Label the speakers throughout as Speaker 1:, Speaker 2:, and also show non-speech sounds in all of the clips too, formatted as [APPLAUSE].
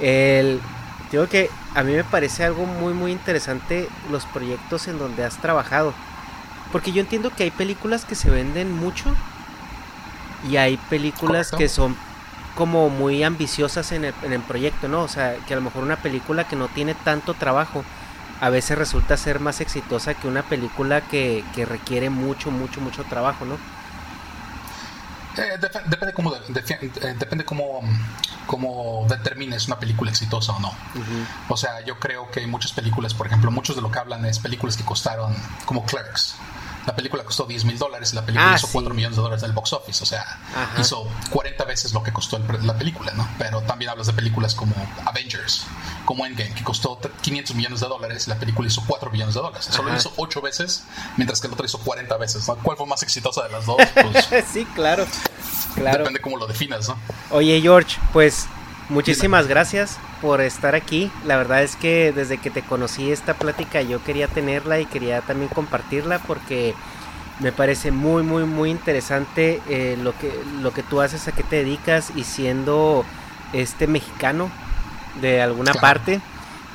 Speaker 1: El, digo que a mí me parece algo muy muy interesante los proyectos en donde has trabajado. Porque yo entiendo que hay películas que se venden mucho y hay películas
Speaker 2: Correcto.
Speaker 1: que son como muy ambiciosas en el, en el proyecto, ¿no? O sea, que a lo mejor una película que no tiene tanto trabajo a veces resulta ser más exitosa que una película que, que requiere mucho, mucho, mucho trabajo, ¿no?
Speaker 2: Eh, dep- depende cómo, de- defi- eh, depende cómo, cómo determines una película exitosa o no. O sea, yo creo que hay muchas películas, por ejemplo, muchos de lo que hablan es películas que costaron, como Clerks. La película costó 10 mil dólares y la película
Speaker 1: Ah,
Speaker 2: hizo
Speaker 1: sí.
Speaker 2: 4 millones de dólares del box office. O sea,
Speaker 1: Ajá.
Speaker 2: hizo 40 veces lo que costó el la película, ¿no? Pero también hablas de películas como Avengers, como Endgame, que costó t- 500 millones de dólares y la película hizo 4 millones de dólares. Solo hizo 8 veces, mientras que el otro hizo 40 veces. ¿no? ¿Cuál fue más exitosa de las dos? [LAUGHS] Pues
Speaker 1: sí, claro. Claro.
Speaker 2: depende cómo lo definas, ¿no?
Speaker 1: Oye, George, pues muchísimas gracias por estar aquí. La verdad es que desde que te conocí esta plática yo quería tenerla y quería también compartirla porque me parece muy, muy, muy interesante eh, lo, que, lo que tú haces, a qué te dedicas y siendo este mexicano de alguna
Speaker 2: Claro.
Speaker 1: parte.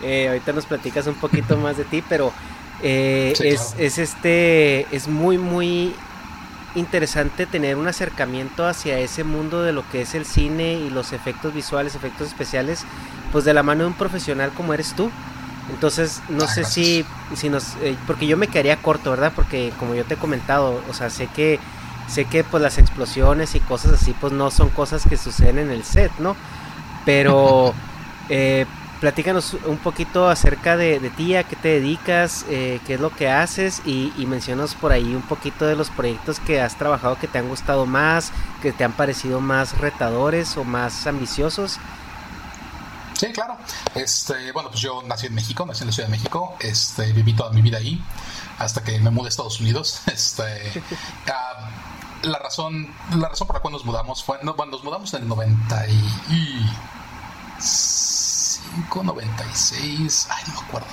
Speaker 1: Eh, ahorita nos platicas un poquito más de ti, pero eh,
Speaker 2: Sí,
Speaker 1: es,
Speaker 2: claro.
Speaker 1: es este, es muy, muy interesante tener un acercamiento hacia ese mundo de lo que es el cine y los efectos visuales, efectos especiales, pues de la mano de un profesional como eres tú. Entonces, no sé si, si nos, eh, porque yo me quedaría corto, ¿verdad? Porque como yo te he comentado, o sea, sé que, sé que pues las explosiones y cosas así, pues no son cosas que suceden en el set, ¿no? Pero, [LAUGHS] eh, platícanos un poquito acerca de, de ti, a qué te dedicas, eh, qué es lo que haces y, y mencionas por ahí un poquito de los proyectos que has trabajado que te han gustado más, que te han parecido más retadores o más ambiciosos.
Speaker 2: Sí, claro. Este, bueno, pues yo nací en México, nací en la Ciudad de México, este, viví toda mi vida ahí hasta que me mudé a Estados Unidos. [LAUGHS] Este, [LAUGHS] ah, la razón, la razón por la cual nos mudamos fue, no, bueno, nos mudamos en el 95, 96, ay, no me acuerdo.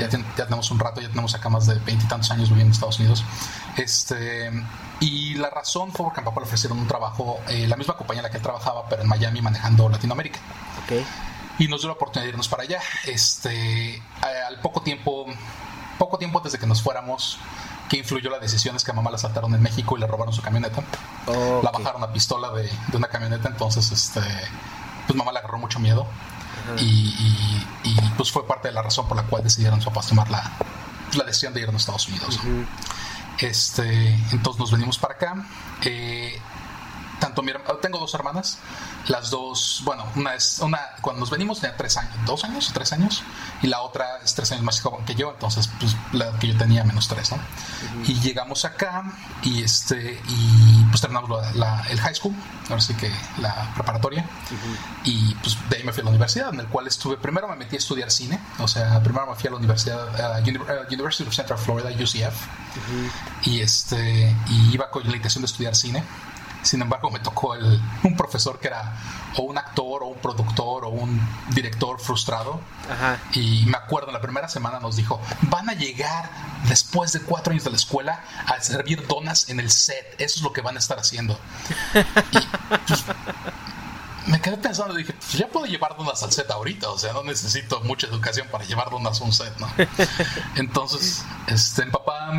Speaker 2: Ya, ten- ya tenemos un rato, ya tenemos acá más de veintitantos años viviendo en Estados Unidos. Este, y la razón fue porque a mi papá le ofrecieron un trabajo, eh, la misma compañía en la que él trabajaba, pero en Miami manejando Latinoamérica
Speaker 1: Ok.
Speaker 2: y nos dio la oportunidad de irnos para allá. Este, eh, al poco tiempo, poco tiempo antes de que nos fuéramos, que influyó la decisión es que a mamá la asaltaron en México y le robaron su camioneta.
Speaker 1: Ok.
Speaker 2: La bajaron a pistola de, de una camioneta, entonces este, pues mamá le agarró mucho miedo y, y- y, pues fue parte de la razón por la cual decidieron sus papás tomar la, la decisión de irnos a Estados Unidos. Este, entonces nos venimos para acá. Eh, tanto mi, tengo dos hermanas, las dos, bueno, una es, una, cuando nos venimos tenía tres años, dos años tres años, y la otra es tres años más joven que yo, entonces, pues, la que yo tenía menos tres, ¿no? Y llegamos acá, y este, y pues terminamos el high school, ahora sí que la preparatoria, y pues de ahí me fui a la universidad, en el cual estuve, primero me metí a estudiar cine, o sea, primero me fui a la universidad, uh, University of Central Florida, UCF, y este, y iba con la intención de estudiar cine, sin embargo, me tocó el, un profesor que era o un actor o un productor o un director frustrado. Y me acuerdo, en la primera semana nos dijo, van a llegar después de cuatro años de la escuela a servir donas en el set. Eso es lo que van a estar haciendo. [LAUGHS] y, pues, me quedé pensando, dije, pues ya puedo llevar donas al set ahorita, o sea, no necesito mucha educación para llevar donas a un set, ¿no? [LAUGHS] Entonces, este, mi papá,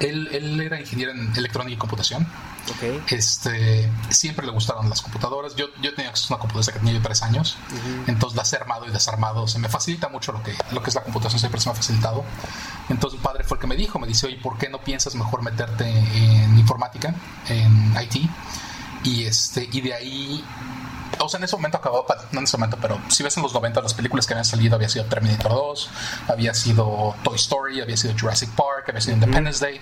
Speaker 2: él, él era ingeniero en electrónica y computación. Okay. Este, siempre le gustaron las computadoras. Yo, yo tenía una computadora que tenía yo tres años, entonces las he armado y desarmado. Se me facilita mucho lo que, lo que es la computación, siempre se me ha facilitado. Entonces, mi padre fue el que me dijo: Me dice, oye, ¿por qué no piensas mejor meterte en informática, en IT? Y, este, y de ahí o sea, en ese momento acabó, no en ese momento, pero si ves en los 90 las películas que habían salido, había sido Terminator 2, había sido Toy Story, había sido Jurassic Park, había sido Independence Day.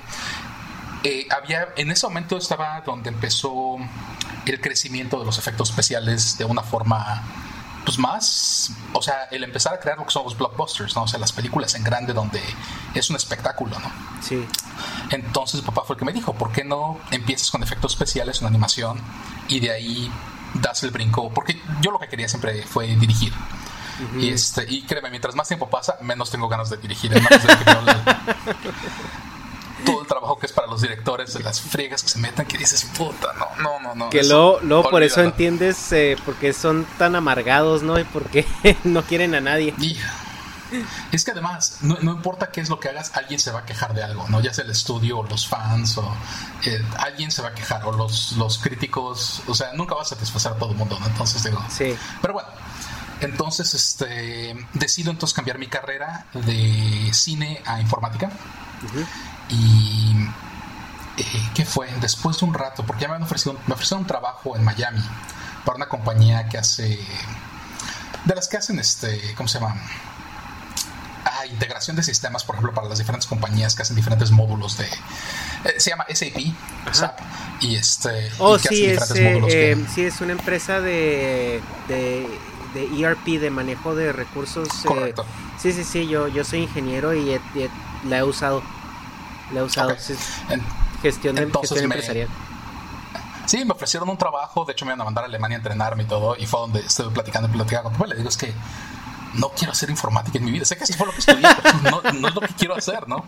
Speaker 2: Eh, había, en ese momento estaba donde empezó el crecimiento de los efectos especiales de una forma pues más, o sea, el empezar a crear lo que son los blockbusters, ¿no? O sea, las películas en grande donde es un espectáculo, ¿no?
Speaker 1: Sí.
Speaker 2: Entonces papá fue el que me dijo, ¿por qué no empiezas con efectos especiales, una animación, y de ahí das el brinco, porque yo lo que quería siempre fue dirigir. Y, este, y créeme, mientras más tiempo pasa, menos tengo ganas de dirigir. [LAUGHS] todo el trabajo que es para los directores, de las friegas que se meten, que dices, puta, no, no, no, no.
Speaker 1: Que luego, luego por eso entiendes eh, por qué son tan amargados, ¿no? Y por qué [LAUGHS] no quieren a nadie.
Speaker 2: Es que además, no, importa qué es lo que hagas, alguien se va a quejar de algo, ¿no? Ya sea el estudio o los fans o eh, alguien se va a quejar o los, los críticos, o sea, nunca va a satisfacer a todo el mundo, ¿no? Entonces digo,
Speaker 1: sí.
Speaker 2: Pero bueno, entonces este, decido entonces cambiar mi carrera de cine a informática. Y eh, ¿qué fue? Después de un rato, porque ya me han ofrecido, me ofrecieron un trabajo en Miami para una compañía que hace de las que hacen este, ¿cómo se llama? Integración de sistemas, por ejemplo, para las diferentes compañías que hacen diferentes módulos de... Eh, se llama SAP, SAP y este...
Speaker 1: Oh, sí, es, eh, sí, es una empresa de, de, de, ERP, de manejo de recursos.
Speaker 2: Eh, Correcto.
Speaker 1: sí, sí, sí, yo, yo soy ingeniero y, la he usado. La he usado. gestión, de, gestión empresarial.
Speaker 2: Sí, me ofrecieron un trabajo, de hecho me iban a mandar a Alemania a entrenarme y todo, y fue donde estuve platicando y platicando con le digo, es que no quiero hacer informática en mi vida. Sé que eso fue lo que estudié, pero no, es lo que quiero hacer, ¿no?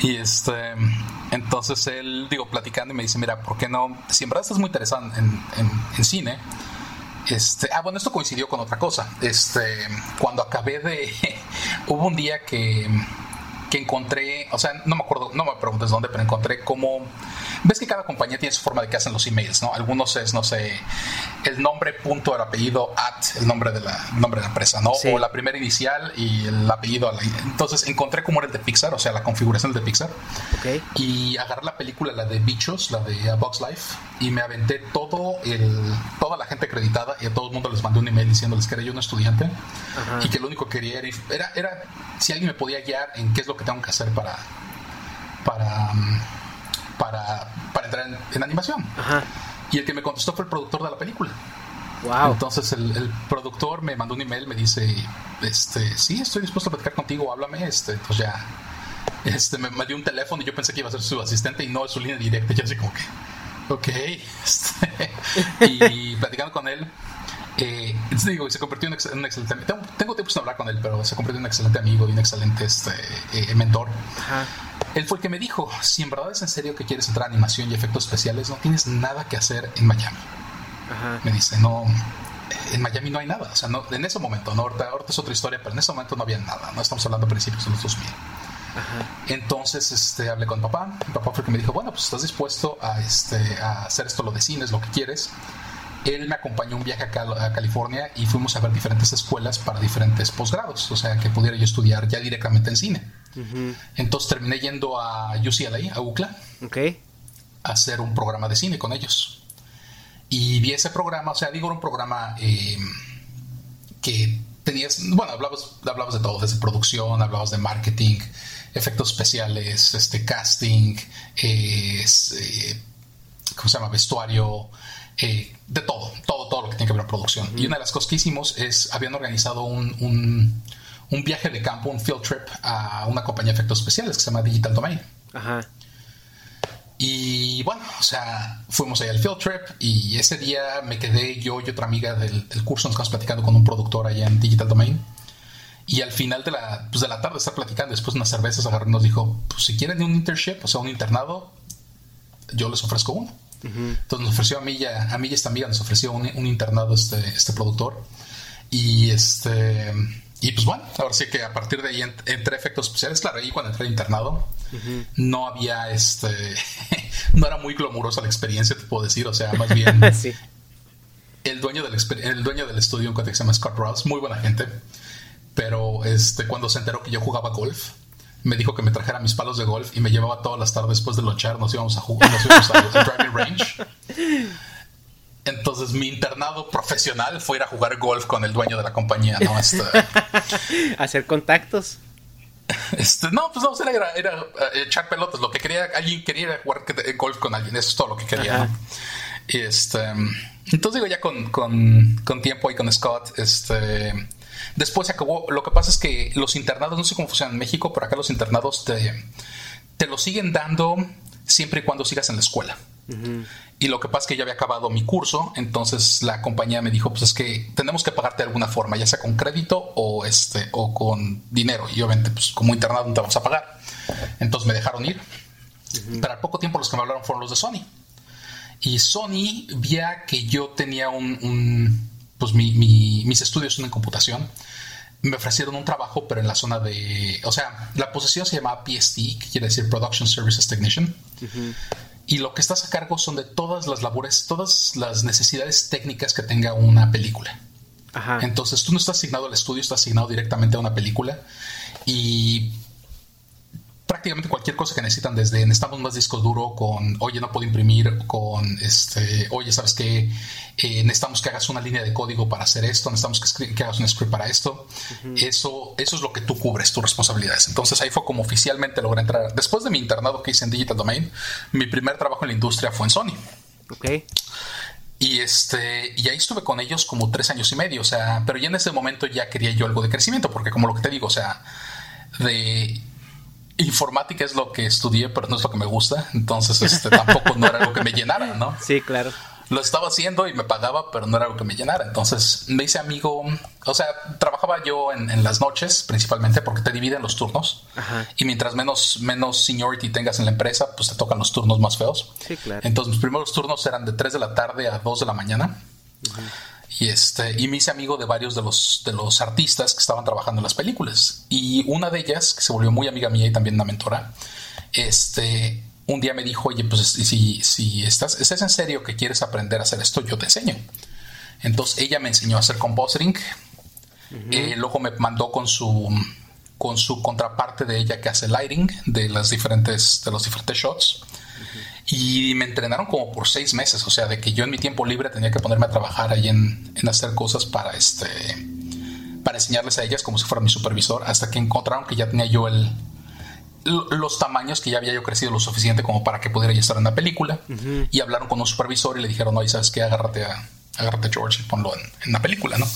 Speaker 2: Y este, entonces él, digo, platicando y me dice, mira, ¿por qué no? Si en verdad estás muy interesado en, en, cine, este, ah, bueno, esto coincidió con otra cosa. Este, cuando acabé de, [LAUGHS] hubo un día que, que encontré, o sea, no me acuerdo, no me preguntes dónde, pero encontré cómo ves que cada compañía tiene su forma de que hacen los emails, ¿no? Algunos es, no sé, el nombre punto el apellido at el nombre de la, nombre de la empresa, ¿no? O la primera inicial y el apellido. A la, entonces encontré cómo era el de Pixar, o sea, la configuración de Pixar.
Speaker 1: Okay.
Speaker 2: Y agarré la película, la de Bichos, la de A Box Life, y me aventé todo el, toda la gente acreditada y a todo el mundo les mandé un email diciéndoles que era yo un estudiante y que lo único que quería era, era, si alguien me podía guiar en qué es lo que tengo que hacer para para para, para entrar en, animación. Y el que me contestó fue el productor de la película.
Speaker 1: Wow.
Speaker 2: Entonces el, productor me mandó un email, me dice, este, sí, estoy dispuesto a platicar contigo, háblame, este, pues ya, este, me, dio un teléfono y yo pensé que iba a ser su asistente y no es su línea directa, yo así como que, ok, [LAUGHS] este, y platicando con él, eh, digo, se convirtió en un excelente, tengo, tengo tiempo sin hablar con él, pero se convirtió en un excelente amigo y un excelente este, eh, mentor. Ajá. Él fue el que me dijo, si en verdad es en serio que quieres entrar a animación y efectos especiales, no tienes nada que hacer en Miami. Me dice, no, en Miami no hay nada. O sea, no, en ese momento, ¿no? ahorita, es otra historia, pero en ese momento no había nada. No estamos hablando de principios de los 2000. Entonces este, hablé con papá. Mi papá fue el que me dijo, bueno, pues estás dispuesto a, este, a hacer esto, lo de cine, es lo que quieres. Él me acompañó un viaje a, a California y fuimos a ver diferentes escuelas para diferentes posgrados, o sea, que pudiera yo estudiar ya directamente en cine. Entonces terminé yendo a UCLA, a UCLA,
Speaker 1: okay.
Speaker 2: a hacer un programa de cine con ellos. Y vi ese programa, o sea, digo, era un programa eh, que tenías, bueno, hablabas, hablabas de todo, desde producción, hablabas de marketing, efectos especiales, este casting, eh, eh, ¿cómo se llama? Vestuario, eh, de todo, todo, todo lo que tiene que ver con producción. Y una de las cosas que hicimos es, habían organizado un, un, un, viaje de campo, un field trip a una compañía de efectos especiales que se llama Digital Domain. Ajá. Y bueno, o sea, fuimos ahí al field trip y ese día me quedé yo y otra amiga del, del curso, nos quedamos platicando con un productor allá en Digital Domain. Y al final de la, pues de la tarde estar platicando, después de unas cervezas, agarró nos dijo, pues si quieren un internship, o sea, un internado, yo les ofrezco uno. Entonces nos ofreció a mí y a, mí y esta amiga nos ofreció un, un, internado este, este productor. Y este y pues bueno, ahora sí que a partir de ahí entré efectos especiales. Claro, ahí cuando entré internado no había este [LAUGHS] no era muy glamurosa la experiencia, te puedo decir. O sea, más bien [LAUGHS] el dueño del el dueño del estudio, un cuate que se llama Scott Ross, muy buena gente. Pero este cuando se enteró que yo jugaba golf, me dijo que me trajera mis palos de golf y me llevaba todas las tardes después de lonchar, nos íbamos a jugar, nos íbamos a, driving range. [LAUGHS] Entonces mi internado profesional fue ir a jugar golf con el dueño de la compañía, ¿no? Este, [LAUGHS]
Speaker 1: Hacer contactos.
Speaker 2: Este, no, pues no, era, era, eh, echar pelotas. Lo que quería, alguien quería jugar golf con alguien, eso es todo lo que quería, ¿no? Y este, entonces digo, ya con, con, con tiempo y con Scott, este Después se acabó. Lo que pasa es que los internados, no sé cómo funcionan en México, pero acá los internados te, te lo siguen dando siempre y cuando sigas en la escuela. Y lo que pasa es que ya había acabado mi curso, entonces la compañía me dijo, pues es que tenemos que pagarte de alguna forma, ya sea con crédito o este o con dinero. Y obviamente, pues como internado no te vamos a pagar. Entonces me dejaron ir. Pero al poco tiempo los que me hablaron fueron los de Sony. Y Sony vía que yo tenía un pues mis estudios son en computación. Me ofrecieron un trabajo, pero en la zona de. O sea, la posición se llama PST, que quiere decir Production Services Technician. Y lo que estás a cargo son de todas las labores, todas las necesidades técnicas que tenga una película. Entonces tú no estás asignado al estudio, estás asignado directamente a una película. Y prácticamente cualquier cosa que necesitan, desde necesitamos más disco duro, con oye, no puedo imprimir, con este, oye, sabes que eh, necesitamos que hagas una línea de código para hacer esto, necesitamos que, que hagas un script para esto. eso, eso es lo que tú cubres, tus responsabilidades. Entonces ahí fue como oficialmente logré entrar. Después de mi internado que hice en Digital Domain, mi primer trabajo en la industria fue en Sony.
Speaker 1: Ok.
Speaker 2: Y este, y ahí estuve con ellos como tres años y medio, o sea, pero ya en ese momento ya quería yo algo de crecimiento, porque como lo que te digo, o sea, de informática es lo que estudié, pero no es lo que me gusta. Entonces, este, tampoco no era algo que me llenara, ¿no? [LAUGHS]
Speaker 1: Sí, claro.
Speaker 2: Lo estaba haciendo y me pagaba, pero no era algo que me llenara. Entonces me hice amigo, o sea, trabajaba yo en, las noches principalmente porque te dividen los turnos. Y mientras menos, menos seniority tengas en la empresa, pues te tocan los turnos más feos.
Speaker 1: Sí, claro.
Speaker 2: Entonces mis primeros turnos eran de 3 de la tarde a 2 de la mañana. Y, este, y me hice amigo de varios de los, de los artistas que estaban trabajando en las películas. Y una de ellas, que se volvió muy amiga mía y también una mentora, este, un día me dijo, oye, pues si, si estás, estás en serio que quieres aprender a hacer esto, yo te enseño. Entonces ella me enseñó a hacer compositing. Eh, luego me mandó con su con su contraparte de ella que hace lighting de las diferentes de los diferentes shots y me entrenaron como por seis meses, o sea, de que yo en mi tiempo libre tenía que ponerme a trabajar ahí en, en hacer cosas para este para enseñarles a ellas como si fuera mi supervisor, hasta que encontraron que ya tenía yo el los tamaños que ya había yo crecido lo suficiente como para que pudiera ya estar en la película y hablaron con un supervisor y le dijeron, oye, ¿sabes qué? Agárrate a, agárrate George y ponlo en, en la película, ¿no?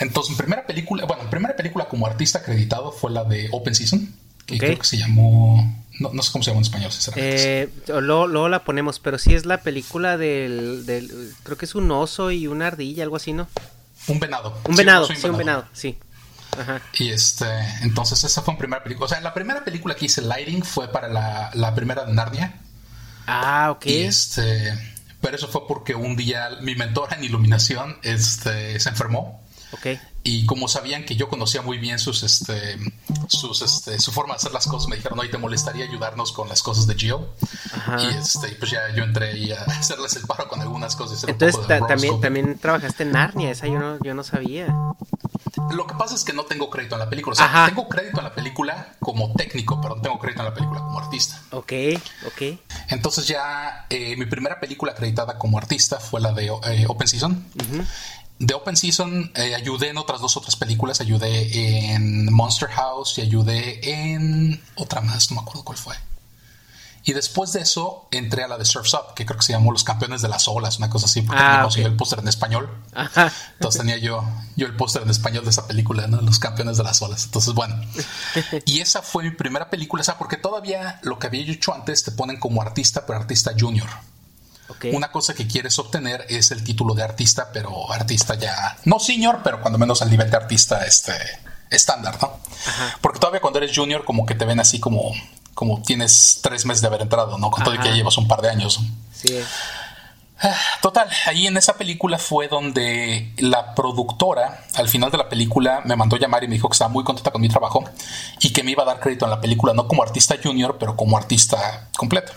Speaker 2: Entonces, mi primera película, bueno, mi primera película como artista acreditado fue la de Open Season, que creo que se llamó no, sé cómo se llama en español,
Speaker 1: sinceramente. Eh, luego, la ponemos, pero sí es la película del, Creo que es un oso y una ardilla, algo así, ¿no?
Speaker 2: Un venado.
Speaker 1: Un venado, sí, un venado, sí.
Speaker 2: Ajá. Y este, entonces esa fue mi primera película. O sea, la primera película que hice lighting fue para la, la primera de Narnia.
Speaker 1: Ah, ok.
Speaker 2: Y este, pero eso fue porque un día mi mentora en iluminación este, se enfermó.
Speaker 1: Ok.
Speaker 2: Y como sabían que yo conocía muy bien sus este sus este su forma de hacer las cosas me dijeron oye te molestaría ayudarnos con las cosas de Gio y este pues ya yo entré y a [LAUGHS] hacerles el paro con algunas cosas
Speaker 1: entonces también también trabajaste en Narnia esa yo no yo no sabía.
Speaker 2: Lo que pasa es que no tengo crédito en la película o sea tengo crédito en la película como técnico pero no tengo crédito en la película como artista.
Speaker 1: Ok, ok.
Speaker 2: Entonces ya eh, mi primera película acreditada como artista fue la de eh, Open Season. De Open Season eh, ayudé en otras dos otras películas. Ayudé en Monster House y ayudé en otra más, no me acuerdo cuál fue. Y después de eso entré a la de Surf's Up, que creo que se llamó Los Campeones de las Olas, una cosa así, porque ah, el póster en español. Entonces tenía yo, yo el póster en español de esa película, ¿no? Los Campeones de las Olas. Entonces, bueno. y esa fue mi primera película, o sea, porque todavía lo que había hecho antes te ponen como artista, pero artista junior. Una cosa que quieres obtener es el título de artista, pero artista ya, no senior, pero cuando menos al nivel de artista este estándar, ¿no? Porque todavía cuando eres junior como que te ven así como como tienes tres meses de haber entrado, ¿no? Con todo y que ya llevas un par de años. Sí. Total, ahí en esa película fue donde la productora al final de la película me mandó llamar y me dijo que estaba muy contenta con mi trabajo y que me iba a dar crédito en la película, no como artista junior, pero como artista completo.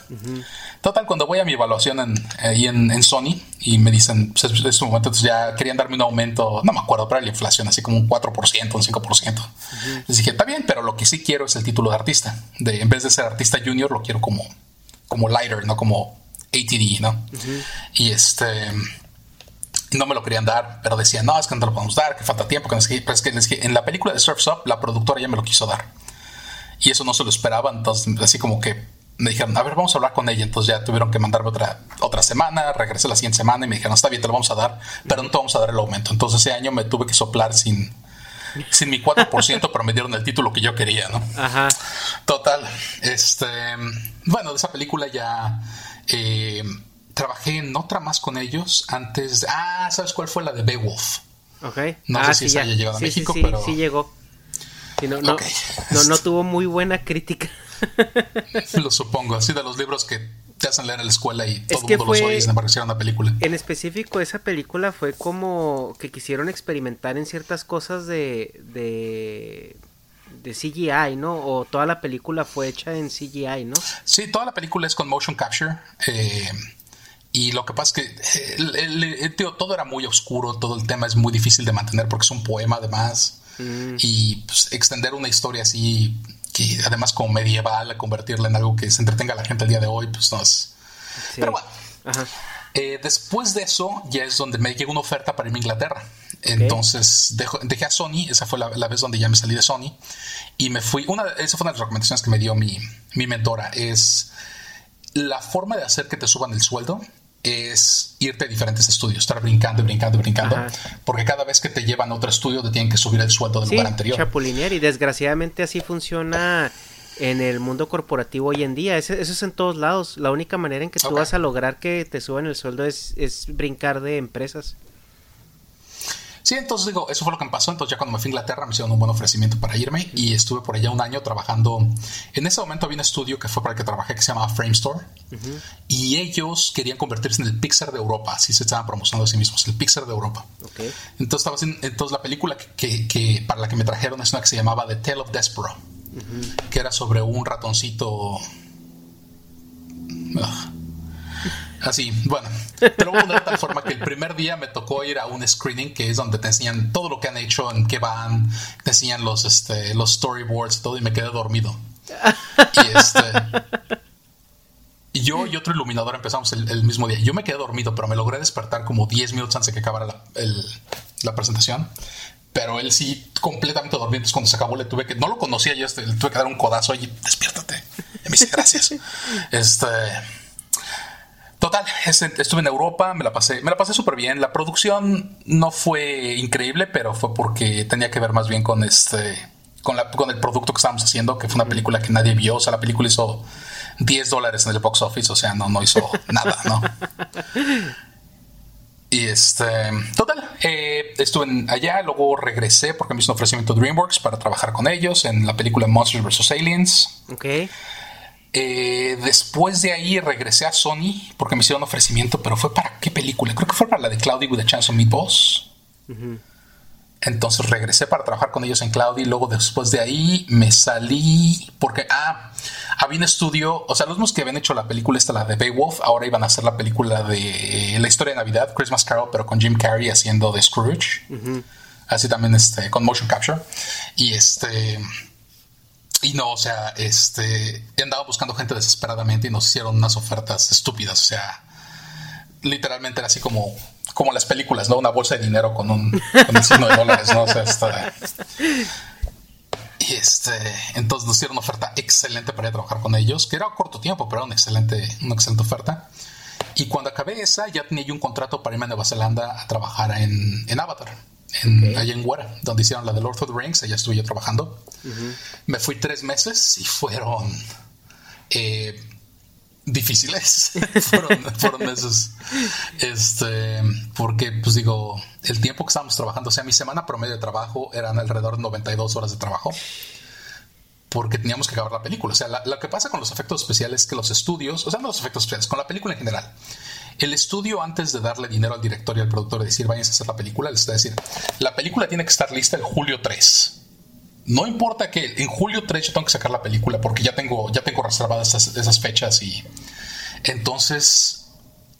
Speaker 2: Total, cuando voy a mi evaluación en, ahí en, Sony y me dicen, pues en momento ya querían darme un aumento, no me acuerdo, pero la inflación, así como un 4%, un 5%. Les dije, está bien, pero lo que sí quiero es el título de artista. De, en vez de ser artista junior, lo quiero como, como lighter, no como ATD, ¿no? Y este no me lo querían dar, pero decían, no, es que no te lo podemos dar, que falta tiempo, que no es que, pero es que, es que en la película de Surf's Up, la productora ya me lo quiso dar. Y eso no se lo esperaba, entonces así como que me dijeron, a ver, vamos a hablar con ella. Entonces ya tuvieron que mandarme otra, otra semana, regresé la siguiente semana y me dijeron, está bien, te lo vamos a dar, pero no te vamos a dar el aumento. Entonces ese año me tuve que soplar sin, sin mi 4%, pero me dieron el título que yo quería, ¿no? Ajá. Total. Este, bueno, de esa película ya eh, trabajé en otra más con ellos antes. Ah, ¿sabes cuál fue la de Beowulf?
Speaker 1: Ok.
Speaker 2: No sé ah, si se haya llegado a México, pero.
Speaker 1: Sí, llegó. no, no, no [LAUGHS] tuvo muy buena crítica. [LAUGHS]
Speaker 2: Lo supongo, así de los libros que te hacen leer en la escuela y todo el mundo los oye, sin embargo hicieron una película.
Speaker 1: En específico, esa película fue como que quisieron experimentar en ciertas cosas de, de, de CGI, ¿no? O toda la película fue hecha en CGI, ¿no?
Speaker 2: Sí, toda la película es con motion capture. Eh, y lo que pasa es que el, tío, todo era muy oscuro, todo el tema es muy difícil de mantener porque es un poema además. Mm. Y pues, extender una historia así que además como medieval, convertirla en algo que se entretenga a la gente el día de hoy, pues no es... Pero bueno. Eh, después de eso ya es donde me llegó una oferta para irme a Inglaterra. Entonces dejé a Sony, esa fue la, vez donde ya me salí de Sony y me fui, una, esa fue una de las recomendaciones que me dio mi, mi mentora, es la forma de hacer que te suban el sueldo es irte a diferentes estudios, estar brincando, brincando, brincando, porque cada vez que te llevan a otro estudio te tienen que subir el sueldo del lugar anterior.
Speaker 1: Chapulinear y desgraciadamente así funciona en el mundo corporativo hoy en día. Eso, es en todos lados. La única manera en que tú vas a lograr que te suban el sueldo es, es brincar de empresas.
Speaker 2: Sí, entonces digo, eso fue lo que me pasó. Entonces ya cuando me fui a Inglaterra me hicieron un buen ofrecimiento para irme y estuve por allá un año trabajando. En ese momento había un estudio que fue para el que trabajé que se llamaba Frame Store y ellos querían convertirse en el Pixar de Europa. Así se estaban promocionando a sí mismos, el Pixar de Europa. Entonces, estaba entonces la película que, para la que me trajeron es una que se llamaba The Tale of Despero, que era sobre un ratoncito. Así, bueno, pero hubo de tal forma que el primer día me tocó ir a un screening que es donde te enseñan todo lo que han hecho, en qué van, te enseñan los, este, los storyboards y todo, y me quedé dormido. Y este. yo y otro iluminador empezamos el, mismo día. Yo me quedé dormido, pero me logré despertar como 10 minutos antes de que acabara la, la presentación. Pero él sí, completamente dormido. Entonces, cuando se acabó, le tuve que. No lo conocía yo, este, le tuve que dar un codazo y despiértate. Y me dice, gracias. [LAUGHS] Este. Total, [LAUGHS] estuve en Europa, me la pasé, me la pasé súper bien. La producción no fue increíble, pero fue porque tenía que ver más bien con este, con, la, con el producto que estábamos haciendo, que fue una película que nadie vio. O sea, la película hizo 10 dólares en el box office, o sea, no, no hizo [LAUGHS] nada, ¿no? Y este, total, eh, estuve allá, luego regresé porque me hizo un ofrecimiento DreamWorks para trabajar con ellos en la película Monsters vs. Aliens.
Speaker 1: Ok.
Speaker 2: Eh, después de ahí regresé a Sony porque me hicieron un ofrecimiento, pero fue para qué película? Creo que fue para la de Cloudy with a Chance of Meatballs. Entonces regresé para trabajar con ellos en Cloudy. Luego después de ahí me salí porque, ah, había un estudio, o sea, los mismos que habían hecho la película esta, la de Beowulf, ahora iban a hacer la película de la historia de Navidad, Christmas Carol, pero con Jim Carrey haciendo de Scrooge. Así también este, con motion capture. Y este y no, o sea, este, andaba buscando gente desesperadamente y nos hicieron unas ofertas estúpidas, o sea, literalmente era así como, como las películas, ¿no? Una bolsa de dinero con un, con signo de dólares, ¿no? O sea, está... Y este, entonces nos hicieron una oferta excelente para ir a trabajar con ellos, que era a corto tiempo, pero era una excelente, una excelente oferta. Y cuando acabé esa, ya tenía yo un contrato para irme a Nueva Zelanda a trabajar en, en Avatar, en, allá en Guara, donde hicieron la de Lord of the Rings, allá estuve yo trabajando. Me fui tres meses y fueron eh, difíciles. [LAUGHS] fueron, meses. Este, porque, pues digo, el tiempo que estábamos trabajando, o sea, mi semana promedio de trabajo eran alrededor de 92 horas de trabajo. Porque teníamos que acabar la película. O sea, lo que pasa con los efectos especiales es que los estudios, o sea, no los efectos especiales, con la película en general, el estudio antes de darle dinero al director y al productor y decir, vayan a hacer la película, les está decir, la película tiene que estar lista el julio 3 no importa que en julio 3 yo tengo que sacar la película porque ya tengo, ya tengo reservadas esas, fechas y entonces,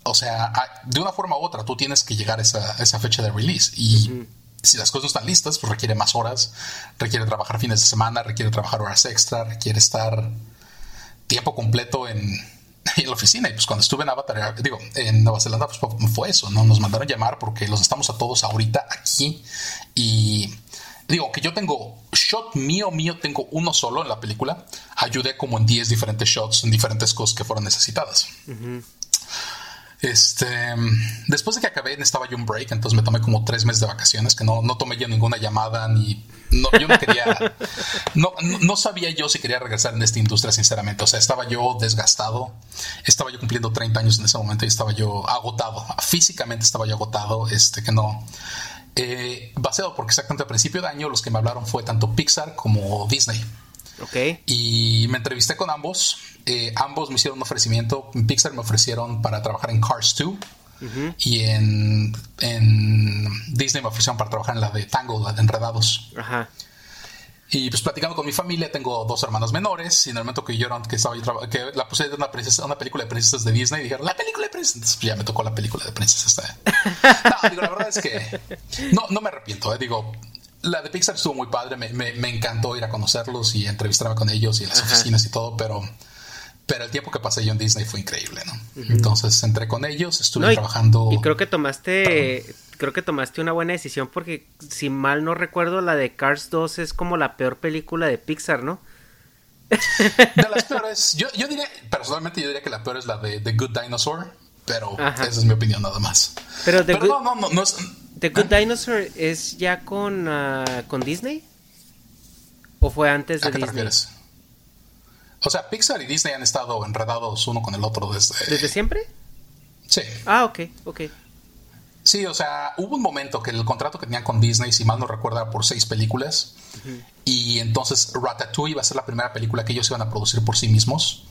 Speaker 2: o sea, de una forma u otra tú tienes que llegar a esa, fecha de release y si las cosas no están listas, pues requiere más horas, requiere trabajar fines de semana, requiere trabajar horas extra, requiere estar tiempo completo en, [LAUGHS] en la oficina. Y pues cuando estuve en Avatar, digo, en Nueva Zelanda, pues fue eso, ¿no? Nos mandaron llamar porque los estamos a todos ahorita aquí y digo que yo tengo shot mío, mío, tengo uno solo en la película. Ayudé como en 10 diferentes shots en diferentes cosas que fueron necesitadas. Este, después de que acabé, estaba yo un break, entonces me tomé como tres meses de vacaciones, que no, no tomé yo ninguna llamada ni. No, yo no quería. [LAUGHS] no, no sabía yo si quería regresar en esta industria, sinceramente. O sea, estaba yo desgastado, estaba yo cumpliendo 30 años en ese momento y estaba yo agotado. Físicamente estaba yo agotado, este, que no eh, baseado porque exactamente al principio de año los que me hablaron fue tanto Pixar como Disney.
Speaker 1: Ok.
Speaker 2: Y me entrevisté con ambos. Eh, ambos me hicieron un ofrecimiento. En Pixar me ofrecieron para trabajar en Cars 2. Y en, Disney me ofrecieron para trabajar en la de Tango, la de Enredados.
Speaker 1: Ajá.
Speaker 2: Y pues platicando con mi familia, tengo dos hermanos menores. Y en el momento que yo que estaba que la puse de una, una película de princesas de Disney, dijeron la película de princesas. Pues ya me tocó la película de princesas. [LAUGHS] no, digo, la verdad es que no, no me arrepiento. Eh. Digo, la de Pixar estuvo muy padre. Me, me, encantó ir a conocerlos y entrevistarme con ellos y en las oficinas y todo, pero pero el tiempo que pasé yo en Disney fue increíble, ¿no? Entonces entré con ellos, estuve trabajando.
Speaker 1: Y creo que tomaste creo que tomaste una buena decisión porque si mal no recuerdo la de Cars 2 es como la peor película de Pixar, ¿no?
Speaker 2: De las peores, yo, yo diría, personalmente yo diría que la peor es la de The Good Dinosaur, pero esa es mi opinión nada más.
Speaker 1: Pero, The no, no, no, es... The Good ¿eh? Dinosaur es ya con, ah, con Disney? ¿O fue antes de Disney?
Speaker 2: O sea, Pixar y Disney han estado enredados uno con el otro desde...
Speaker 1: ¿Desde siempre?
Speaker 2: Sí.
Speaker 1: Ah, ok, ok.
Speaker 2: Sí, o sea, hubo un momento que el contrato que tenían con Disney, si mal no recuerda, por seis películas. Y entonces Ratatouille iba a ser la primera película que ellos iban a producir por sí mismos.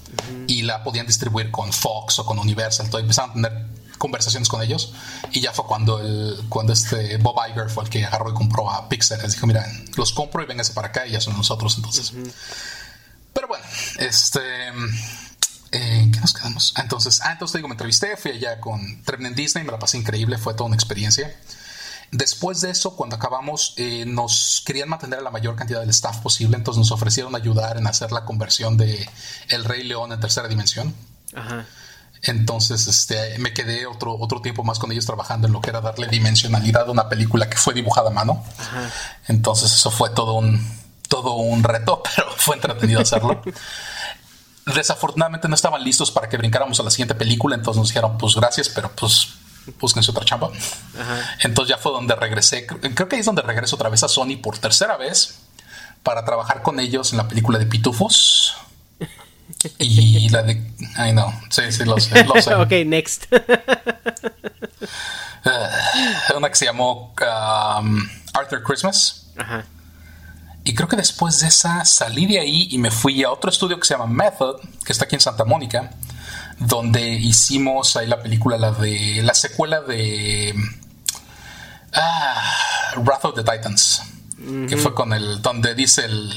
Speaker 2: Y la podían distribuir con Fox o con Universal. Entonces empezaron a tener conversaciones con ellos. Y ya fue cuando, el, cuando este Bob Iger fue el que agarró y compró a Pixar. Les dijo, mira, los compro y vénganse para acá y ya son nosotros entonces. Pero bueno, este... Eh, ¿Qué nos quedamos? Ah, entonces, ah, entonces digo, me entrevisté, fui allá con en Disney, me la pasé increíble, fue toda una experiencia. Después de eso, cuando acabamos, eh, nos querían mantener a la mayor cantidad del staff posible, entonces nos ofrecieron ayudar en hacer la conversión de El Rey León en tercera dimensión. Ajá. Entonces, este, me quedé otro, otro tiempo más con ellos trabajando en lo que era darle dimensionalidad a una película que fue dibujada a mano. Ajá. Entonces, eso fue todo un, todo un reto, [LAUGHS] pero fue entretenido hacerlo. desafortunadamente no estaban listos para que brincáramos a la siguiente película, entonces nos dijeron, pues gracias, pero pues búsquense otra chamba. Entonces ya fue donde regresé, creo que ahí es donde regreso otra vez a Sony por tercera vez para trabajar con ellos en la película de Pitufos. Y la de... Ay, no, sí, sí, lo sé. Lo sé. [LAUGHS]
Speaker 1: ok, next.
Speaker 2: Uh, una que se llamó um, Arthur Christmas. Ajá. Y creo que después de esa salí de ahí y me fui a otro estudio que se llama Method, que está aquí en Santa Mónica, donde hicimos ahí la película, la de la secuela de ah, Wrath of the Titans, que fue con el donde dice el,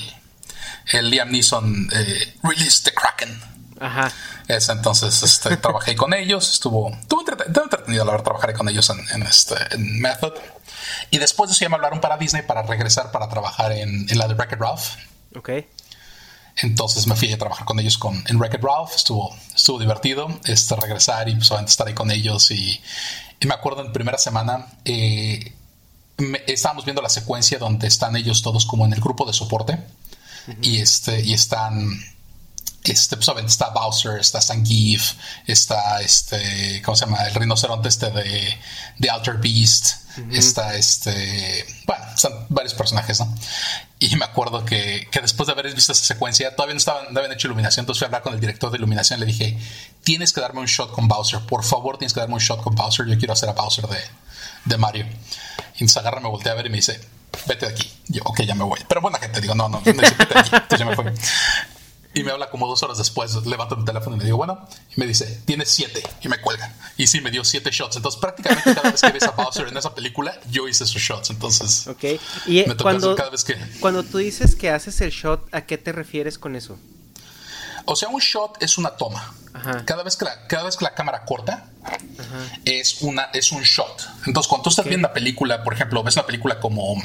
Speaker 2: el Liam Neeson eh, Release the Kraken. Ajá. Es, entonces este, [LAUGHS] trabajé con ellos, estuvo, estuvo entretenido la verdad trabajar con ellos en, en, este, en Method. Y después de eso ya me hablaron para Disney para regresar para trabajar en, la de Wreck-It Ralph.
Speaker 1: Ok.
Speaker 2: Entonces me fui a trabajar con ellos con, en Wreck-It Ralph, estuvo, estuvo divertido este, regresar y pues, estar ahí con ellos. Y, me acuerdo en primera semana, eh, estábamos viendo la secuencia donde están ellos todos como en el grupo de soporte y, este, y están este, pues, está Bowser, está Zangief, está este, ¿cómo se llama? El rinoceronte este de, de Alter Beast, está este, bueno, están varios personajes, ¿no? Y me acuerdo que, que, después de haber visto esa secuencia, todavía no, estaban, no habían hecho iluminación, entonces fui a hablar con el director de iluminación, le dije, tienes que darme un shot con Bowser, por favor tienes que darme un shot con Bowser, yo quiero hacer a Bowser de, de Mario. Y entonces agarra, me voltea a ver y me dice, vete de aquí. yo, ok, ya me voy. Pero buena gente, digo, no, no, dice, vete. Y me habla como dos horas después, levanto el teléfono y le digo, bueno, y me dice, tienes siete, y me cuelga. Y sí, me dio siete shots. Entonces, prácticamente cada vez que ves a Bowser en esa película, yo hice esos shots. Entonces,
Speaker 1: ok. Y cuando, cada vez que... cuando tú dices que haces el shot, ¿a qué te refieres con eso?
Speaker 2: O sea, un shot es una toma. Cada vez que la, cada vez que la cámara corta, es, una, es un shot. Entonces, cuando tú estás viendo una película, por ejemplo, ves una película como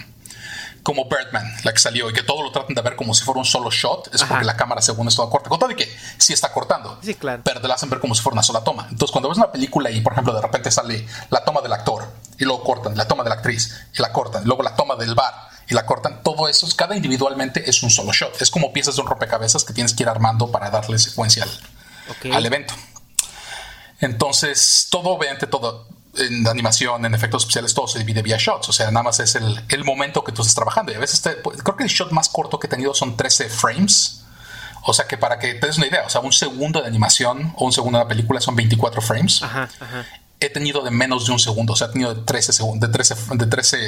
Speaker 2: como Birdman, la que salió, y que todo lo tratan de ver como si fuera un solo shot, es porque la cámara según esto corta. Con todo de que sí está cortando,
Speaker 1: sí, claro.
Speaker 2: pero te la hacen ver como si fuera una sola toma. Entonces, cuando ves una película y, por ejemplo, de repente sale la toma del actor, y luego cortan, la toma de la actriz, y la cortan, y luego la toma del bar, y la cortan, todo eso, cada individualmente es un solo shot. Es como piezas de un rompecabezas que tienes que ir armando para darle secuencia al, al evento. Entonces, todo, obviamente, todo en animación, en efectos especiales, todo se divide vía shots. O sea, nada más es el, el momento que tú estás trabajando. Y a veces pues, creo que el shot más corto que he tenido son 13 frames. O sea que para que te des una idea, o sea, un segundo de animación o un segundo de la película son 24 frames. Ajá, ajá. He tenido de menos de un segundo, o sea, he tenido de 13, segundos, de 13, de 13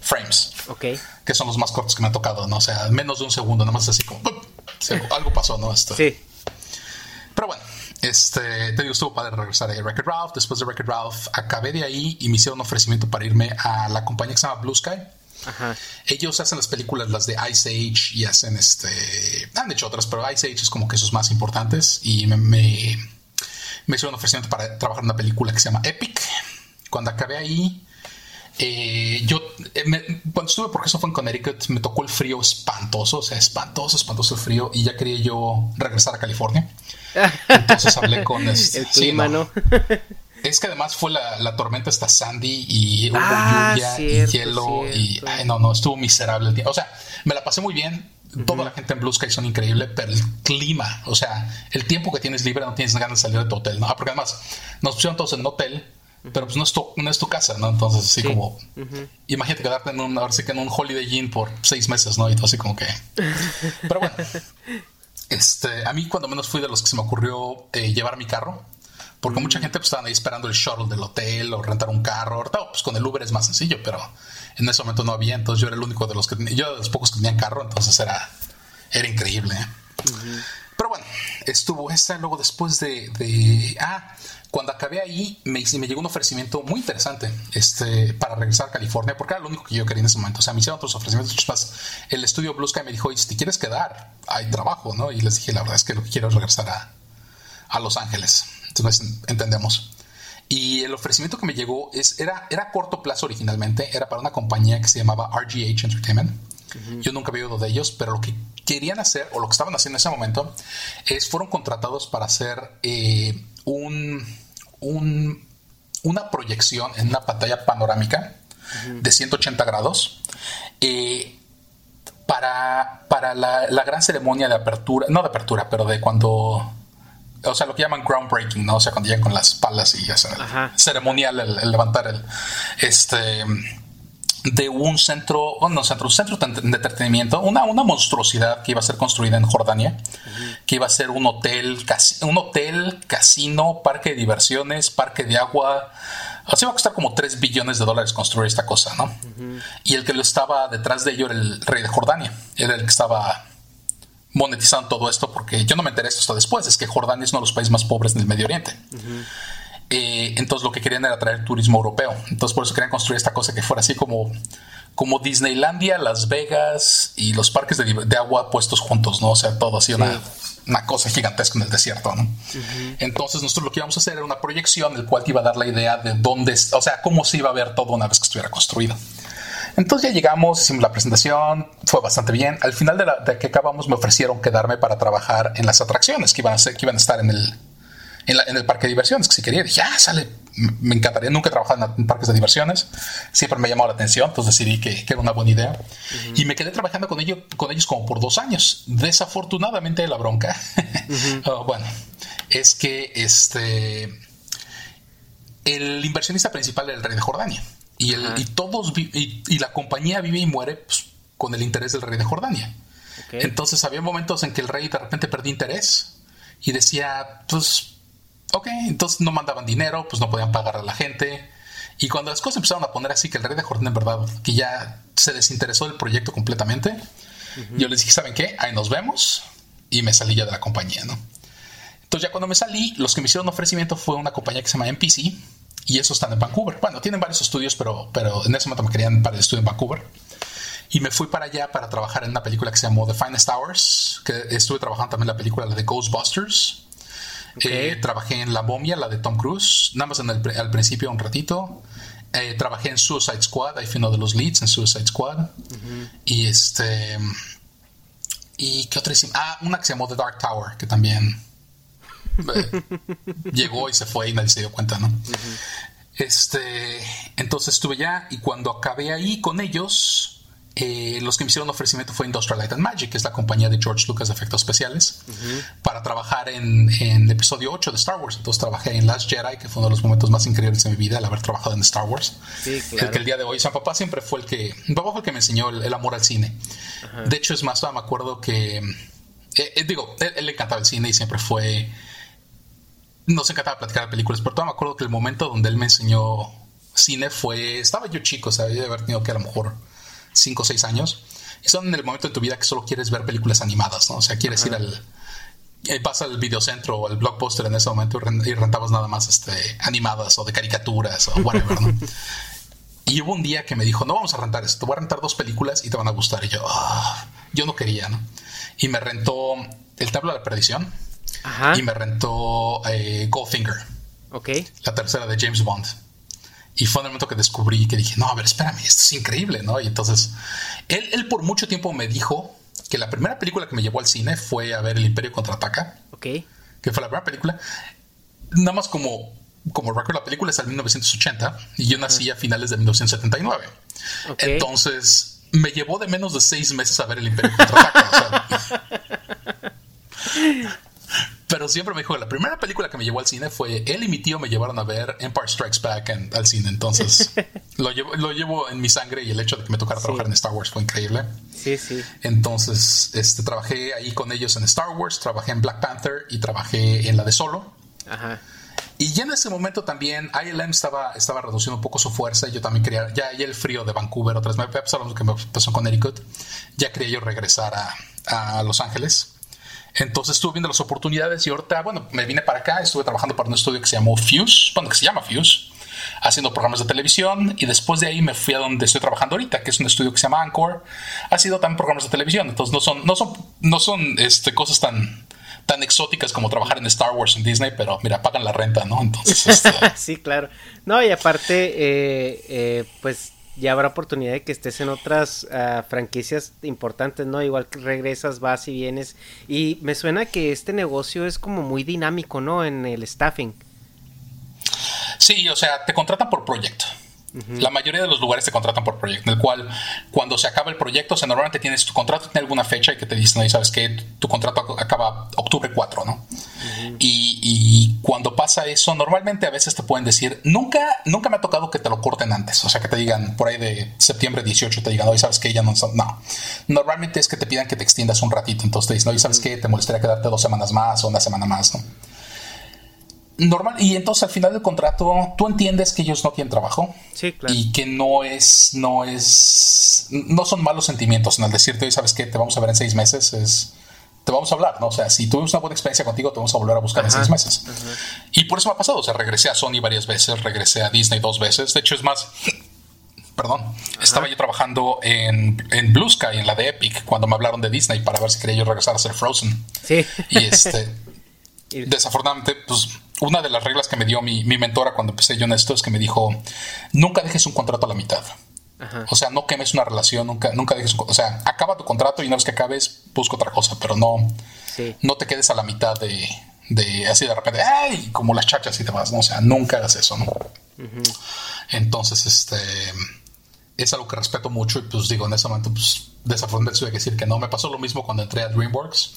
Speaker 2: frames.
Speaker 1: Ok.
Speaker 2: Que son los más cortos que me han tocado, ¿no? O sea, menos de un segundo, nada más así como... algo pasó, ¿no? Esto.
Speaker 1: Sí.
Speaker 2: Pero bueno, este, te digo, estuvo padre regresar a Record Ralph. Después de Record Ralph, acabé de ahí y me hicieron un ofrecimiento para irme a la compañía que se llama Blue Sky. Ajá. Ellos hacen las películas, las de Ice Age, y hacen este. Han hecho otras, pero Ice Age es como que sus más importantes. Y me, me, hicieron un ofrecimiento para trabajar en una película que se llama Epic. Cuando acabé ahí, eh, yo, eh, cuando estuve, porque eso fue en Connecticut, me tocó el frío espantoso, o sea, espantoso, espantoso el frío, y ya quería yo regresar a California. Entonces hablé con [LAUGHS]
Speaker 1: este, el clima, ¿no? [LAUGHS]
Speaker 2: Es que además fue la, tormenta esta Sandy y hubo ah, lluvia y hielo y ay, no, no, estuvo miserable el tiempo. O sea, me la pasé muy bien. Toda la gente en Blue Sky son increíble, pero el clima, o sea, el tiempo que tienes libre no tienes ganas de salir de tu hotel, ¿no? Porque además nos pusieron todos en un hotel, pero pues no es tu, no es tu casa, ¿no? Entonces, así como, imagínate quedarte en un, ahora sí que en un Holiday Inn por seis meses, ¿no? Y todo así como que. [LAUGHS] Pero bueno, este, a mí cuando menos fui de los que se me ocurrió eh, llevar mi carro, porque mucha mm. gente pues, estaban ahí esperando el shuttle del hotel o rentar un carro. Ahorita, pues con el Uber es más sencillo, pero en ese momento no había, entonces yo era el único de los que yo de los pocos que tenían carro, entonces era, era increíble. ¿eh? Pero bueno, estuvo esa, luego después de, de ah, cuando acabé ahí, me, me llegó un ofrecimiento muy interesante este, para regresar a California, porque era lo único que yo quería en ese momento. O sea, me hicieron otros ofrecimientos más. El estudio Blue Sky me dijo, si te quieres quedar, hay trabajo, ¿no? Y les dije, la verdad es que lo que quiero es regresar a, a Los Ángeles. Entonces, entendemos. Y el ofrecimiento que me llegó es, era, era a corto plazo originalmente, era para una compañía que se llamaba RGH Entertainment. Yo nunca había oído de ellos, pero lo que querían hacer, o lo que estaban haciendo en ese momento, es fueron contratados para hacer eh, un una proyección en una pantalla panorámica de 180 grados eh, para, para la, gran ceremonia de apertura, no de apertura, pero de cuando o sea, lo que llaman groundbreaking, ¿no? O sea, cuando llegan con las palas y ya sea, ceremonial el, levantar el, este, de un centro, bueno, centro, un centro de entretenimiento, una, una monstruosidad que iba a ser construida en Jordania, que iba a ser un hotel, un hotel, casino, parque de diversiones, parque de agua. Así iba a costar como 3 billones de dólares construir esta cosa, ¿no? Y el que lo estaba detrás de ello era el rey de Jordania, era el que estaba monetizando todo esto, porque yo no me enteré esto hasta después, es que Jordania es uno de los países más pobres del Medio Oriente. Eh, entonces lo que querían era traer turismo europeo. Entonces por eso querían construir esta cosa que fuera así como, como Disneylandia, Las Vegas y los parques de, agua puestos juntos, ¿no? O sea, todo así una, una cosa gigantesca en el desierto, ¿no? Entonces nosotros lo que íbamos a hacer era una proyección el cual te iba a dar la idea de dónde, o sea, cómo se iba a ver todo una vez que estuviera construido. Entonces ya llegamos, hicimos la presentación, fue bastante bien. Al final de, la, de que acabamos me ofrecieron quedarme para trabajar en las atracciones que iban a, ser, que iban a estar en el, en, el parque de diversiones, que si quería, dije, ah, sale, me encantaría, nunca he trabajado en, parques de diversiones, siempre me llamó la atención, entonces decidí que, era una buena idea. Y me quedé trabajando con ellos, con ellos como por dos años. Desafortunadamente la bronca, [LAUGHS] oh, bueno, es que este, el inversionista principal era el rey de Jordania. Y, el, y todos y, la compañía vive y muere pues, con el interés del rey de Jordania. Entonces había momentos en que el rey de repente perdía interés y decía, pues Ok, entonces no mandaban dinero, pues no podían pagar a la gente. Y cuando las cosas empezaron a poner así, que el rey de Jordán en verdad, que ya se desinteresó del proyecto completamente, yo les dije, ¿saben qué? Ahí nos vemos. Y me salí ya de la compañía, ¿no? Entonces ya cuando me salí, los que me hicieron ofrecimiento fue una compañía que se llama NPC y eso están en Vancouver. Bueno, tienen varios estudios, pero, pero en ese momento me querían para el estudio en Vancouver. Y me fui para allá para trabajar en una película que se llamó The Finest Hours, que estuve trabajando también en la película la de Ghostbusters. Eh, trabajé en La Momia, la de Tom Cruise, nada más en el, al principio un ratito. Eh, trabajé en Suicide Squad, ahí fui uno de los leads en Suicide Squad. Y este. ¿Y qué otra hicimos? Ah, una que se llamó The Dark Tower, que también eh, [LAUGHS] llegó y se fue y nadie se dio cuenta, ¿no? Este. Entonces estuve ya y cuando acabé ahí con ellos eh, los que me hicieron ofrecimiento fue Industrial Light and Magic, que es la compañía de George Lucas de efectos especiales, para trabajar en, el episodio 8 de Star Wars. Entonces trabajé en Last Jedi, que fue uno de los momentos más increíbles de mi vida, el haber trabajado en Star Wars. El que el día de hoy, o papá siempre fue el que, papá fue el que me enseñó el, amor al cine. De hecho, es más, me acuerdo que, eh, eh, digo, él, le encantaba el cine y siempre fue, nos encantaba platicar de películas, pero todavía me acuerdo que el momento donde él me enseñó cine fue, estaba yo chico, o sea, de haber tenido que a lo mejor 5 o 6 años, y son en el momento de tu vida que solo quieres ver películas animadas, ¿no? O sea, quieres ir al... Vas al videocentro o al blockbuster en ese momento y rentabas nada más este, animadas o de caricaturas o whatever, ¿no? [LAUGHS] y hubo un día que me dijo, no vamos a rentar esto, voy a rentar dos películas y te van a gustar. Y yo, ah", yo no quería, ¿no? Y me rentó El Tablo de la Perdición y me rentó eh, Goldfinger.
Speaker 1: Ok.
Speaker 2: La tercera de James Bond. Y fue en el momento que descubrí que dije, no, a ver, espérame, esto es increíble, ¿no? Y entonces, él, él por mucho tiempo me dijo que la primera película que me llevó al cine fue a ver El Imperio Contraataca.
Speaker 1: Ok.
Speaker 2: Que fue la primera película. Nada más como, como recuerdo, la película es al 1980 y yo nací a finales de 1979. Entonces, me llevó de menos de seis meses a ver El Imperio Contraataca. o sea, [LAUGHS] Pero siempre me dijo que la primera película que me llevó al cine fue él y mi tío me llevaron a ver Empire Strikes Back al cine. Entonces [LAUGHS] lo, llevo, lo llevo en mi sangre y el hecho de que me tocara trabajar en Star Wars fue increíble.
Speaker 1: Sí, sí.
Speaker 2: Entonces este, trabajé ahí con ellos en Star Wars, trabajé en Black Panther y trabajé en la de Solo. Ajá. Y ya en ese momento también ILM estaba, estaba reduciendo un poco su fuerza. Yo también quería, ya, ya el frío de Vancouver, otras me pasó lo que me pasó con Connecticut. Ya quería yo regresar a, a Los Ángeles. Entonces estuve viendo las oportunidades y ahorita, bueno, me vine para acá, estuve trabajando para un estudio que se llamó Fuse, bueno, que se llama Fuse, haciendo programas de televisión y después de ahí me fui a donde estoy trabajando ahorita, que es un estudio que se llama Anchor, ha sido también programas de televisión, entonces no son, no son, no son este, cosas tan, tan exóticas como trabajar en Star Wars en Disney, pero mira, pagan la renta, ¿no? Entonces, [LAUGHS]
Speaker 1: este... sí, claro. No, y aparte, eh, eh, pues ya habrá oportunidad de que estés en otras ah, franquicias importantes, ¿no? Igual que regresas, vas y vienes. Y me suena que este negocio es como muy dinámico, ¿no? En el staffing.
Speaker 2: Sí, o sea, te contratan por proyecto. La mayoría de los lugares te contratan por proyecto, en el cual cuando se acaba el proyecto, o sea, normalmente tienes tu contrato, tiene alguna fecha y que te dicen, no, sabes que tu contrato acaba octubre 4, ¿no? y, cuando pasa eso, normalmente a veces te pueden decir, nunca, nunca me ha tocado que te lo corten antes, o sea, que te digan por ahí de septiembre 18, te digan, hoy sabes que ya no, no. Normalmente es que te pidan que te extiendas un ratito, entonces te dicen, oye, sabes que te molestaría quedarte dos semanas más o una semana más, ¿no? Normal y entonces al final del contrato tú entiendes que ellos no tienen trabajo.
Speaker 1: Sí, claro.
Speaker 2: y que no es no es no son malos sentimientos en el decirte sabes que te vamos a ver en seis meses es te vamos a hablar no o sea si tuvimos una buena experiencia contigo te vamos a volver a buscar en seis meses. y por eso me ha pasado o sea regresé a Sony varias veces regresé a Disney dos veces. De hecho es más [COUGHS] perdón estaba yo trabajando en, en Blue Sky en la de Epic cuando me hablaron de Disney para ver si quería yo regresar a ser Frozen.
Speaker 1: Sí.
Speaker 2: Y este [LAUGHS] desafortunadamente pues una de las reglas que me dio mi, mentora cuando empecé yo en esto es que me dijo, nunca dejes un contrato a la mitad. O sea, no quemes una relación, nunca, nunca dejes, o sea, acaba tu contrato y una vez que acabes, busca otra cosa, pero no, no te quedes a la mitad de, de así de repente, ¡ay! Como las chachas y demás, ¿no? O sea, nunca hagas eso, ¿no? Entonces, este, es algo que respeto mucho y pues digo, en ese momento, pues desafortunadamente tuve que decir que no. Me pasó lo mismo cuando entré a DreamWorks.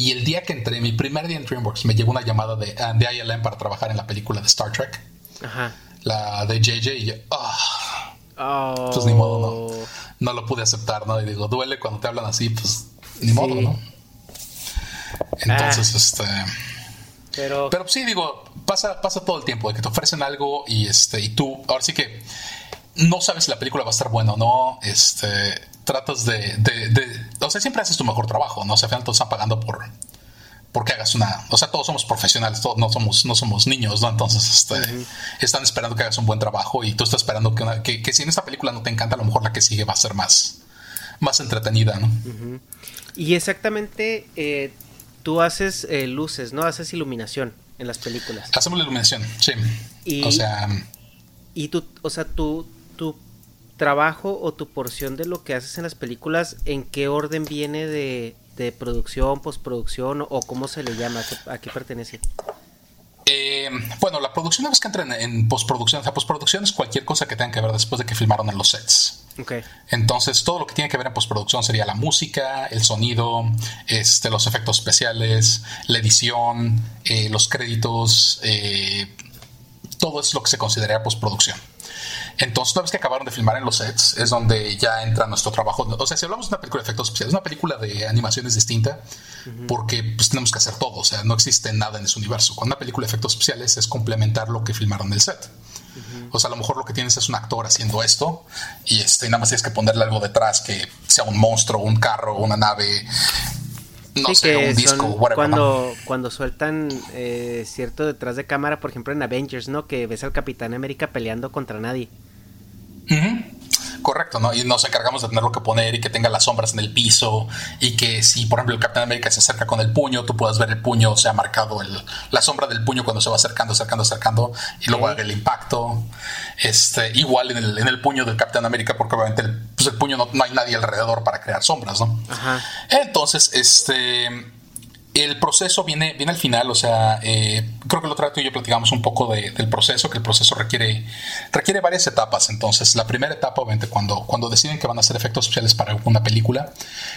Speaker 2: Y el día que entré, mi primer día en DreamWorks, me llegó una llamada de, uh, de ILM para trabajar en la película de Star Trek. Ajá. La de JJ y yo, ah, oh. Pues ni modo, no. No lo pude aceptar, ¿no? Y digo, duele cuando te hablan así, pues ni modo, ¿no? Entonces, ah. este. Pero... Pero sí, digo, pasa, pasa todo el tiempo de que te ofrecen algo y este, y tú, ahora sí que no sabes si la película va a estar buena o no. Este, tratas de, de, o sea, siempre haces tu mejor trabajo, ¿no? O sea, al final todos están pagando por porque hagas una, o sea, todos somos profesionales, todos no somos, no somos niños, ¿no? Entonces, este, están esperando que hagas un buen trabajo y tú estás esperando que, que, si en esta película no te encanta, a lo mejor la que sigue va a ser más, más entretenida, ¿no?
Speaker 1: Y exactamente, eh, tú haces eh, luces, ¿no? Haces iluminación en las películas.
Speaker 2: Hacemos la iluminación, sí. Y, o sea...
Speaker 1: Y tú, o sea, tú, tu trabajo o tu porción de lo que haces en las películas, ¿en qué orden viene de, producción, postproducción o cómo se le llama? ¿A qué, pertenece?
Speaker 2: Eh, bueno, la producción, una vez que entra en, postproducción, o sea, postproducción es cualquier cosa que tenga que ver después de que filmaron en los sets. Okay. Entonces, todo lo que tiene que ver en postproducción sería la música, el sonido, este, los efectos especiales, la edición, eh, los créditos, eh, todo es lo que se consideraría postproducción. Entonces, una vez que acabaron de filmar en los sets, es donde ya entra nuestro trabajo. O sea, si hablamos de una película de efectos especiales, una película de animación es distinta porque pues, tenemos que hacer todo. O sea, no existe nada en ese universo. Con una película de efectos especiales es complementar lo que filmaron en el set. O sea, a lo mejor lo que tienes es un actor haciendo esto y este, nada más tienes que ponerle algo detrás que sea un monstruo, un carro, una nave, no sé, un disco, whatever,
Speaker 1: cuando, cuando sueltan eh, cierto detrás de cámara, por ejemplo en Avengers, ¿no? Que ves al Capitán América peleando contra nadie.
Speaker 2: Correcto, ¿no? Y nos encargamos de tenerlo que poner y que tenga las sombras en el piso y que si, por ejemplo, el Capitán América se acerca con el puño, tú puedas ver el puño, o sea, marcado el, la sombra del puño cuando se va acercando, acercando, acercando y luego el impacto. Este, igual en el, en el puño del Capitán América, porque obviamente el, pues el puño no, no hay nadie alrededor para crear sombras, ¿no? Ajá. Entonces, este el proceso viene, viene al final, o sea, eh, creo que lo trato y yo platicamos un poco del proceso, que el proceso requiere, requiere varias etapas. Entonces, la primera etapa, obviamente, cuando, cuando deciden que van a hacer efectos especiales para una película,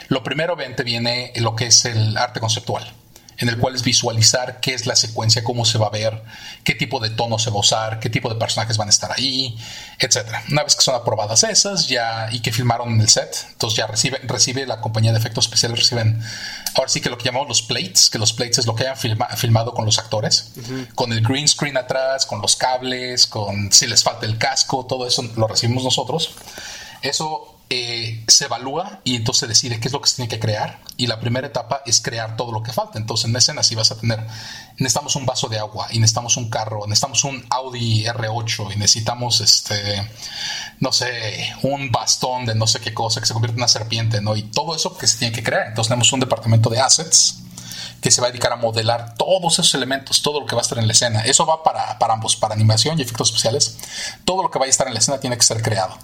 Speaker 2: lo primero, obviamente, viene lo que es el arte conceptual en el cual es visualizar qué es la secuencia, cómo se va a ver, qué tipo de tono se va a usar, qué tipo de personajes van a estar ahí, etcétera. Una vez que son aprobadas esas ya y que filmaron en el set, entonces ya recibe, recibe la compañía de efectos especiales, reciben ahora sí que lo que llamamos los plates, que los plates es lo que hayan filmado con los actores, con el green screen atrás, con los cables, con si les falta el casco, todo eso lo recibimos nosotros. Eso eh, se evalúa y entonces decide qué es lo que se tiene que crear. Y la primera etapa es crear todo lo que falta. Entonces, en escena, si vas a tener, necesitamos un vaso de agua, y necesitamos un carro, necesitamos un Audi R8, y necesitamos este, no sé, un bastón de no sé qué cosa que se convierte en una serpiente, ¿no? Y todo eso que se tiene que crear. Entonces, tenemos un departamento de assets que se va a dedicar a modelar todos esos elementos, todo lo que va a estar en la escena. Eso va para, para ambos, para animación y efectos especiales. Todo lo que vaya a estar en la escena tiene que ser creado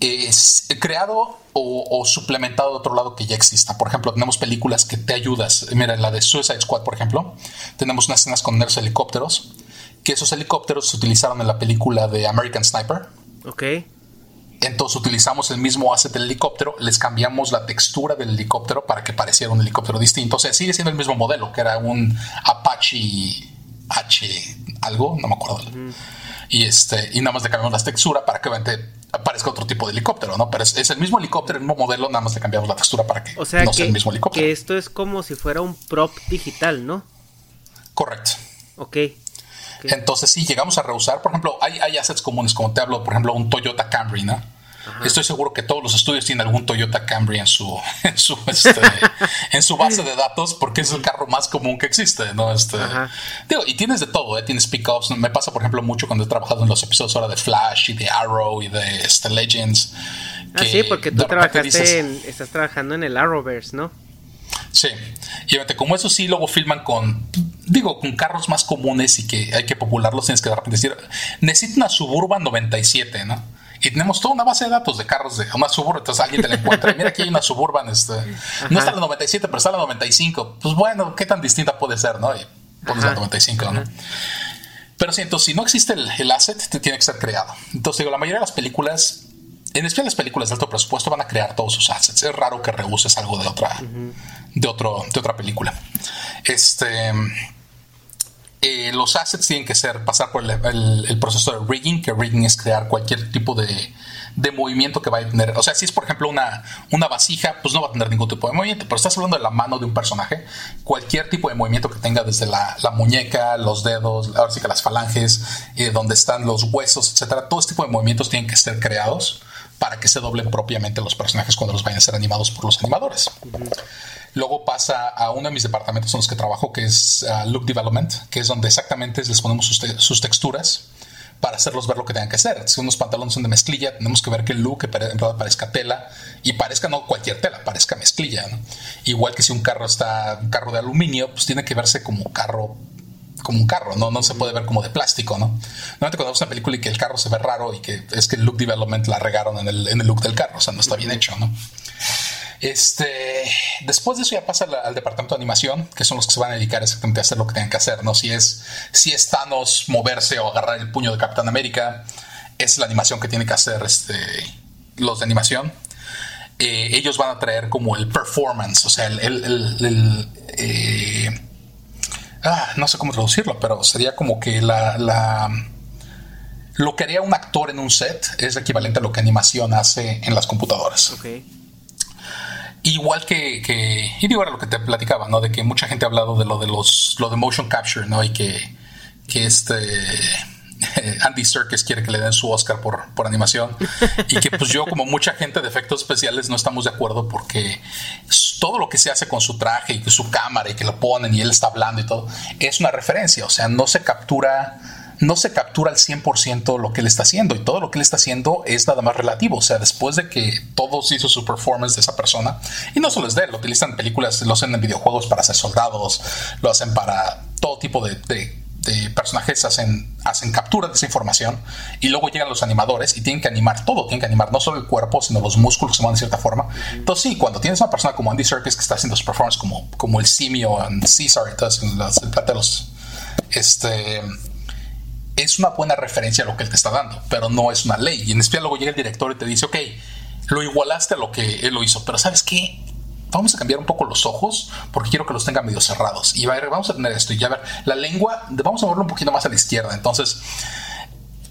Speaker 2: es creado o, suplementado de otro lado que ya exista. Por ejemplo, tenemos películas que te ayudas. Mira, la de Suicide Squad, por ejemplo, tenemos unas escenas con los helicópteros, que esos helicópteros se utilizaron en la película de American Sniper.
Speaker 1: Ok.
Speaker 2: Entonces utilizamos el mismo asset del helicóptero, les cambiamos la textura del helicóptero para que pareciera un helicóptero distinto. O sea, sigue siendo el mismo modelo, que era un Apache H algo, no me acuerdo. Y este, y nada más le cambiamos la textura para que obviamente aparezca otro tipo de helicóptero, ¿no? Pero es, el mismo helicóptero, el mismo modelo, nada más le cambiamos la textura para que
Speaker 1: no sea el mismo helicóptero. Que esto es como si fuera un prop digital, ¿no?
Speaker 2: Correcto.
Speaker 1: Ok.
Speaker 2: Entonces, sí, llegamos a rehusar. Por ejemplo, hay, hay assets comunes, como te hablo, por ejemplo, un Toyota Camry, ¿no? Estoy seguro que todos los estudios tienen algún Toyota Camry en su, [LAUGHS] en su, este, [LAUGHS] en su base de datos porque es el carro más común que existe, ¿no? Este, digo, y tienes de todo, ¿eh? tienes pickups. Me pasa, por ejemplo, mucho cuando he trabajado en los episodios ahora de Flash y de Arrow y de este, Legends.
Speaker 1: ah, sí, porque tú trabajaste en, estás trabajando en el Arrowverse, ¿no?
Speaker 2: Sí, y como eso sí, luego filman con, digo, con carros más comunes y que hay que popularlos, tienes que de repente decir, necesito una Suburban 97, ¿no? Y tenemos toda una base de datos de carros de una suburban. Entonces alguien te la encuentra. Mira, aquí hay una suburban. Este, no está la 97, pero está la 95. Pues bueno, ¿qué tan distinta puede ser? ¿no? Y pones la 95, ¿no? Pero sí, entonces, si no existe el, asset, te tiene que ser creado. Entonces, digo, la mayoría de las películas, en especial las películas de alto presupuesto, van a crear todos sus assets. Es raro que rehuses algo de otra, de otro, de otra película. Este. Eh, los assets tienen que ser pasar por el, proceso de rigging, que rigging es crear cualquier tipo de, movimiento que vaya a tener. O sea, si es por ejemplo una, una vasija, pues no va a tener ningún tipo de movimiento, pero estás hablando de la mano de un personaje, cualquier tipo de movimiento que tenga desde la, muñeca, los dedos, ahora sí que las falanges, eh, donde están los huesos, etcétera, todo este tipo de movimientos tienen que ser creados para que se doblen propiamente los personajes cuando los vayan a ser animados por los animadores. Luego pasa a uno de mis departamentos en los que trabajo, que es uh, Look Development, que es donde exactamente les ponemos sus, texturas para hacerlos ver lo que tengan que hacer. Si unos pantalones son de mezclilla, tenemos que ver que el look verdad parezca tela y parezca no cualquier tela, parezca mezclilla. Igual que si un carro está un carro de aluminio, pues tiene que verse como carro como un carro, no, no se puede ver como de plástico, ¿no? Normalmente cuando vemos una película y que el carro se ve raro y que es que el look development la regaron en el, en el look del carro, o sea, no está bien hecho, ¿no? Este, después de eso ya pasa al, departamento de animación, que son los que se van a dedicar exactamente a hacer lo que tengan que hacer, ¿no? Si es, si es Thanos moverse o agarrar el puño de Capitán América, es la animación que tiene que hacer este, los de animación. Eh, ellos van a traer como el performance, o sea, el, eh, ah, no sé cómo traducirlo, pero sería como que la, lo que haría un actor en un set es equivalente a lo que animación hace en las computadoras. Igual que, que, y digo ahora lo que te platicaba, ¿no? De que mucha gente ha hablado de lo de los, lo de motion capture, ¿no? Y que, que este [LAUGHS] Andy Serkis quiere que le den su Oscar por, por animación. Y que pues yo, como mucha gente de efectos especiales, no estamos de acuerdo porque todo lo que se hace con su traje y su cámara y que lo ponen y él está hablando y todo, es una referencia. O sea, no se captura no se captura al 100% lo que él está haciendo y todo lo que él está haciendo es nada más relativo. O sea, después de que todos hizo su performance de esa persona, y no solo es de él, lo utilizan en películas, lo hacen en videojuegos para ser soldados, lo hacen para todo tipo de, personajes, hacen, hacen captura de esa información y luego llegan los animadores y tienen que animar todo, tienen que animar no solo el cuerpo, sino los músculos que se mueven de cierta forma. Entonces, sí, cuando tienes una persona como Andy Serkis que está haciendo su performance como, como el simio en Caesar, entonces, en las, el los, este es una buena referencia a lo que él te está dando, pero no es una ley. Y en especial luego llega el director y te dice, ok, lo igualaste a lo que él lo hizo, pero ¿sabes qué? Vamos a cambiar un poco los ojos porque quiero que los tenga medio cerrados. Y a ver, vamos a tener esto. Y ya ver, la lengua, vamos a moverlo un poquito más a la izquierda. Entonces,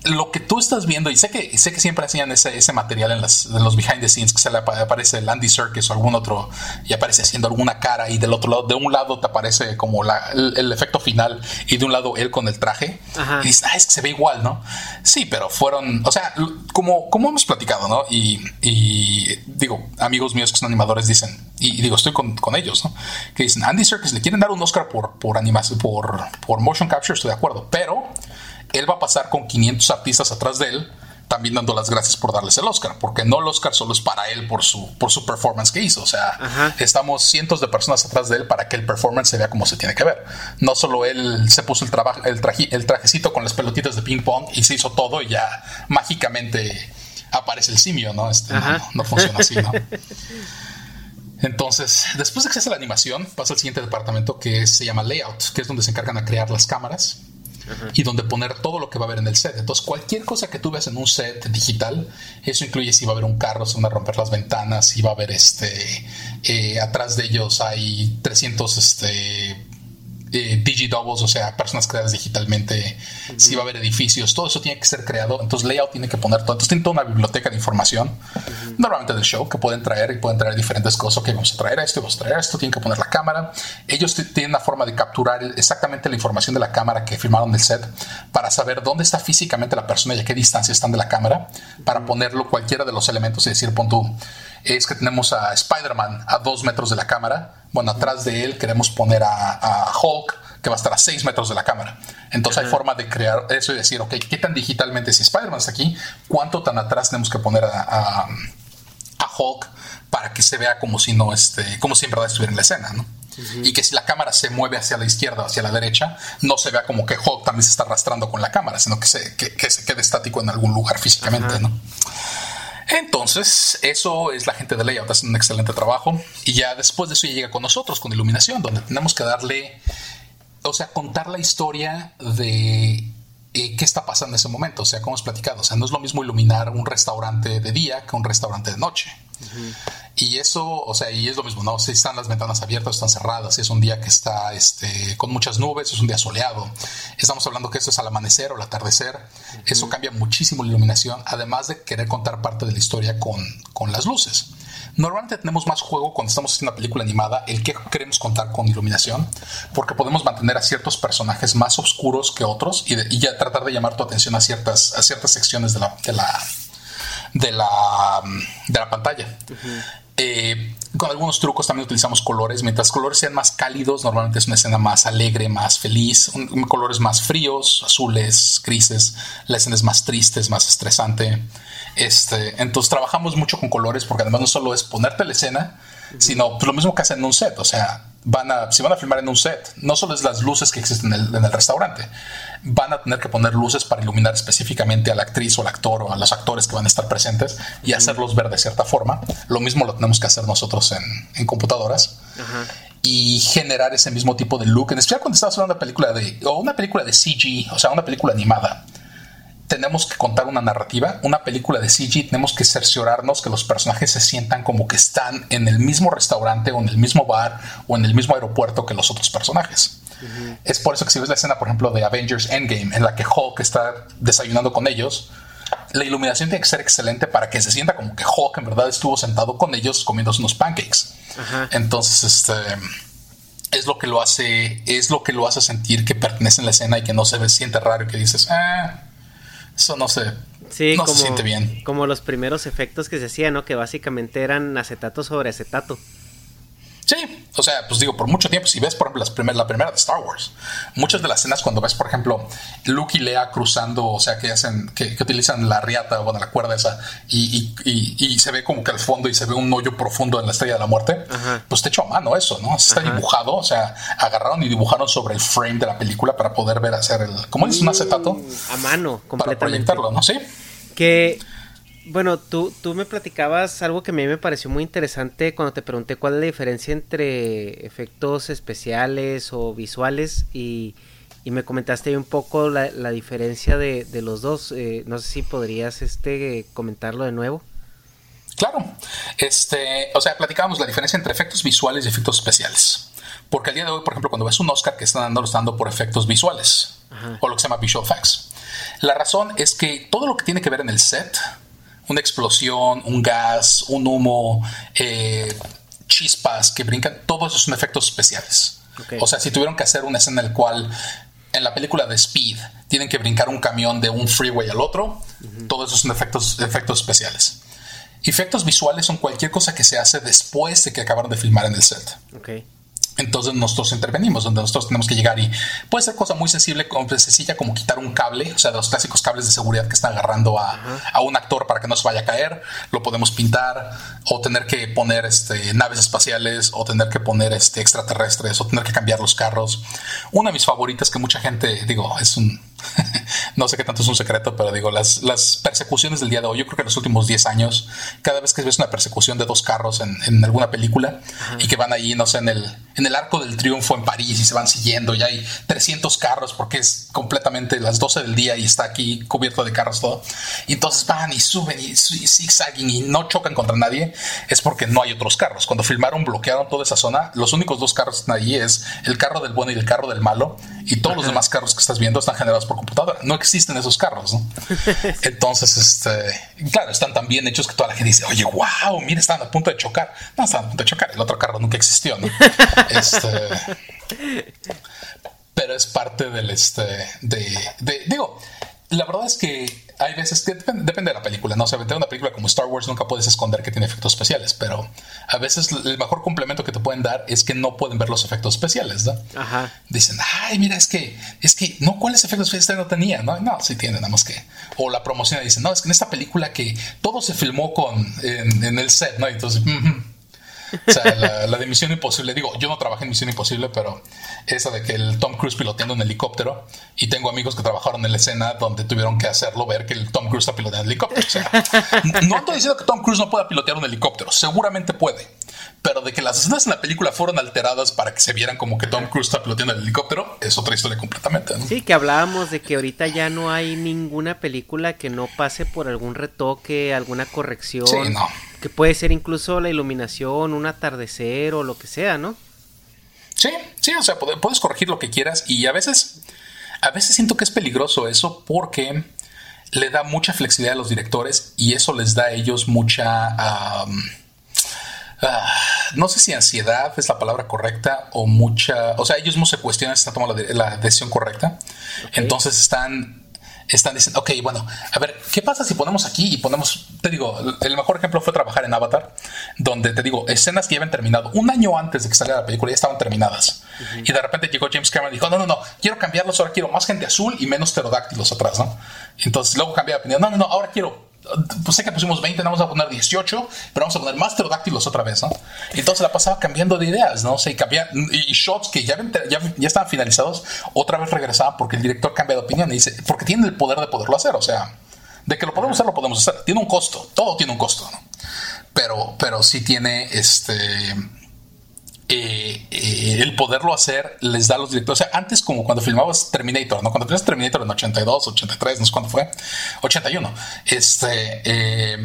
Speaker 2: lo que tú estás viendo, y sé que, sé que siempre hacían ese, ese material en, los behind the scenes, que se le aparece el Andy Serkis o algún otro, y aparece haciendo alguna cara, y del otro lado, de un lado te aparece como el, efecto final, y de un lado él con el traje, y dices, ah, es que se ve igual, ¿no? Sí, pero fueron, o sea, como, como hemos platicado, ¿no? Y, digo, amigos míos que son animadores dicen, y, digo, estoy con, ellos, ¿no? Que dicen, Andy Serkis le quieren dar un Oscar por, por por, por motion capture, estoy de acuerdo, pero él va a pasar con 500 artistas atrás de él, también dando las gracias por darles el Oscar, porque no el Oscar solo es para él por su, por su performance que hizo, o sea, estamos cientos de personas atrás de él para que el performance se vea como se tiene que ver. No solo él se puso el, trabajo, el, el trajecito con las pelotitas de ping pong y se hizo todo y ya mágicamente aparece el simio, ¿no? Este, no, funciona así, ¿no? Entonces, después de que se hace la animación, pasa al siguiente departamento que se llama Layout, que es donde se encargan de crear las cámaras y donde poner todo lo que va a haber en el set. Entonces, cualquier cosa que tú veas en un set digital, eso incluye si va a haber un carro, si van a romper las ventanas, si va a haber este, eh, atrás de ellos hay 300 este, eh, digidoubles, o sea, personas creadas digitalmente, si va a haber edificios, todo eso tiene que ser creado. Entonces, Layout tiene que poner todo. Entonces, tiene toda una biblioteca de información, normalmente del show, que pueden traer y pueden traer diferentes cosas. Ok, vamos a traer esto, vamos a traer esto, tienen que poner la cámara. Ellos tienen una forma de capturar exactamente la información de la cámara que firmaron del set para saber dónde está físicamente la persona y a qué distancia están de la cámara para ponerlo cualquiera de los elementos y decir, pon tú es que tenemos a Spider-Man a dos metros de la cámara. Bueno, atrás de él queremos poner a, Hulk, que va a estar a seis metros de la cámara. Entonces hay forma de crear eso y decir, ok, ¿qué tan digitalmente si Spider-Man está aquí? ¿Cuánto tan atrás tenemos que poner a, Hulk para que se vea como si no, este, como si en verdad estuviera en la escena, ¿no? Y que si la cámara se mueve hacia la izquierda o hacia la derecha, no se vea como que Hulk también se está arrastrando con la cámara, sino que se, que, se quede estático en algún lugar físicamente, ¿no? Entonces, eso es la gente de Layout, hacen un excelente trabajo. Y ya después de eso llega con nosotros, con iluminación, donde tenemos que darle, o sea, contar la historia de eh, qué está pasando en ese momento. O sea, como hemos platicado, o sea, no es lo mismo iluminar un restaurante de día que un restaurante de noche. Y eso, o sea, y es lo mismo, ¿no? Si están las ventanas abiertas están cerradas, si es un día que está este, con muchas nubes, es un día soleado. Estamos hablando que eso es al amanecer o al atardecer. Eso cambia muchísimo la iluminación, además de querer contar parte de la historia con, con las luces. Normalmente tenemos más juego cuando estamos haciendo una película animada, el que queremos contar con iluminación, porque podemos mantener a ciertos personajes más oscuros que otros y, ya tratar de llamar tu atención a ciertas, a ciertas secciones de la, de la, de la, de la pantalla. Eh, con algunos trucos también utilizamos colores. Mientras colores sean más cálidos, normalmente es una escena más alegre, más feliz. colores más fríos, azules, grises. La escena es más triste, es más estresante. Este, entonces trabajamos mucho con colores porque además no solo es ponerte la escena, sino pues, lo mismo que hacen en un set. O sea, van a, si van a filmar en un set, no solo es las luces que existen en el, en el, restaurante, van a tener que poner luces para iluminar específicamente a la actriz o al actor o a los actores que van a estar presentes y hacerlos ver de cierta forma. Lo mismo lo tenemos que hacer nosotros en, en computadoras. Y generar ese mismo tipo de look, en especial cuando estamos hablando de una película de, o una película de CG, o sea, una película animada tenemos que contar una narrativa, una película de CG, tenemos que cerciorarnos que los personajes se sientan como que están en el mismo restaurante o en el mismo bar o en el mismo aeropuerto que los otros personajes. Es por eso que si ves la escena, por ejemplo, de Avengers Endgame, en la que Hulk está desayunando con ellos, la iluminación tiene que ser excelente para que se sienta como que Hulk en verdad estuvo sentado con ellos comiendo unos pancakes. Entonces, este es lo que lo hace, es lo que lo hace sentir que pertenece en la escena y que no se siente raro y que dices, ah, eso no se, no se siente bien.
Speaker 1: Como los primeros efectos que se hacían, ¿no? Que básicamente eran acetato sobre acetato.
Speaker 2: Sí, o sea, pues digo, por mucho tiempo, si ves, por ejemplo, las primer, la primera de Star Wars, muchas de las escenas cuando ves, por ejemplo, Luke y Leia cruzando, o sea, que hacen, que, utilizan la riata, bueno, la cuerda esa, y, y, se ve como que al fondo y se ve un hoyo profundo en la estrella de la muerte, pues te hecho a mano eso, ¿no? Está dibujado, o sea, agarraron y dibujaron sobre el frame de la película para poder ver hacer el, ¿cómo dices? Un acetato.
Speaker 1: Mm, a mano, completamente. Para
Speaker 2: proyectarlo, ¿no? Sí.
Speaker 1: Que bueno, tú, tú me platicabas algo que a mí me pareció muy interesante cuando te pregunté cuál es la diferencia entre efectos especiales o visuales y, me comentaste un poco la, diferencia de, los dos. Eh, no sé si podrías este, comentarlo de nuevo.
Speaker 2: Claro, este, o sea, platicábamos la diferencia entre efectos visuales y efectos especiales. Porque al día de hoy, por ejemplo, cuando ves un Oscar que están dando, lo están dando por efectos visuales o lo que se llama visual effects. La razón es que todo lo que tiene que ver en el set una explosión, un gas, un humo, eh, chispas que brincan, todos esos son efectos especiales. O sea, si tuvieron que hacer una escena en la cual en la película de Speed tienen que brincar un camión de un freeway al otro, todos esos son efectos, efectos especiales. Efectos visuales son cualquier cosa que se hace después de que acabaron de filmar en el set.
Speaker 1: Okay.
Speaker 2: Entonces nosotros intervenimos, donde nosotros tenemos que llegar y puede ser cosa muy sensible, como, sencilla como quitar un cable, o sea, de los clásicos cables de seguridad que están agarrando a, a, un actor para que no se vaya a caer, lo podemos pintar, o tener que poner este, naves espaciales, o tener que poner este, extraterrestres, o tener que cambiar los carros. Una de mis favoritas que mucha gente, digo, es un, [LAUGHS] no sé qué tanto es un secreto, pero digo, las, las persecuciones del día de hoy, yo creo que en los últimos 10 años, cada vez que ves una persecución de dos carros en, en alguna película y que van allí, no sé, en el, en el Arco del Triunfo en París y se van siguiendo, y hay 300 carros porque es completamente las 12 del día y está aquí cubierto de carros todo. Y entonces van y suben y, zigzagging y no chocan contra nadie, es porque no hay otros carros. Cuando filmaron, bloquearon toda esa zona, los únicos dos carros que están allí es el carro del bueno y el carro del malo, y todos los demás carros que estás viendo están generados por computadora. No existen esos carros, ¿no? [LAUGHS] Entonces, este, claro, están tan bien hechos que toda la gente dice, oye, wow, mira, están a punto de chocar. No, están a punto de chocar. El otro carro nunca existió, ¿no? [LAUGHS] este, pero es parte del, este, de, de, digo, la verdad es que hay veces que depende, de la película, ¿no? O sea, una película como Star Wars nunca puedes esconder que tiene efectos especiales, pero a veces el mejor complemento que te pueden dar es que no pueden ver los efectos especiales, ¿no?
Speaker 1: Ajá.
Speaker 2: Dicen, ay, mira, es que, es que, no, ¿cuáles efectos especiales no tenía? No, no, sí tiene, nada más que. O la promoción dicen, no, es que en esta película que todo se filmó con, en, el set, ¿no? Entonces, O sea, la, de Misión Imposible, digo, yo no trabajé en Misión Imposible, pero esa de que el Tom Cruise piloteando un helicóptero, y tengo amigos que trabajaron en la escena donde tuvieron que hacerlo ver que el Tom Cruise está piloteando un helicóptero. O sea, no estoy diciendo que Tom Cruise no pueda pilotear un helicóptero, seguramente puede, pero de que las escenas en la película fueron alteradas para que se vieran como que Tom Cruise está piloteando el helicóptero, es otra historia completamente.
Speaker 1: Sí, que hablábamos de que ahorita ya no hay ninguna película que no pase por algún retoque, alguna corrección.
Speaker 2: Sí, no.
Speaker 1: Que puede ser incluso la iluminación, un atardecer o lo que sea, ¿no?
Speaker 2: Sí, sí, o sea, puedes corregir lo que quieras y a veces, a veces siento que es peligroso eso porque le da mucha flexibilidad a los directores y eso les da a ellos mucha... Ah, no sé si ansiedad es la palabra correcta o mucha, o sea, ellos no se cuestionan si están tomando la, decisión correcta. Entonces están están diciendo, ok, bueno, a ver, ¿qué pasa si ponemos aquí y ponemos, te digo, el mejor ejemplo fue trabajar en Avatar, donde te digo, escenas que ya habían terminado un año antes de que saliera la película ya estaban terminadas. Y de repente llegó James Cameron y dijo, no, no, no, quiero cambiarlos, ahora quiero más gente azul y menos pterodáctilos atrás, ¿no? Entonces luego cambié de opinión, no, no, no, ahora quiero pues sé que pusimos 20, vamos a poner 18, pero vamos a poner más pterodáctilos otra vez, ¿no? Entonces la pasaba cambiando de ideas, ¿no? O sea, y, shots que ya, ya, ya, estaban finalizados, otra vez regresaban porque el director cambia de opinión y dice, porque tiene el poder de poderlo hacer, o sea, de que lo podemos hacer, lo podemos hacer. Tiene un costo, todo tiene un costo, ¿no? Pero, pero sí tiene este eh, eh, el poderlo hacer les da a los directores. O sea, antes, como cuando filmabas Terminator, ¿no? Cuando filmas Terminator en 82, 83, no sé cuándo fue, 81, este, eh,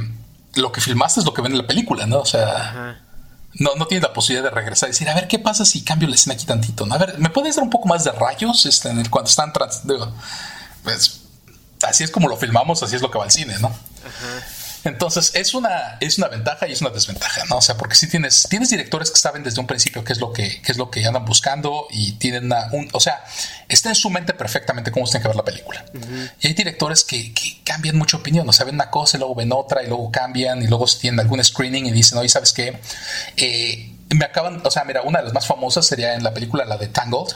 Speaker 2: lo que filmaste es lo que ven en la película, ¿no? O sea. No, no tienes la posibilidad de regresar y decir, a ver, ¿qué pasa si cambio la escena aquí tantito? A ver, ¿me puedes dar un poco más de rayos este, en el, cuando están trans, pues así es como lo filmamos, así es lo que va al cine, ¿no? Ajá. Entonces, es una, es una ventaja y es una desventaja, ¿no? O sea, porque si tienes, tienes directores que saben desde un principio qué es lo que, qué es lo que andan buscando y tienen una, un, o sea, está en su mente perfectamente cómo se tiene que ver la película. Y hay directores que, cambian mucha opinión, o sea, ven una cosa y luego ven otra y luego cambian y luego tienen algún screening y dicen, oye, ¿sabes qué? Eh, me acaban, o sea, mira, una de las más famosas sería en la película la de Tangled,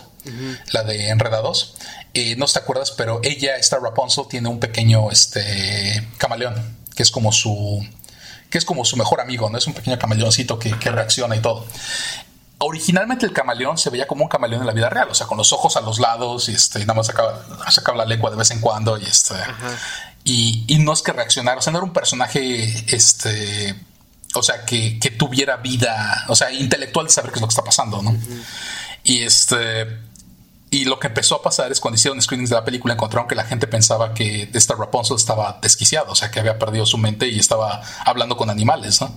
Speaker 2: la de Enredados. Eh, no te acuerdas, pero ella, esta Rapunzel, tiene un pequeño este, camaleón que es como su que es como su mejor amigo, ¿no? Es un pequeño camaleoncito que, reacciona y todo. Originalmente el camaleón se veía como un camaleón en la vida real, o sea, con los ojos a los lados y este, nada más sacaba, sacaba la lengua de vez en cuando y este, y, no es que reaccionara, o sea, no era un personaje, este, o sea, que, tuviera vida, o sea, intelectual de saber qué es lo que está pasando, ¿no? Y este, y lo que empezó a pasar es cuando hicieron screenings de la película encontraron que la gente pensaba que esta Rapunzel estaba desquiciado, o sea, que había perdido su mente y estaba hablando con animales, ¿no?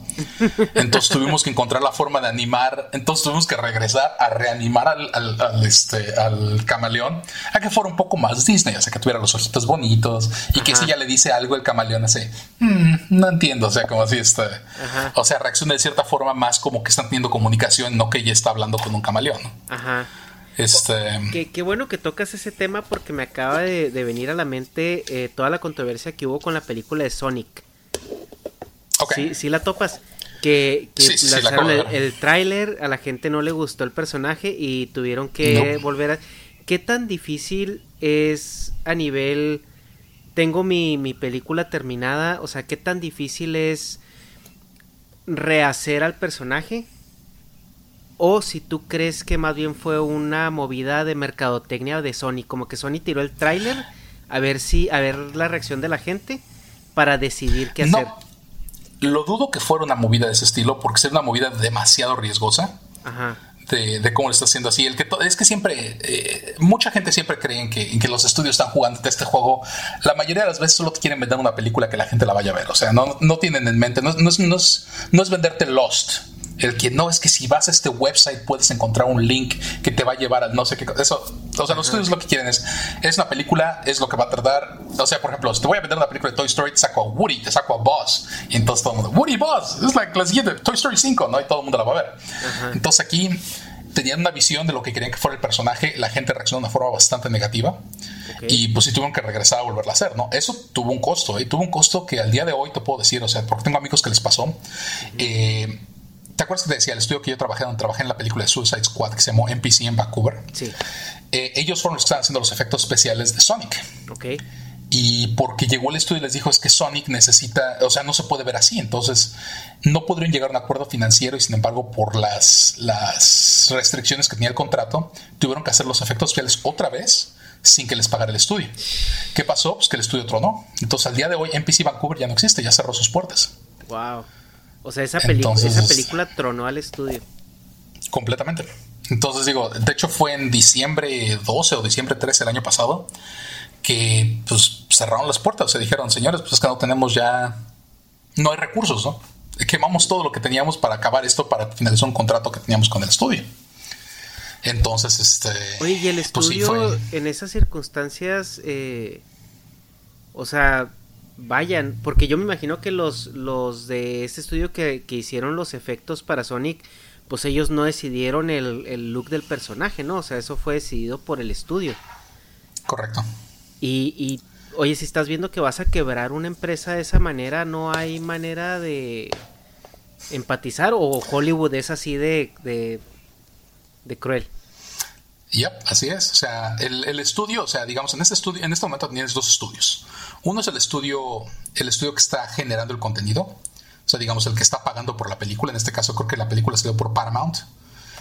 Speaker 2: Entonces tuvimos que encontrar la forma de animar, entonces tuvimos que regresar a reanimar al, este, al camaleón a que fuera un poco más Disney, o sea, que tuviera los ojitos bonitos y que si ya le dice algo el camaleón así, mm, no entiendo, o sea, como así este, o sea, reacciona de cierta forma más como que están teniendo comunicación, no que ella está hablando con un camaleón.
Speaker 1: Ajá. Este... Qué, bueno que tocas ese tema porque me acaba de, venir a la mente eh, toda la controversia que hubo con la película de Sonic. Sí, sí la topas. Que, el, tráiler, a la gente no le gustó el personaje y tuvieron que volver a... ¿Qué tan difícil es a nivel... Tengo mi, mi película terminada, o sea, ¿qué tan difícil es rehacer al personaje? O si tú crees que más bien fue una movida de mercadotecnia de Sony, como que Sony tiró el tráiler a ver si a ver la reacción de la gente para decidir qué hacer.
Speaker 2: Lo dudo que fuera una movida de ese estilo porque sería una movida demasiado riesgosa. Ajá. De, cómo lo está haciendo así. El que es que siempre, eh, mucha gente siempre cree en que, los estudios están jugando este juego. La mayoría de las veces solo quieren vender una película que la gente la vaya a ver. O sea, no, no tienen en mente, no, no, no, es, no es venderte Lost el que no es que si vas a este website puedes encontrar un link que te va a llevar al no sé qué eso o sea los estudios lo que quieren es es una película es lo que va a tardar o sea por ejemplo si te voy a vender una película de Toy Story te saco a Woody te saco a Buzz y entonces todo el mundo Woody Buzz es like la siguiente Toy Story 5 no y todo el mundo la va a ver. Entonces aquí tenían una visión de lo que querían que fuera el personaje la gente reaccionó de una forma bastante negativa y pues sí tuvieron que regresar a volverla a hacer no eso tuvo un costo ¿eh? tuvo un costo que al día de hoy te puedo decir o sea porque tengo amigos que les pasó eh ¿Te acuerdas que te decía el estudio que yo trabajé donde trabajé en la película de Suicide Squad que se llamó NPC en Vancouver?
Speaker 1: Sí.
Speaker 2: Eh, ellos fueron los que estaban haciendo los efectos especiales de Sonic.
Speaker 1: Ok.
Speaker 2: y porque llegó el estudio y les dijo es que Sonic necesita, o sea, no se puede ver así, entonces no podrían llegar a un acuerdo financiero y sin embargo por las, las restricciones que tenía el contrato, tuvieron que hacer los efectos especiales otra vez sin que les pagara el estudio. ¿Qué pasó? Pues que el estudio tronó. Entonces al día de hoy NPC Vancouver ya no existe, ya cerró sus puertas.
Speaker 1: Wow. O sea, esa, película esa película tronó al estudio.
Speaker 2: Completamente. Entonces digo, de hecho fue en diciembre 12 o diciembre 13 el año pasado que pues cerraron las puertas, se dijeron, señores, pues es que no tenemos ya, no hay recursos, ¿no? Quemamos todo lo que teníamos para acabar esto, para finalizar un contrato que teníamos con el estudio. Entonces, este...
Speaker 1: Oye, y el pues estudio en esas circunstancias, eh, o sea, vayan, porque yo me imagino que los, los de este estudio que, que hicieron los efectos para Sonic, pues ellos no decidieron el, el look del personaje, ¿no? O sea, eso fue decidido por el estudio.
Speaker 2: Correcto.
Speaker 1: Y, y, oye, si estás viendo que vas a quebrar una empresa de esa manera, no hay manera de empatizar o Hollywood es así de, de, cruel.
Speaker 2: Yep, así es. O sea, el, estudio, o sea, digamos, en este estudio, en este momento tienes dos estudios. Uno es el estudio, el estudio que está generando el contenido. O sea, digamos, el que está pagando por la película. En este caso, creo que la película se dio por Paramount.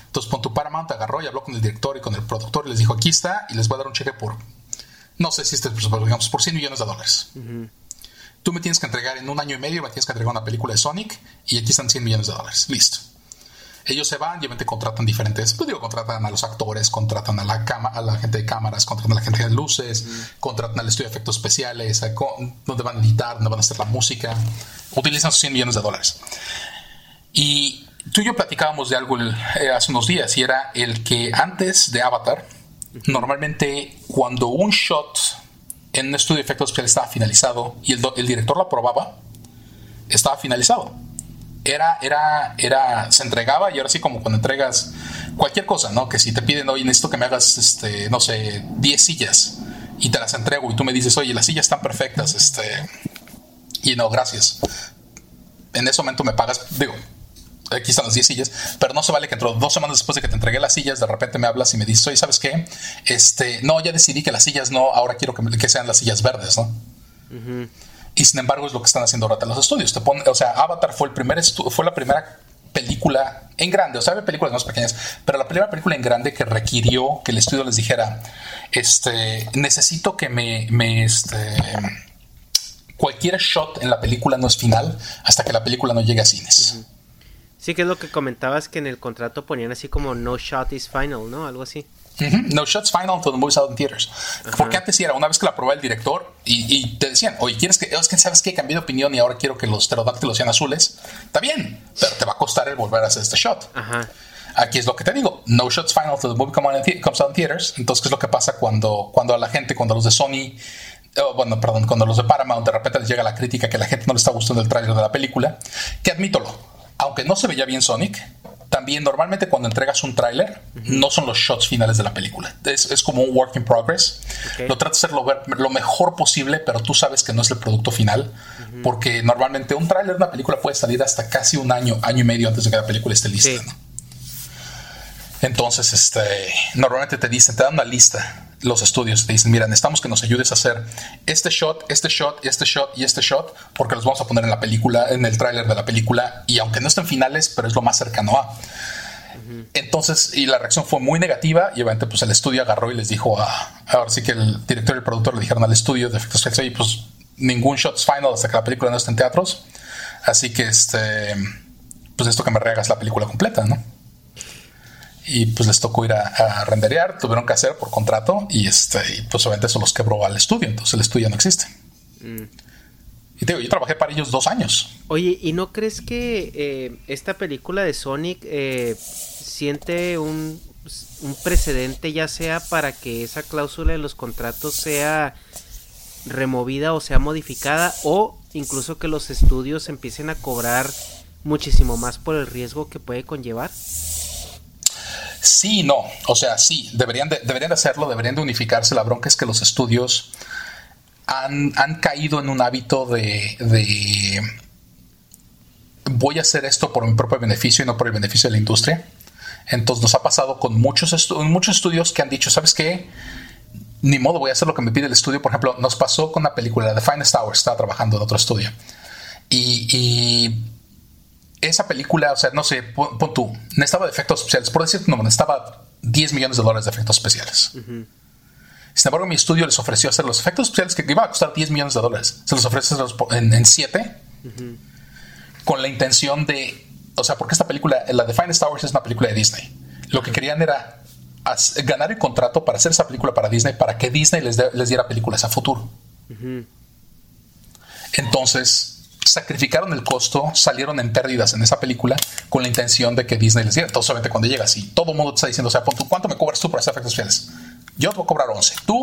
Speaker 2: Entonces, tu Paramount agarró y habló con el director y con el productor y les dijo: aquí está, y les voy a dar un cheque por no sé si este digamos, por 100 millones de dólares. Tú me tienes que entregar en un año y medio, me tienes que entregar una película de Sonic y aquí están 100 millones de dólares. Listo. Ellos se van y obviamente contratan diferentes, pues digo, contratan a los actores, contratan a la, cama, a la gente de cámaras, contratan a la gente de luces, contratan al estudio de efectos especiales, donde van a editar, donde van a hacer la música. Utilizan sus 100 millones de dólares. Y tú y yo platicábamos de algo eh, hace unos días y era el que antes de Avatar, Normalmente, cuando un shot en un estudio de efectos especiales estaba finalizado y el, director lo aprobaba, estaba finalizado. Era, era, era, se entregaba y ahora sí como cuando entregas cualquier cosa, ¿no? Que si te piden, oye, necesito que me hagas, este, no sé, 10 sillas y te las entrego y tú me dices, oye, las sillas están perfectas, este, y no, gracias. En ese momento me pagas, digo, aquí están las 10 sillas, pero no se vale que dentro dos semanas después de que te entregué las sillas, de repente me hablas y me dices, oye, ¿sabes qué? Este, no, ya decidí que las sillas no, ahora quiero que, sean las sillas verdes, ¿no? Y sin embargo es lo que están haciendo ahora los estudios. Te o sea, Avatar fue, el primer fue la primera película en grande, o sea, había películas más pequeñas, pero la primera película en grande que requirió que el estudio les dijera, este, necesito que me, me este, cualquier shot en la película no es final hasta que la película no llegue a cines.
Speaker 1: Sí, que es lo que comentabas que en el contrato ponían así como no shot is final, ¿no? Algo así.
Speaker 2: No shots final until the movie's out in theaters. Porque antes sí era una vez que la aprobaba el director y, te decían, oye, ¿quieres que, es que sabes que cambié de opinión y ahora quiero que los pterodáctilos sean azules? Está bien, pero te va a costar el volver a hacer este shot. Aquí es lo que te digo, no shots final until the movie comes out in theaters. Entonces, ¿qué es lo que pasa cuando, cuando a la gente, cuando los de Sony oh, bueno, perdón, cuando los de Paramount de repente les llega la crítica que la gente no le está gustando el tráiler de la película, que admítolo, aunque no se veía bien Sonic, también normalmente cuando entregas un tráiler, no son los shots finales de la película. Es, como un work in progress. Lo tratas de hacerlo ver lo mejor posible, pero tú sabes que no es el producto final. Porque normalmente un tráiler de una película puede salir hasta casi un año, año y medio antes de que la película esté lista. Entonces, este, normalmente te dicen, te dan una lista los estudios te dicen, mira, necesitamos que nos ayudes a hacer este shot, este shot, este shot y este shot, porque los vamos a poner en la película, en el tráiler de la película, y aunque no estén finales, pero es lo más cercano a. Entonces, y la reacción fue muy negativa, y obviamente pues el estudio agarró y les dijo, ah, ahora sí que el director y el productor le dijeron al estudio de efectos y pues ningún shot es final hasta que la película no esté en teatros, así que este, pues esto que me rehagas la película completa, ¿no? Y pues les tocó ir a, renderear, tuvieron que hacer por contrato y este y pues obviamente eso los quebró al estudio, entonces el estudio no existe. Mm. Y te digo, yo trabajé para ellos dos años.
Speaker 1: Oye, ¿y no crees que eh, esta película de Sonic eh, siente un, un precedente ya sea para que esa cláusula de los contratos sea removida o sea modificada o incluso que los estudios empiecen a cobrar muchísimo más por el riesgo que puede conllevar?
Speaker 2: Sí, no. O sea, sí, deberían de, deberían de hacerlo, deberían de unificarse. La bronca es que los estudios han, caído en un hábito de, voy a hacer esto por mi propio beneficio y no por el beneficio de la industria. Entonces nos ha pasado con muchos, muchos estudios que han dicho, ¿sabes qué? ni modo, voy a hacer lo que me pide el estudio. Por ejemplo, nos pasó con una película, The Finest Hours, estaba trabajando en otro estudio. Y, esa película, o sea, no sé, pon, tú, necesitaba de efectos especiales. Por decir, no, necesitaba 10 millones de dólares de efectos especiales. Sin embargo, mi estudio les ofreció hacer los efectos especiales que iban a costar 10 millones de dólares. Se los ofrece en 7 con la intención de, o sea, porque esta película, la The Finest Hours es una película de Disney. Lo que querían era ganar el contrato para hacer esa película para Disney, para que Disney les, les diera películas a futuro. Entonces, sacrificaron el costo, salieron en pérdidas en esa película con la intención de que Disney les diera. Entonces, obviamente, cuando llegas y todo el mundo te está diciendo, o sea, ¿cuánto me cobras tú por hacer efectos especiales? Yo te voy a cobrar 11. Tú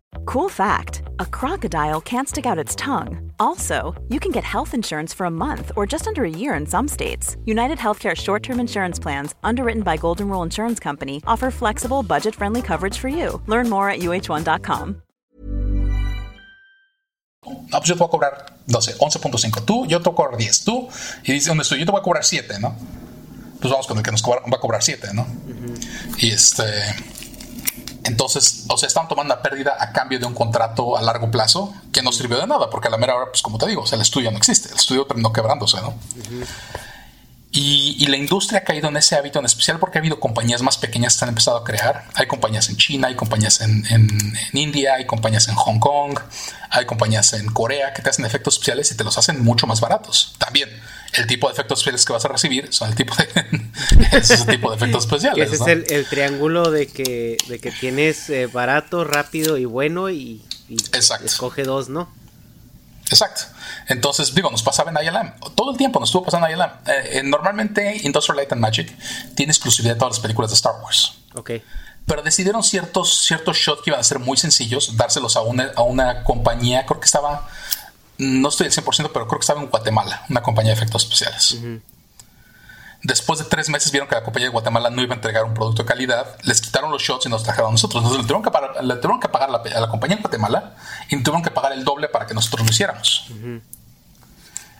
Speaker 3: Cool fact a crocodile can't stick out its tongue. Also, you can get health insurance for a month or just under a year in some states. United Healthcare short term insurance plans, underwritten by Golden Rule Insurance Company, offer flexible, budget friendly coverage for you. Learn more at uh1.com.
Speaker 2: No, pues yo te voy a cobrar, no sé, 11.5. Tú, yo te voy a cobrar 10. Tú, y dice, ¿dónde estoy? Yo te voy a cobrar 7, ¿no? Pues vamos con el que nos cobra, va a cobrar 7, ¿no? Uh -huh. Y este. Entonces, o sea, estaban tomando la pérdida a cambio de un contrato a largo plazo que no sirvió de nada, porque a la mera hora, pues como te digo, el estudio no existe, el estudio terminó quebrándose, ¿no? Uh -huh. Y, la industria ha caído en ese hábito en especial porque ha habido compañías más pequeñas que han empezado a crear. Hay compañías en China, hay compañías en, en, India, hay compañías en Hong Kong, hay compañías en Corea que te hacen efectos especiales y te los hacen mucho más baratos. También el tipo de efectos especiales que vas a recibir son el tipo de, [LAUGHS] tipo de efectos especiales.
Speaker 1: ese
Speaker 2: ¿no?
Speaker 1: es el, el, triángulo de que, de que tienes eh, barato, rápido y bueno y, y
Speaker 2: Exacto.
Speaker 1: escoge dos, ¿no?
Speaker 2: Exacto. Entonces, digo, nos pasaba en ILM. Todo el tiempo nos estuvo pasando en ILM. Eh, normalmente, Industrial Light and Magic tiene exclusividad de todas las películas de Star Wars.
Speaker 1: Ok.
Speaker 2: Pero decidieron ciertos, ciertos shots que iban a ser muy sencillos, dárselos a una, a una compañía, creo que estaba, no estoy al 100%, pero creo que estaba en Guatemala, una compañía de efectos especiales. Uh -huh. Después de tres meses vieron que la compañía de Guatemala no iba a entregar un producto de calidad, les quitaron los shots y nos trajeron a nosotros. Entonces le tuvieron que pagar, le tuvieron que pagar la, a la compañía en Guatemala y tuvieron que pagar el doble para que nosotros lo hiciéramos. Uh -huh.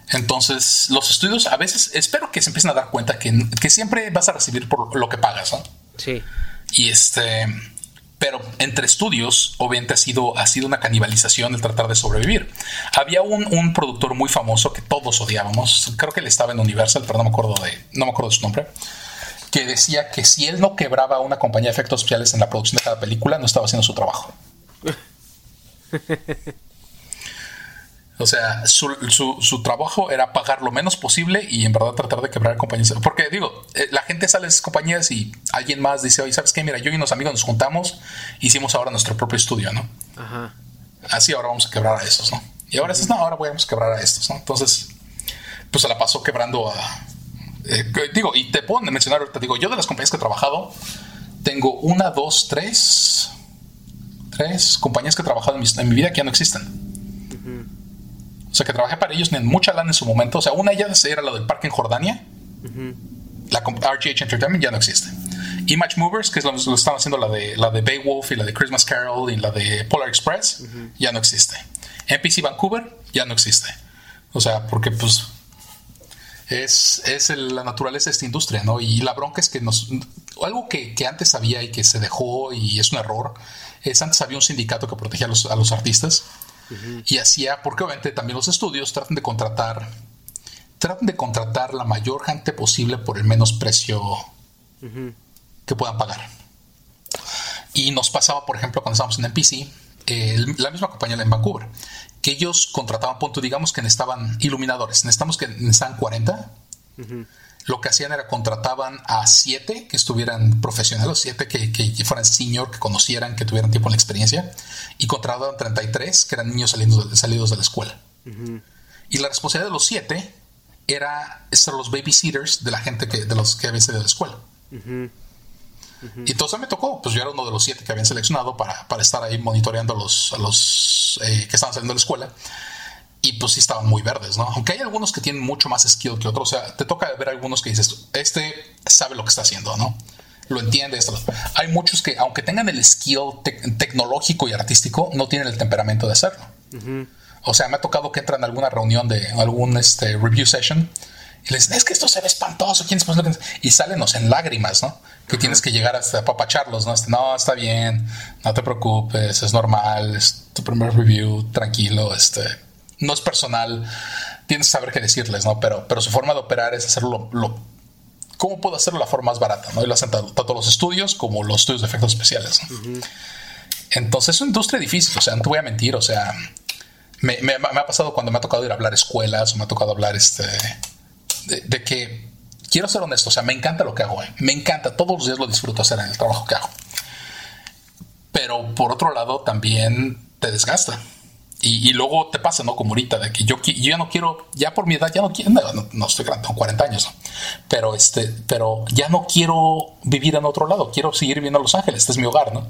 Speaker 2: Entonces, los estudios a veces, espero que se empiecen a dar cuenta que, que siempre vas a recibir por lo que pagas, ¿no?
Speaker 1: Sí.
Speaker 2: Y este, pero entre estudios, obviamente ha sido, ha sido una canibalización el tratar de sobrevivir. Había un, un, productor muy famoso que todos odiábamos, creo que él estaba en Universal, pero no me acuerdo de, no me acuerdo de su nombre, que decía que si él no quebraba una compañía de efectos especiales en la producción de cada película, no estaba haciendo su trabajo. [LAUGHS] O sea, su, su, su, trabajo era pagar lo menos posible y en verdad tratar de quebrar compañías. Porque digo, eh, la gente sale de esas compañías y alguien más dice, oye, ¿sabes qué? Mira, yo y unos amigos nos juntamos, hicimos ahora nuestro propio estudio, ¿no?
Speaker 1: Ajá.
Speaker 2: Así ahora vamos a quebrar a estos, ¿no? Y ahora dices, no, ahora vamos a quebrar a estos, ¿no? Entonces, pues se la pasó quebrando a... Eh, digo, y te puedo mencionar ahorita, digo, yo de las compañías que he trabajado, tengo una, dos, tres, tres compañías que he trabajado en mi, en mi vida que ya no existen. O sea, que trabajé para ellos en mucha lana en su momento. O sea, una de ellas era la del parque en Jordania. Uh -huh. La RGH Entertainment ya no existe. Image Movers, que es lo, lo están haciendo la de, la de Beowulf y la de Christmas Carol y la de Polar Express, uh -huh. ya no existe. NPC Vancouver ya no existe. O sea, porque pues es, es el, la naturaleza de esta industria, ¿no? Y la bronca es que nos... Algo que, que antes había y que se dejó y es un error, es antes había un sindicato que protegía a los, a los artistas Y hacía, porque obviamente también los estudios tratan de contratar, tratan de contratar la mayor gente posible por el menos precio que puedan pagar. Y nos pasaba, por ejemplo, cuando estábamos en NPC, eh, la misma compañía en Vancouver, que ellos contrataban, punto, digamos que necesitaban iluminadores, necesitamos que necesitaban 40. Uh-huh. Lo que hacían era contrataban a siete que estuvieran profesionales, siete que, que, que, fueran senior, que conocieran, que tuvieran tiempo en la experiencia, y contrataban 33 que eran niños saliendo de, salidos de la escuela. Uh-huh. Y la responsabilidad de los siete era ser los babysitters de la gente que, de los que habían salido de la escuela. Uh-huh. Y entonces me tocó, pues yo era uno de los siete que habían seleccionado para, para estar ahí monitoreando a los, a los eh, que estaban saliendo de la escuela. Y pues sí estaban muy verdes, ¿no? Aunque hay algunos que tienen mucho más skill que otros. O sea, te toca ver algunos que dices, este sabe lo que está haciendo, ¿no? Lo entiende. Esto. Hay muchos que, aunque tengan el skill tecnológico y artístico, no tienen el temperamento de hacerlo. O sea, me ha tocado que entran a alguna reunión de algún este, review session y les dicen, es que esto se ve espantoso, ¿quién es Y salen en lágrimas, ¿no? Que tienes que llegar hasta apapacharlos, ¿no? No, está bien, no te preocupes, es normal, es tu primer review, tranquilo, este, no es personal, tienes que saber qué decirles, ¿no? Pero, pero su forma de operar es hacerlo lo, ¿cómo puedo hacerlo la forma más barata? ¿no? Y lo hacen tanto los estudios como los estudios de efectos especiales. Entonces es una industria difícil, o sea, no te voy a mentir, o sea, me, me, me, ha pasado cuando me ha tocado ir a hablar escuelas me ha tocado hablar este de, que quiero ser honesto, o sea, me encanta lo que hago, eh. me encanta, todos los días lo disfruto hacer en el trabajo que hago. Pero por otro lado, también te desgasta. Y, luego te pasa, ¿no? Como ahorita, de que yo, yo, ya no quiero, ya por mi edad, ya no quiero, no, estoy grande, tengo 40 años, ¿no? pero, este, pero ya no quiero vivir en otro lado, quiero seguir viviendo en Los Ángeles, este es mi hogar, ¿no?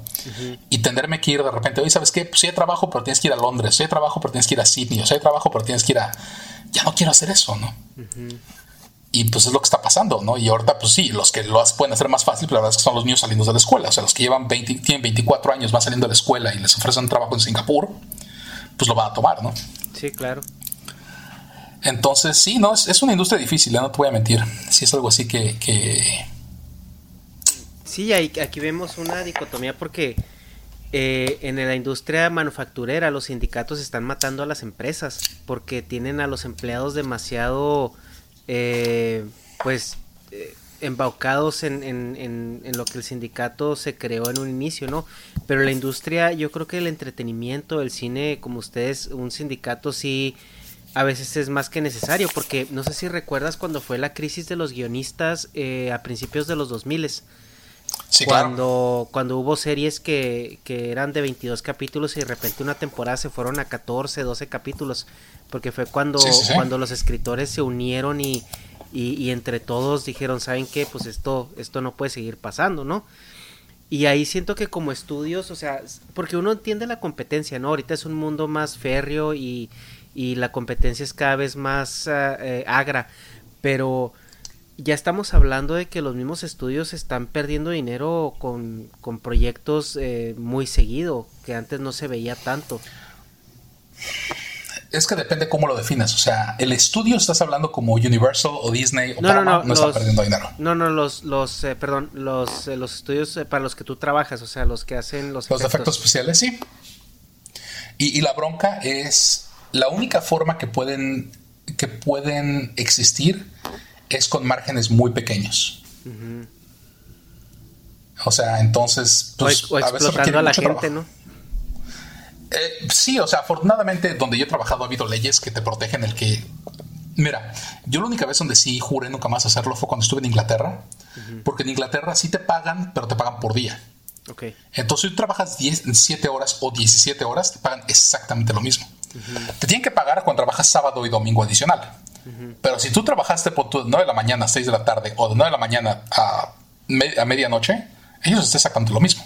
Speaker 2: Y tenerme que ir de repente, oye, ¿sabes qué? Pues sí hay trabajo, pero tienes que ir a Londres, sí hay trabajo, pero tienes que ir a Sydney, o sea, hay trabajo, pero tienes que ir a... Ya no quiero hacer eso, ¿no? Y pues es lo que está pasando, ¿no? Y ahorita, pues sí, los que lo pueden hacer más fácil, pero la verdad es que son los niños saliendo de la escuela. O sea, los que llevan 20, tienen 24 años, van saliendo de la escuela y les ofrecen trabajo en Singapur, pues lo van a tomar, ¿no?
Speaker 1: Sí, claro.
Speaker 2: Entonces, sí, no, es, una industria difícil, ¿eh? no te voy a mentir. Sí, es algo así que. que...
Speaker 1: Sí, aquí vemos una dicotomía porque eh, en la industria manufacturera los sindicatos están matando a las empresas porque tienen a los empleados demasiado eh, pues eh, embaucados en, en, en, lo que el sindicato se creó en un inicio, ¿no? Pero la industria, yo creo que el entretenimiento, el cine, como ustedes, un sindicato sí a veces es más que necesario, porque no sé si recuerdas cuando fue la crisis de los guionistas eh, a principios de los 2000
Speaker 2: Sí,
Speaker 1: cuando, cuando hubo series que, que, eran de 22 capítulos y de repente una temporada se fueron a 14, 12 capítulos porque fue cuando, cuando los escritores se unieron y, y, entre todos dijeron, ¿saben qué? Pues esto, esto no puede seguir pasando, ¿no? Y ahí siento que como estudios, o sea, porque uno entiende la competencia, ¿no? Ahorita es un mundo más férreo y, y la competencia es cada vez más eh, agra, pero ya estamos hablando de que los mismos estudios están perdiendo dinero con, con proyectos eh, muy seguido, que antes no se veía tanto
Speaker 2: es que depende cómo lo defines. O sea, el estudio estás hablando como Universal o Disney o no, Paramount, no, no, está perdiendo dinero.
Speaker 1: No, no, los, los, eh, perdón, los, eh, los estudios eh, para los que tú trabajas, o sea, los que hacen los,
Speaker 2: los efectos. efectos especiales, sí. Y, la bronca es la única forma que pueden que pueden existir es con márgenes muy pequeños. O sea, entonces,
Speaker 1: pues, o, explotando a, la gente, ¿no?
Speaker 2: Eh, sí, o sea, afortunadamente donde yo he trabajado ha habido leyes que te protegen el que... Mira, yo la única vez donde sí juré nunca más hacerlo fue cuando estuve en Inglaterra, porque en Inglaterra sí te pagan, pero te pagan por día.
Speaker 1: Okay.
Speaker 2: Entonces, si tú trabajas 10, 7 horas o 17 horas, te pagan exactamente lo mismo. Te tienen que pagar cuando trabajas sábado y domingo adicional. Pero si tú trabajaste por tu, de 9 de la mañana a 6 de la tarde o de 9 de la mañana a, a medianoche, ellos es exactamente lo mismo.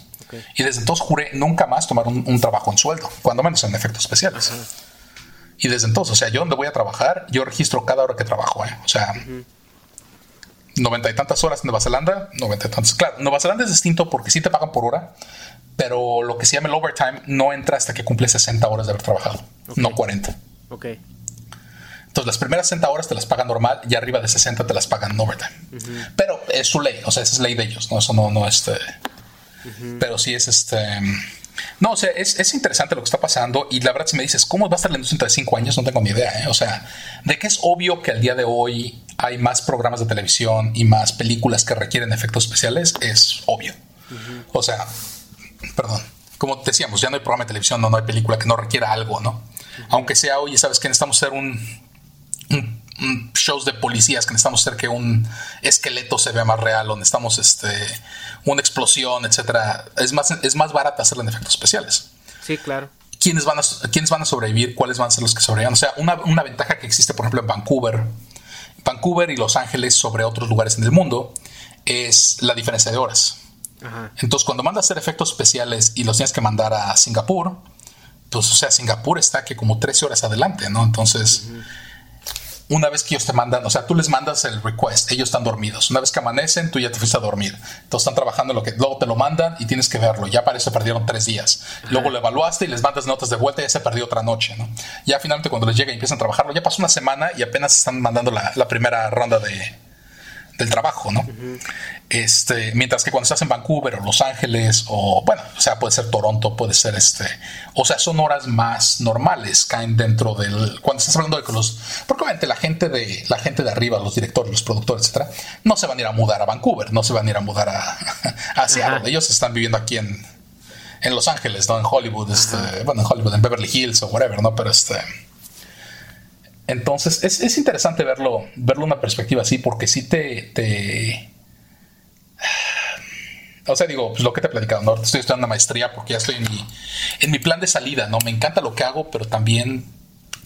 Speaker 2: Y desde entonces juré nunca más tomar un, trabajo en sueldo, cuando menos en efectos especiales. Y desde entonces, o sea, yo donde voy a trabajar, yo registro cada hora que trabajo, ¿eh? O sea, noventa y tantas horas en Nueva Zelanda, noventa y tantas. Claro, Nueva Zelanda es distinto porque sí te pagan por hora, pero lo que se llama el overtime no entra hasta que cumple 60 horas de haber trabajado, no 40.
Speaker 1: Ok.
Speaker 2: Entonces, las primeras 60 horas te las pagan normal y arriba de 60 te las pagan en overtime. Pero es su ley, o sea, esa es ley de ellos, ¿no? Eso no, no, este pero sí es este. No, o sea, es, interesante lo que está pasando y la verdad si me dices, ¿cómo va a estar la industria de cinco años? No tengo ni idea, ¿eh? O sea, de que es obvio que al día de hoy hay más programas de televisión y más películas que requieren efectos especiales, es obvio. O sea, perdón, como decíamos, ya no hay programa de televisión, no, no hay película que no requiera algo, ¿no? Aunque sea, oye, ¿sabes que Necesitamos hacer un shows de policías que necesitamos hacer que un esqueleto se vea más real o necesitamos este, una explosión, etcétera. Es más, es más barata hacerlo en efectos especiales.
Speaker 1: Sí, claro.
Speaker 2: ¿Quiénes van, a, ¿Quiénes van a sobrevivir? ¿Cuáles van a ser los que sobrevivan? O sea, una, una ventaja que existe, por ejemplo, en Vancouver, Vancouver y Los Ángeles sobre otros lugares en el mundo es la diferencia de horas. Entonces, cuando mandas a hacer efectos especiales y los tienes que mandar a Singapur, pues, o sea, Singapur está que como 13 horas adelante, ¿no? Entonces, una vez que ellos te mandan, o sea, tú les mandas el request, ellos están dormidos. Una vez que amanecen, tú ya te fuiste a dormir. Entonces están trabajando en lo que luego te lo mandan y tienes que verlo. Ya parece perdieron tres días. Luego lo evaluaste y les mandas notas de vuelta y ya se perdió otra noche, ¿no? Ya finalmente cuando les llega y empiezan a trabajarlo, ya pasó una semana y apenas están mandando la, la primera ronda de, del trabajo, ¿no? Este, mientras que cuando estás en Vancouver o Los Ángeles o bueno, o sea, puede ser Toronto, puede ser este, o sea, son horas más normales, caen dentro del cuando estás hablando de que los porque obviamente la gente de la gente de arriba, los directores, los productores, etcétera, no se van a ir a mudar a Vancouver, no se van a ir a mudar a, [LAUGHS] a Seattle, ellos están viviendo aquí en en Los Ángeles, ¿no? En Hollywood, este, bueno, en Hollywood, en Beverly Hills o whatever, ¿no? Pero este entonces es, es, interesante verlo, verlo una perspectiva así, porque sí te, te... O sea, digo, pues lo que te he platicado, ¿no? Estoy estudiando una maestría porque ya estoy en mi, en mi plan de salida, ¿no? Me encanta lo que hago, pero también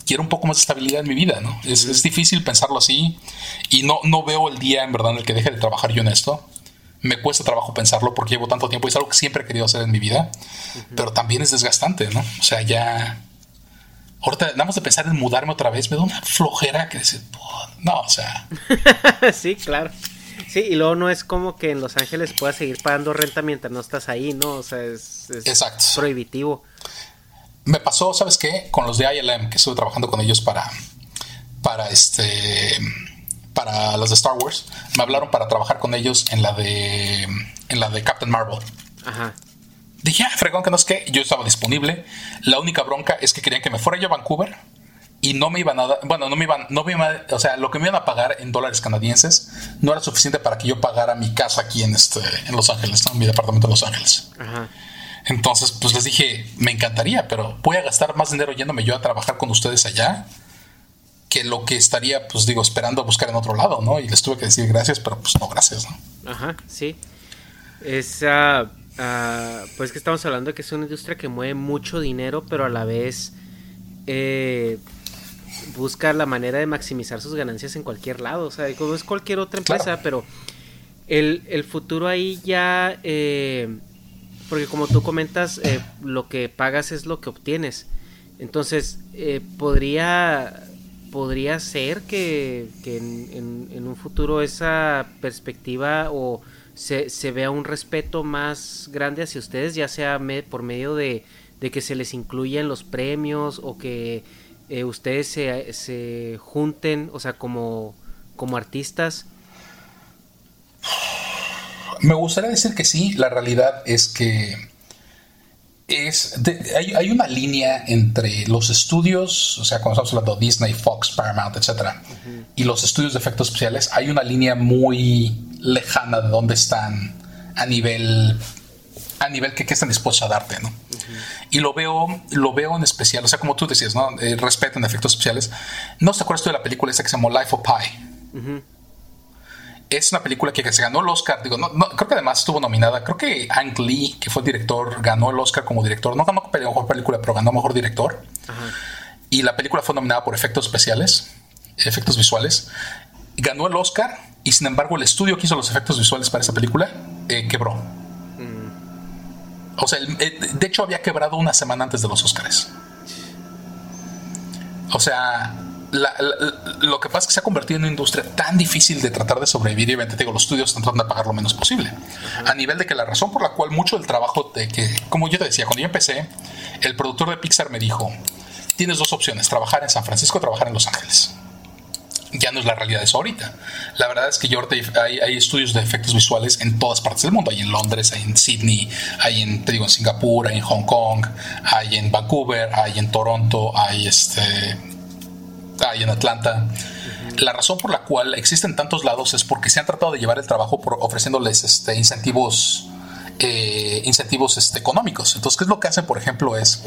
Speaker 2: quiero un poco más de estabilidad en mi vida, ¿no? Es, es difícil pensarlo así y no, no veo el día en verdad en el que deje de trabajar yo en esto. Me cuesta trabajo pensarlo porque llevo tanto tiempo y es algo que siempre he querido hacer en mi vida, pero también es desgastante, ¿no? O sea, ya Ahorita, nada más de pensar en mudarme otra vez, me da una flojera que dice, no, o sea. [LAUGHS]
Speaker 1: sí, claro. Sí, y luego no es como que en Los Ángeles puedas seguir pagando renta mientras no estás ahí, ¿no? O sea, es,
Speaker 2: Exacto.
Speaker 1: prohibitivo.
Speaker 2: Me pasó, ¿sabes qué? Con los de ILM, que estuve trabajando con ellos para, para este, para las de Star Wars, me hablaron para trabajar con ellos en la de, en la de Captain Marvel. Ajá. Dije, ah, fregón, que no es que yo estaba disponible. La única bronca es que querían que me fuera yo a Vancouver y no me iban a dar, bueno, no me iban, no me iban, o sea, lo que me iban a pagar en dólares canadienses no era suficiente para que yo pagara mi casa aquí en este, en Los Ángeles, ¿no? en mi departamento de Los Ángeles. Entonces, pues les dije, me encantaría, pero voy a gastar más dinero yéndome yo a trabajar con ustedes allá que lo que estaría, pues digo, esperando a buscar en otro lado, ¿no? Y les tuve que decir gracias, pero pues no, gracias, ¿no?
Speaker 1: Ajá, sí. Esa Ah, pues que estamos hablando de que es una industria que mueve mucho dinero, pero a la vez eh, busca la manera de maximizar sus ganancias en cualquier lado. O sea, como es cualquier otra empresa, pero el, futuro ahí ya, eh, porque como tú comentas, eh, lo que pagas es lo que obtienes. Entonces, podría, podría ser que, en un futuro esa perspectiva o se, se vea un respeto más grande hacia ustedes, ya sea por medio de, que se les incluya en los premios o que eh, ustedes se, se, junten, o sea, como, como artistas?
Speaker 2: Me gustaría decir que sí, la realidad es que es hay, una línea entre los estudios, o sea, cuando estamos hablando de Disney, Fox, Paramount, etcétera, y los estudios de efectos especiales, hay una línea muy lejana de dónde están a nivel a nivel que, están dispuestos a darte, ¿no? Y lo veo, lo veo en especial, o sea, como tú decías, ¿no? Eh, respeto en efectos especiales. ¿No te acuerdas tú de la película esa que se llamó Life of Pi? Es una película que, se ganó el Oscar, digo, no, creo que además estuvo nominada, creo que Hank Lee, que fue el director, ganó el Oscar como director, no ganó mejor película, pero ganó mejor director. Y la película fue nominada por efectos especiales, efectos visuales. Ganó el Oscar y sin embargo el estudio que hizo los efectos visuales para esa película eh, quebró. O sea, eh, de hecho había quebrado una semana antes de los Oscars. O sea, lo que pasa es que se ha convertido en una industria tan difícil de tratar de sobrevivir y obviamente digo, los estudios están tratando de pagar lo menos posible. A nivel de que la razón por la cual mucho del trabajo de que, como yo te decía, cuando yo empecé, el productor de Pixar me dijo, tienes dos opciones, trabajar en San Francisco o trabajar en Los Ángeles ya no es la realidad de eso ahorita. La verdad es que yo hay, hay, estudios de efectos visuales en todas partes del mundo. Hay en Londres, hay en Sydney, hay en, te digo, en Singapur, hay en Hong Kong, hay en Vancouver, hay en Toronto, hay este, hay en Atlanta. La razón por la cual existen tantos lados es porque se han tratado de llevar el trabajo por ofreciéndoles este, incentivos eh, incentivos este, económicos. Entonces, ¿qué es lo que hacen, por ejemplo? Es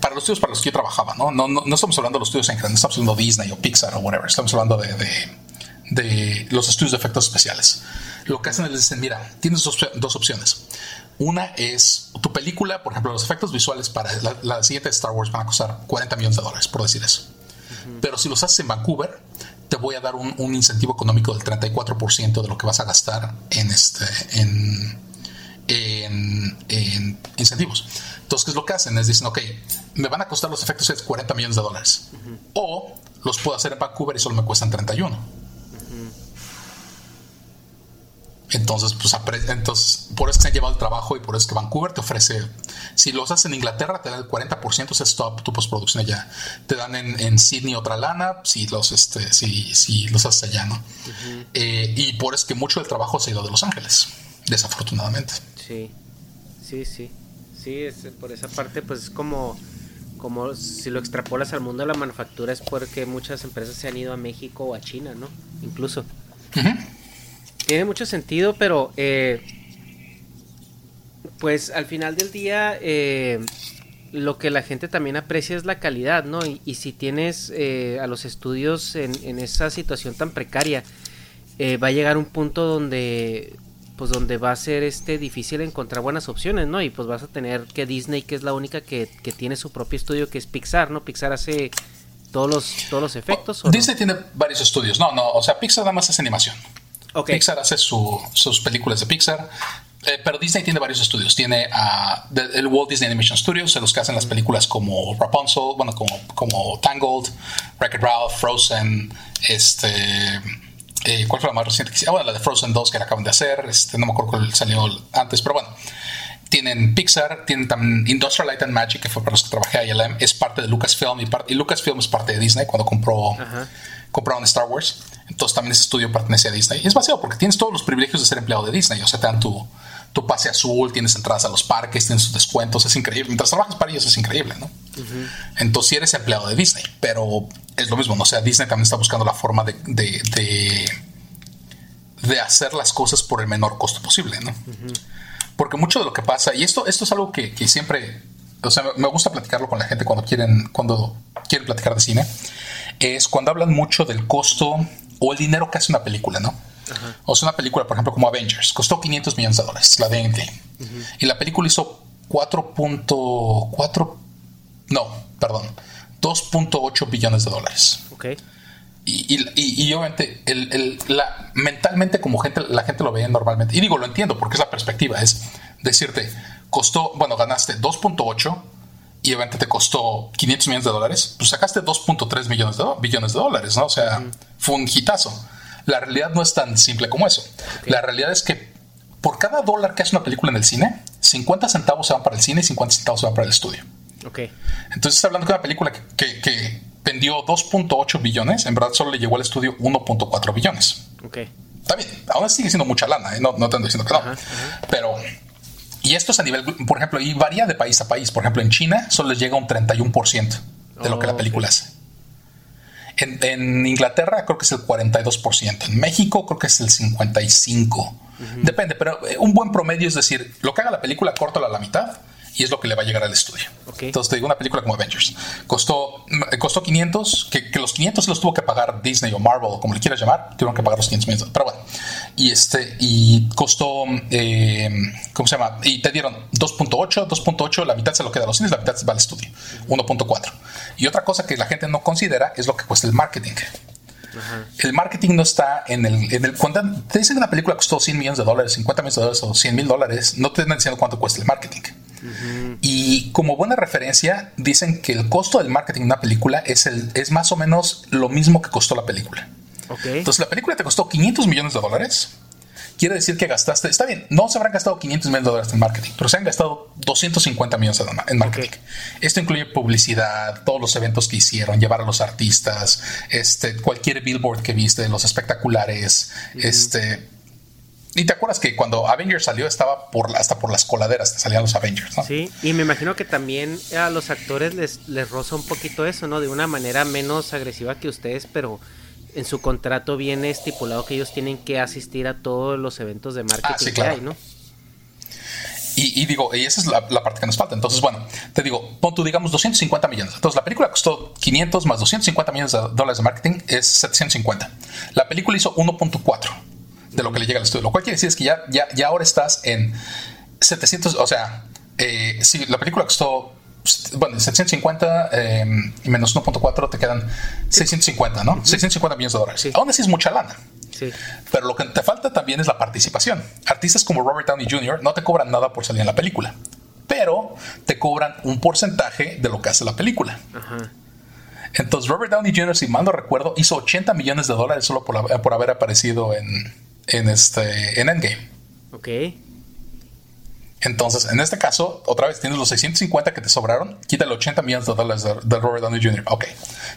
Speaker 2: para los estudios para los que yo trabajaba, ¿no? No, no, estamos hablando de los estudios en grande, estamos hablando de Disney o Pixar o whatever, estamos hablando de, de, los estudios de efectos especiales. Lo que hacen es dicen, mira, tienes dos, opciones. Una es tu película, por ejemplo, los efectos visuales para la, siguiente Star Wars van a costar 40 millones de dólares, por decir eso. Pero si los haces en Vancouver, te voy a dar un, un incentivo económico del 34% de lo que vas a gastar en, este, en, en, incentivos. Entonces, ¿qué es lo que hacen? Es dicen, ok, me van a costar los efectos 40 millones de dólares. O los puedo hacer en Vancouver y solo me cuestan 31. Entonces, pues, entonces, por eso se han llevado el trabajo y por eso que Vancouver te ofrece, si los haces en Inglaterra, te dan el 40% es stop tu postproducción allá. Te dan en, Sydney otra lana, si los, este, si, si los haces allá, ¿no? Eh, y por eso que mucho del trabajo se ha ido de Los Ángeles, desafortunadamente.
Speaker 1: Sí, sí, sí. Sí, es, por esa parte, pues es como, como si lo extrapolas al mundo de la manufactura, es porque muchas empresas se han ido a México o a China, ¿no? Incluso. Tiene mucho sentido, pero eh, pues al final del día eh, lo que la gente también aprecia es la calidad, ¿no? Y, si tienes eh, a los estudios en, esa situación tan precaria, va a llegar un punto donde pues donde va a ser este difícil encontrar buenas opciones, ¿no? Y pues vas a tener que Disney, que es la única que, tiene su propio estudio, que es Pixar, ¿no? Pixar hace todos los, todos los efectos.
Speaker 2: Disney tiene varios estudios, no, no, o sea, Pixar nada más hace animación. Pixar hace sus películas de Pixar. Eh, pero Disney tiene varios estudios. Tiene el Walt Disney Animation Studios, los que hacen las películas como Rapunzel, bueno, como, como Tangled, Wreck-It Ralph, Frozen, este. Eh, ¿Cuál fue la más reciente Ah, bueno, la de Frozen 2 que la acaban de hacer. Este, no me acuerdo cuál salió antes, pero bueno. Tienen Pixar, tienen también Industrial Light and Magic, que fue para los que trabajé ahí. Es parte de Lucasfilm y, y Lucasfilm es parte de Disney cuando compró, compraron Star Wars. Entonces también ese estudio pertenece a Disney. Y es vacío porque tienes todos los privilegios de ser empleado de Disney. O sea, te dan tu, tu pase azul, tienes entradas a los parques, tienes sus descuentos, es increíble. Mientras trabajas para ellos es increíble, ¿no? Entonces sí eres empleado de Disney, pero es lo mismo, ¿no? O sea, Disney también está buscando la forma de, de, de, hacer las cosas por el menor costo posible, ¿no? Porque mucho de lo que pasa, y esto, esto es algo que, que siempre, o sea, me gusta platicarlo con la gente cuando quieren, cuando quieren platicar de cine, es cuando hablan mucho del costo o el dinero que hace una película, ¿no? O sea, una película, por ejemplo, como Avengers, costó 500 millones de dólares, la de Endgame. Y la película hizo 4.4, no, perdón, 2.8 billones de dólares.
Speaker 1: Ok.
Speaker 2: Y, y, y, obviamente, el, la, mentalmente, como gente, la gente lo ve normalmente, y digo, lo entiendo porque es la perspectiva, es decirte, costó, bueno, ganaste 2.8 y obviamente te costó 500 millones de dólares, pues sacaste 2.3 millones de billones de dólares, ¿no? O sea, fue un hitazo. La realidad no es tan simple como eso. La realidad es que por cada dólar que hace una película en el cine, 50 centavos se van para el cine y 50 centavos se van para el estudio.
Speaker 1: Ok.
Speaker 2: Entonces, hablando de una película que, vendió 2.8 billones, en verdad solo le llegó al estudio 1.4 billones.
Speaker 1: Ok.
Speaker 2: Está bien, aún sigue siendo mucha lana, ¿eh? no, no te ando diciendo que no. Pero y esto es a nivel, por ejemplo, y varía de país a país. Por ejemplo, en China solo les llega un 31% de lo que la película hace. En, Inglaterra creo que es el 42%. En México creo que es el 55%. Depende, pero eh, un buen promedio es decir, lo que haga la película, córtala a la mitad y es lo que le va a llegar al estudio. Entonces te digo, una película como Avengers costó, mm, costó 500, que, los 500 los tuvo que pagar Disney o Marvel, o como le quieras llamar, tuvieron que pagar los 500 millones. Pero bueno, y este, y costó, eh, ¿cómo se llama? Y te dieron 2.8, 2.8, la mitad se lo queda a los cines, la mitad se va al estudio, 1.4. Y otra cosa que la gente no considera es lo que cuesta el marketing. El marketing no está en el, en el, Cuando te dicen que una película costó 100 millones de dólares, 50 millones de dólares o 100 mil dólares, no te están diciendo cuánto cuesta el marketing. Y como buena referencia, dicen que el costo del marketing de una película es, el, es más o menos lo mismo que costó la película. Entonces, la película te costó 500 millones de dólares. Quiere decir que gastaste, está bien, no se habrán gastado 500 millones de dólares en marketing, pero se han gastado 250 millones en marketing. Esto incluye publicidad, todos los eventos que hicieron, llevar a los artistas, este, cualquier billboard que viste, los espectaculares, este, y te acuerdas que cuando Avengers salió estaba por hasta por las coladeras salían los Avengers, ¿no?
Speaker 1: Sí, y me imagino que también a los actores les, les roza un poquito eso, ¿no? De una manera menos agresiva que ustedes, pero en su contrato viene estipulado que ellos tienen que asistir a todos los eventos de marketing ah, que hay, ¿no?
Speaker 2: Y, digo, y esa es la, parte que nos falta. Entonces, bueno, te digo, pon tú, digamos, 250 millones. Entonces, la película costó 500 más 250 millones de dólares de marketing, es 750. La película hizo 1.4 de lo que le llega al estudio. Lo cual quiere decir es que ya, ya, ya ahora estás en 700, o sea, eh, si la película costó bueno, 750 eh, y menos 1.4 te quedan 650, ¿no? 650 millones de dólares. Aún así es mucha lana.
Speaker 1: Sí.
Speaker 2: Pero lo que te falta también es la participación. Artistas como Robert Downey Jr. no te cobran nada por salir en la película, pero te cobran un porcentaje de lo que hace la película.
Speaker 1: Ajá.
Speaker 2: Entonces Robert Downey Jr., si mal no recuerdo, hizo 80 millones de dólares solo por, por haber aparecido en, en, este, en Endgame.
Speaker 1: Ok.
Speaker 2: Entonces, en este caso, otra vez tienes los 650 que te sobraron, quítale 80 millones de dólares de, de Robert Downey Jr. Ok,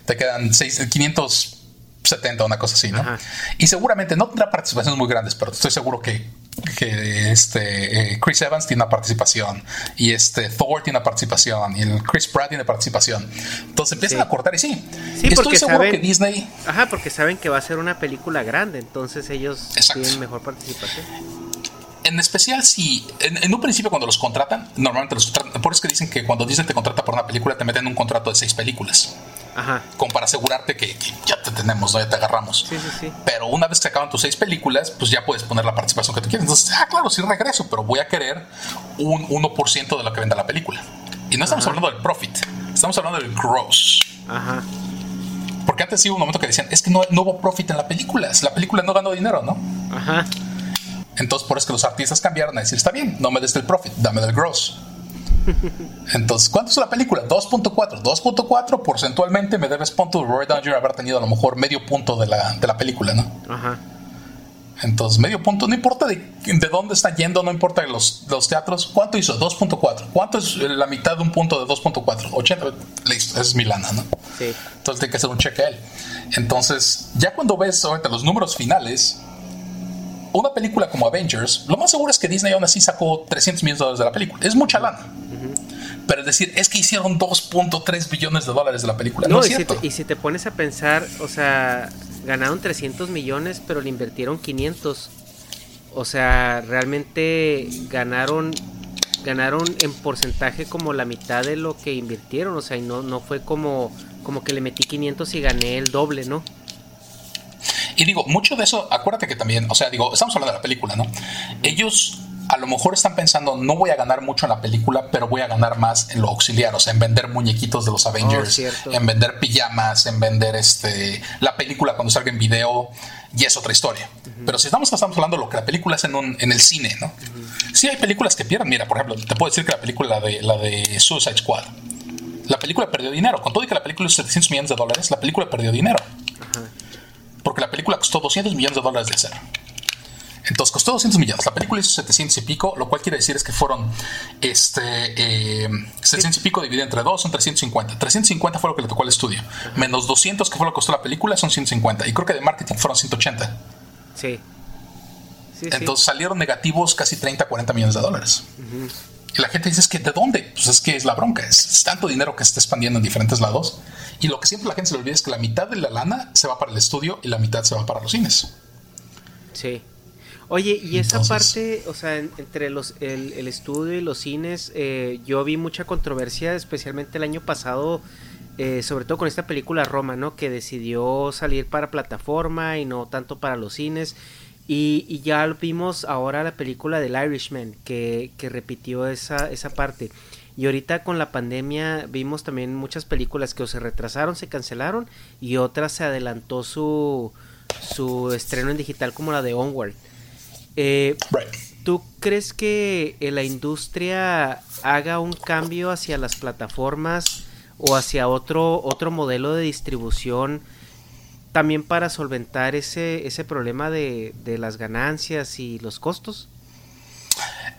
Speaker 2: te quedan 6, 570, una cosa así, ¿no?
Speaker 1: Ajá.
Speaker 2: Y seguramente no tendrá participaciones muy grandes, pero estoy seguro que, que este, eh, Chris Evans tiene una participación, y este Thor tiene una participación, y el Chris Pratt tiene participación. Entonces empiezan
Speaker 1: Sí.
Speaker 2: a cortar y sí.
Speaker 1: Sí,
Speaker 2: estoy
Speaker 1: porque
Speaker 2: seguro
Speaker 1: saben-
Speaker 2: que Disney
Speaker 1: Ajá, porque saben que va a ser una película grande, entonces ellos
Speaker 2: Exacto.
Speaker 1: tienen mejor participación.
Speaker 2: En especial si en, en un principio cuando los contratan, normalmente los contratan, por eso es que dicen que cuando Disney te contrata por una película te meten un contrato de seis películas,
Speaker 1: Ajá.
Speaker 2: como para asegurarte que, que ya te tenemos, ¿no? ya te agarramos.
Speaker 1: Sí, sí, sí.
Speaker 2: Pero una vez que acaban tus seis películas, pues ya puedes poner la participación que tú quieres. Entonces, ah, claro, sí regreso, pero voy a querer un 1% de lo que venda la película. Y no estamos hablando del profit, estamos hablando del gross.
Speaker 1: Ajá.
Speaker 2: Porque antes sí hubo un momento que decían, es que no, no hubo profit en la película, la película no ganó dinero, ¿no?
Speaker 1: Ajá.
Speaker 2: Entonces, por eso que los artistas cambiaron a decir, está bien, no me des del profit, dame del gross. Entonces, ¿cuánto es la película? 2.4. 2.4 porcentualmente me debes punto Robert Downey Jr. haber tenido a lo mejor medio punto de la, de la película, ¿no?
Speaker 1: Ajá.
Speaker 2: Entonces, medio punto, no importa de, de dónde está yendo, no importa de los, los teatros. ¿Cuánto hizo? 2.4. ¿Cuánto es la mitad de un punto de 2.4? 80. Listo, esa es mi lana, ¿no?
Speaker 1: Sí.
Speaker 2: Entonces tiene que hacer un cheque a él. Entonces, ya cuando ves ahorita los números finales, una película como Avengers, lo más seguro es que Disney aún así sacó 300 millones de dólares de la película. Es mucha lana. Pero es decir, es que hicieron 2.3 billones de dólares de la película. No,
Speaker 1: No,
Speaker 2: es
Speaker 1: y, si
Speaker 2: cierto.
Speaker 1: te, y si te pones a pensar, o sea, ganaron 300 millones, pero le invirtieron 500. O sea, realmente ganaron ganaron en porcentaje como la mitad de lo que invirtieron, o sea, y no no fue como como que le metí 500 y gané el doble, ¿no?
Speaker 2: Y digo, mucho de eso, acuérdate que también, o sea, digo, estamos hablando de la película, ¿no? Ellos a lo mejor están pensando, no voy a ganar mucho en la película, pero voy a ganar más en lo auxiliar, o sea, en vender muñequitos de los Avengers,
Speaker 1: cierto.
Speaker 2: en vender pijamas, en vender este la película cuando salga en video, y es otra historia. Pero si estamos, estamos hablando de lo que la película es en, un, en el cine, ¿no? Sí hay películas que pierden, mira, por ejemplo, te puedo decir que la película de, la de Suicide Squad, la película perdió dinero, con todo y que la película es 700 millones de dólares, la película perdió dinero porque la película costó 200 millones de dólares de hacer. Entonces costó 200 millones, la película hizo 700 y pico, lo cual quiere decir es que fueron este, eh, 700 y pico dividido entre 2 son 350. 350 fue lo que le tocó al estudio, menos 200 que fue lo que costó la película son 150 y creo que de marketing fueron 180.
Speaker 1: Sí. Sí, sí.
Speaker 2: Entonces salieron negativos casi 30, 40 millones de dólares. Y la gente dice, es que ¿de dónde? Pues es que es la bronca, es, es tanto dinero que se está expandiendo en diferentes lados. Y lo que siempre la gente se le olvida es que la mitad de la lana se va para el estudio y la mitad se va para los cines.
Speaker 1: Sí. Oye, y esa
Speaker 2: Entonces-
Speaker 1: parte, o sea, en- entre los, el, el estudio y los cines, eh, yo vi mucha controversia, especialmente el año pasado, eh, sobre todo con esta película Roma, ¿no? Que decidió salir para plataforma y no tanto para los cines. Y, y ya vimos ahora la película del Irishman, que, que repitió esa, esa parte. Y ahorita con la pandemia vimos también muchas películas que o se retrasaron, se cancelaron, y otras se adelantó su, su estreno en digital como la de Onward. Eh. ¿Tú crees que eh, la industria haga un cambio hacia las plataformas o hacia otro, otro modelo de distribución también para solventar ese, ese problema de, de las ganancias y los costos?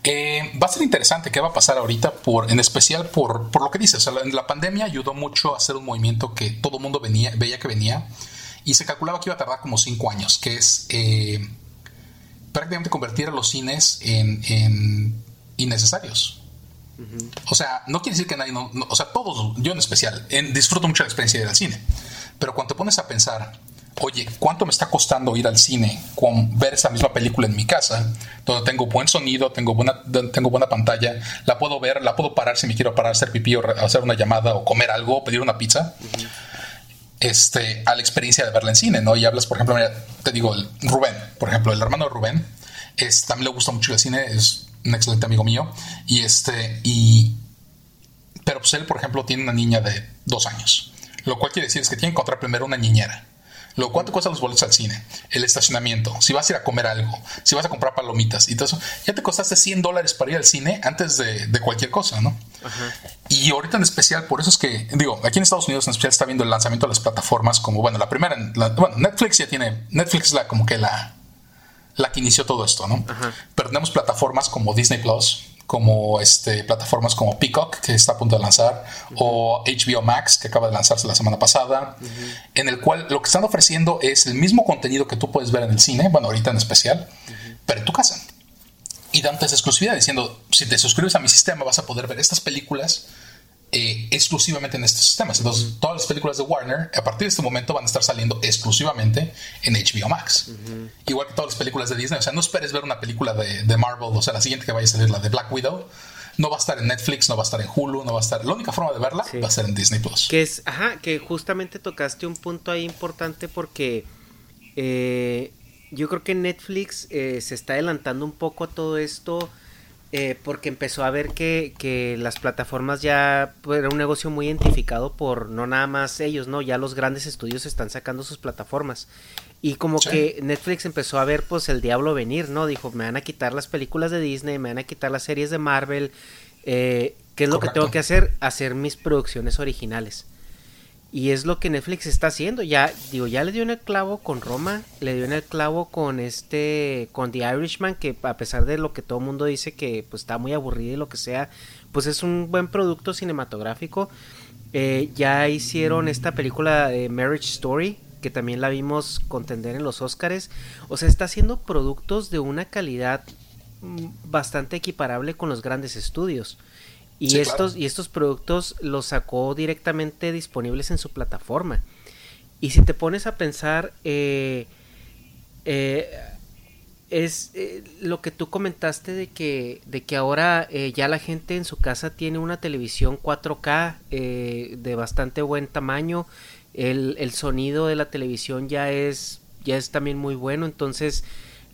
Speaker 2: Eh, va a ser interesante qué va a pasar ahorita, por, en especial por, por lo que dices. O sea, la, la pandemia ayudó mucho a hacer un movimiento que todo el mundo venía, veía que venía y se calculaba que iba a tardar como cinco años, que es eh, prácticamente convertir a los cines en, en innecesarios. O sea, no quiere decir que nadie, no, no- o sea, todos, yo en especial, en- disfruto mucho la experiencia de ir al cine, pero cuando te pones a pensar, oye, ¿cuánto me está costando ir al cine con ver esa misma película en mi casa, donde tengo buen sonido, tengo buena, tengo buena pantalla, la puedo ver, la puedo parar si me quiero parar, hacer pipí o hacer una llamada o comer algo, o pedir una pizza? este, a la experiencia de verla en cine, ¿no? Y hablas, por ejemplo, te digo, Rubén, por ejemplo, el hermano de Rubén, también le gusta mucho el cine, es un excelente amigo mío, y este, y Pero pues él, por ejemplo, tiene una niña de dos años. Lo cual quiere decir es que tiene que encontrar primero una niñera. Lo cuánto cuestan los boletos al cine, el estacionamiento, si vas a ir a comer algo, si vas a comprar palomitas y todo eso, ya te costaste 100 dólares para ir al cine antes de, cualquier cosa, ¿no? Y ahorita en especial, por eso es que, digo, aquí en Estados Unidos en especial está viendo el lanzamiento de las plataformas como, bueno, la primera, bueno, Netflix ya tiene, Netflix es la como que la, la que inició todo esto, ¿no? Pero tenemos plataformas como Disney Plus, como este, plataformas como Peacock, que está a punto de lanzar, o HBO Max, que acaba de lanzarse la semana pasada, en el cual lo que están ofreciendo es el mismo contenido que tú puedes ver en el cine, bueno, ahorita en especial, pero en tu casa. Y dándote esa exclusividad diciendo, si te suscribes a mi sistema vas a poder ver estas películas eh, exclusivamente en estos sistemas. Entonces, todas las películas de Warner, a partir de este momento, van a estar saliendo exclusivamente en HBO Max. Igual que todas las películas de Disney. O sea, no esperes ver una película de, Marvel, o sea, la siguiente que vaya a salir, la de Black Widow. No va a estar en Netflix, no va a estar en Hulu, no va a estar. La única forma de verla va a ser en Disney Plus.
Speaker 1: Que es, ajá, que justamente tocaste un punto ahí importante porque eh, yo creo que Netflix eh, se está adelantando un poco a todo esto eh, porque empezó a ver que, las plataformas ya pues, era un negocio muy identificado por no nada más ellos, ¿no? Ya los grandes estudios están sacando sus plataformas. Y como que Netflix empezó a ver pues el diablo venir, ¿no? Dijo, me van a quitar las películas de Disney, me van a quitar las series de Marvel. Eh, ¿Qué es lo que tengo que hacer? Hacer mis producciones originales. Y es lo que Netflix está haciendo. Ya, digo, ya le dio en el clavo con Roma, le dio en el clavo con este, con The Irishman, que a pesar de lo que todo el mundo dice que pues está muy aburrido y lo que sea, pues es un buen producto cinematográfico. Eh, ya hicieron esta película de Marriage Story, que también la vimos contender en los Oscars. O sea, está haciendo productos de una calidad mm, bastante equiparable con los grandes estudios. Y, estos, y estos productos los sacó directamente disponibles en su plataforma. Y si te pones a pensar, eh, eh, es eh, lo que tú comentaste de que, de que ahora ya la gente en su casa tiene una televisión 4K de bastante buen tamaño. El, el, sonido de la televisión ya es, ya es también muy bueno. Entonces,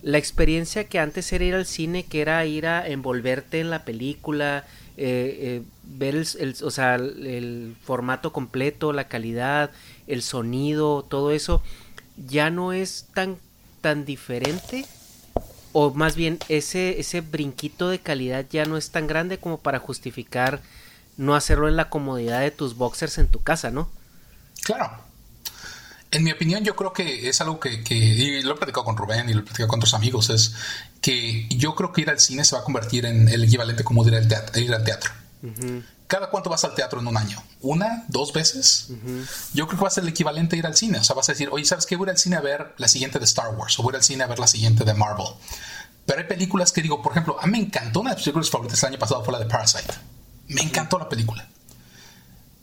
Speaker 1: la experiencia que antes era ir al cine, que era ir a envolverte en la película, eh, eh, ver el, o sea, el formato completo, la calidad, el sonido, todo eso, ya no es tan, tan diferente. O más bien, ese, ese brinquito de calidad ya no es tan grande como para justificar no hacerlo en la comodidad de tus boxers en tu casa, ¿no?
Speaker 2: Claro. En mi opinión, yo creo que es algo que, que y lo he platicado con Rubén y lo he platicado con otros amigos, es que yo creo que ir al cine se va a convertir en el equivalente como ir al teatro. Ir al teatro. ¿Cada cuánto vas al teatro en un año? ¿Una? ¿Dos veces? Yo creo que va a ser el equivalente a ir al cine. O sea, vas a decir, oye, ¿sabes qué? Voy al cine a ver la siguiente de Star Wars o voy al cine a ver la siguiente de Marvel. Pero hay películas que digo, por ejemplo, a mí me encantó una de mis películas favoritas el año pasado fue la de Parasite. Me encantó la película.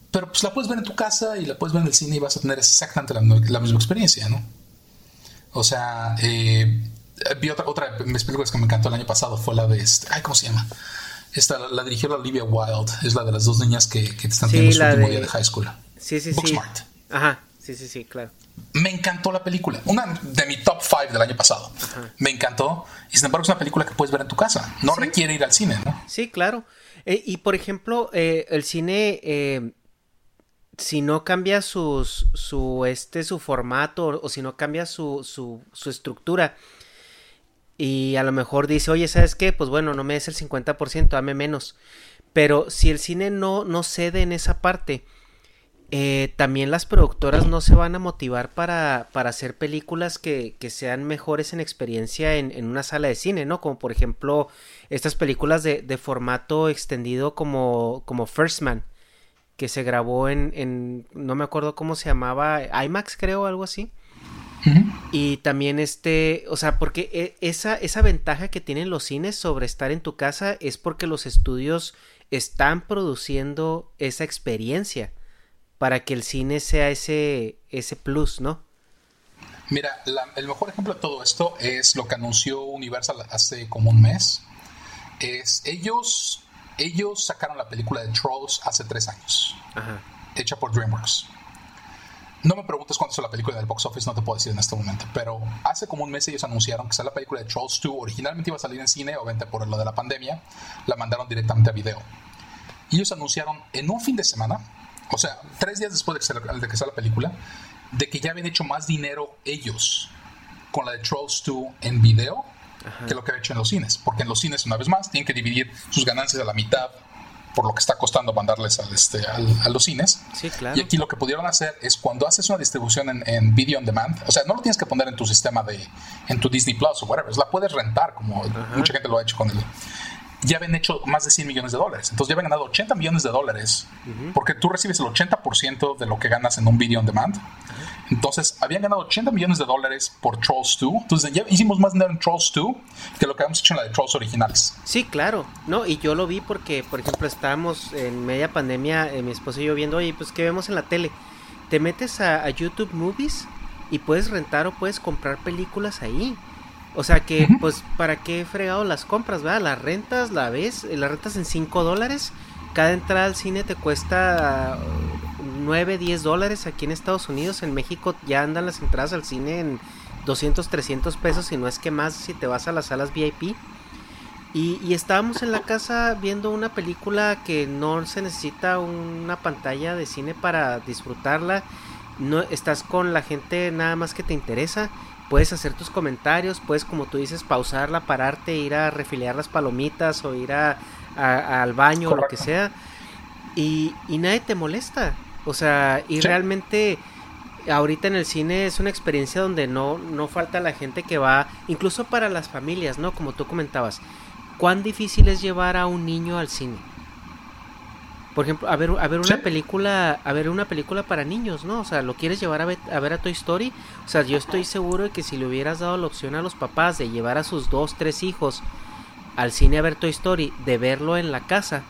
Speaker 2: Pero pues la puedes ver en tu casa y la puedes ver en el cine y vas a tener exactamente la, la misma experiencia, ¿no? O sea, eh, vi otra, otra de mis películas que me encantó el año pasado fue la de este, ay, ¿cómo se llama? Esta la, dirigió la Olivia Wilde, es la de las dos niñas que, que están teniendo su último día de high school.
Speaker 1: Sí, sí, sí. Ajá, sí, sí, sí, claro.
Speaker 2: Me encantó la película, una de mi top 5 del año pasado. Me encantó y sin embargo es una película que puedes ver en tu casa, no requiere ir al cine, ¿no?
Speaker 1: Sí, claro. Eh, y por ejemplo, eh, el cine eh, si no cambia su, su, este, su formato o si no cambia su, su, su estructura, y a lo mejor dice, oye, ¿sabes qué? Pues bueno, no me des el 50%, dame menos. Pero si el cine no, no cede en esa parte, eh, también las productoras no se van a motivar para, para hacer películas que, que, sean mejores en experiencia en, en, una sala de cine, ¿no? Como por ejemplo estas películas de, de formato extendido como, como First Man, que se grabó en, en, no me acuerdo cómo se llamaba, IMAX creo, algo así. Y también este, o sea, porque e, esa, esa ventaja que tienen los cines sobre estar en tu casa es porque los estudios están produciendo esa experiencia para que el cine sea ese, ese plus, ¿no?
Speaker 2: Mira, el mejor ejemplo de todo esto es lo que anunció Universal hace como un mes. Es ellos, ellos sacaron la película de Trolls hace tres años, hecha por DreamWorks. No me preguntes cuánto es la película del box office, no te puedo decir en este momento, pero hace como un mes ellos anunciaron que la película de Trolls 2. Originalmente iba a salir en cine, obviamente por lo de la pandemia, la mandaron directamente a video. Y ellos anunciaron en un fin de semana, o sea, tres días después de que, salió, de que salió la película, de que ya habían hecho más dinero ellos con la de Trolls 2 en video que lo que había hecho en los cines. Porque en los cines, una vez más, tienen que dividir sus ganancias a la mitad por lo que está costando mandarles al, este, a los cines.
Speaker 1: Sí, claro.
Speaker 2: Y aquí lo que pudieron hacer es cuando haces una distribución en, en, video on demand, o sea, no lo tienes que poner en tu sistema de, en tu Disney Plus o whatever, la puedes rentar, como mucha gente lo ha hecho con el ya habían hecho más de 100 millones de dólares. Entonces ya habían ganado 80 millones de dólares porque tú recibes el 80% de lo que ganas en un video on demand. Entonces habían ganado 80 millones de dólares por Trolls 2. Entonces ya hicimos más dinero en Trolls 2 que lo que habíamos hecho en la de Trolls originales.
Speaker 1: Sí, claro. No, y yo lo vi porque, por ejemplo, estábamos en media pandemia, eh, mi esposo y yo viendo, oye, pues ¿qué vemos en la tele? Te metes a YouTube Movies y puedes rentar o puedes comprar películas ahí. O sea que, pues, ¿para qué he fregado las compras, verdad? Las rentas, la ves, las rentas en 5 dólares. Cada entrada al cine te cuesta 9, 10 dólares aquí en Estados Unidos. En México ya andan las entradas al cine en 200, 300 pesos, y no es que más si te vas a las salas VIP. Y, y, estábamos en la casa viendo una película que no se necesita una pantalla de cine para disfrutarla. No estás con la gente nada más que te interesa puedes hacer tus comentarios, puedes como tú dices pausarla, pararte, ir a refiliar las palomitas o ir a, al baño o lo que sea y, y, nadie te molesta. O sea, y realmente ahorita en el cine es una experiencia donde no, no falta la gente que va, incluso para las familias, ¿no? Como tú comentabas, ¿cuán difícil es llevar a un niño al cine? Por ejemplo, a ver, a ver una película, a ver una película para niños, ¿no? O sea, lo quieres llevar a ver, a ver a Toy Story. O sea, yo estoy seguro de que si le hubieras dado la opción a los papás de llevar a sus dos, tres hijos al cine a ver Toy Story, de verlo en la casa,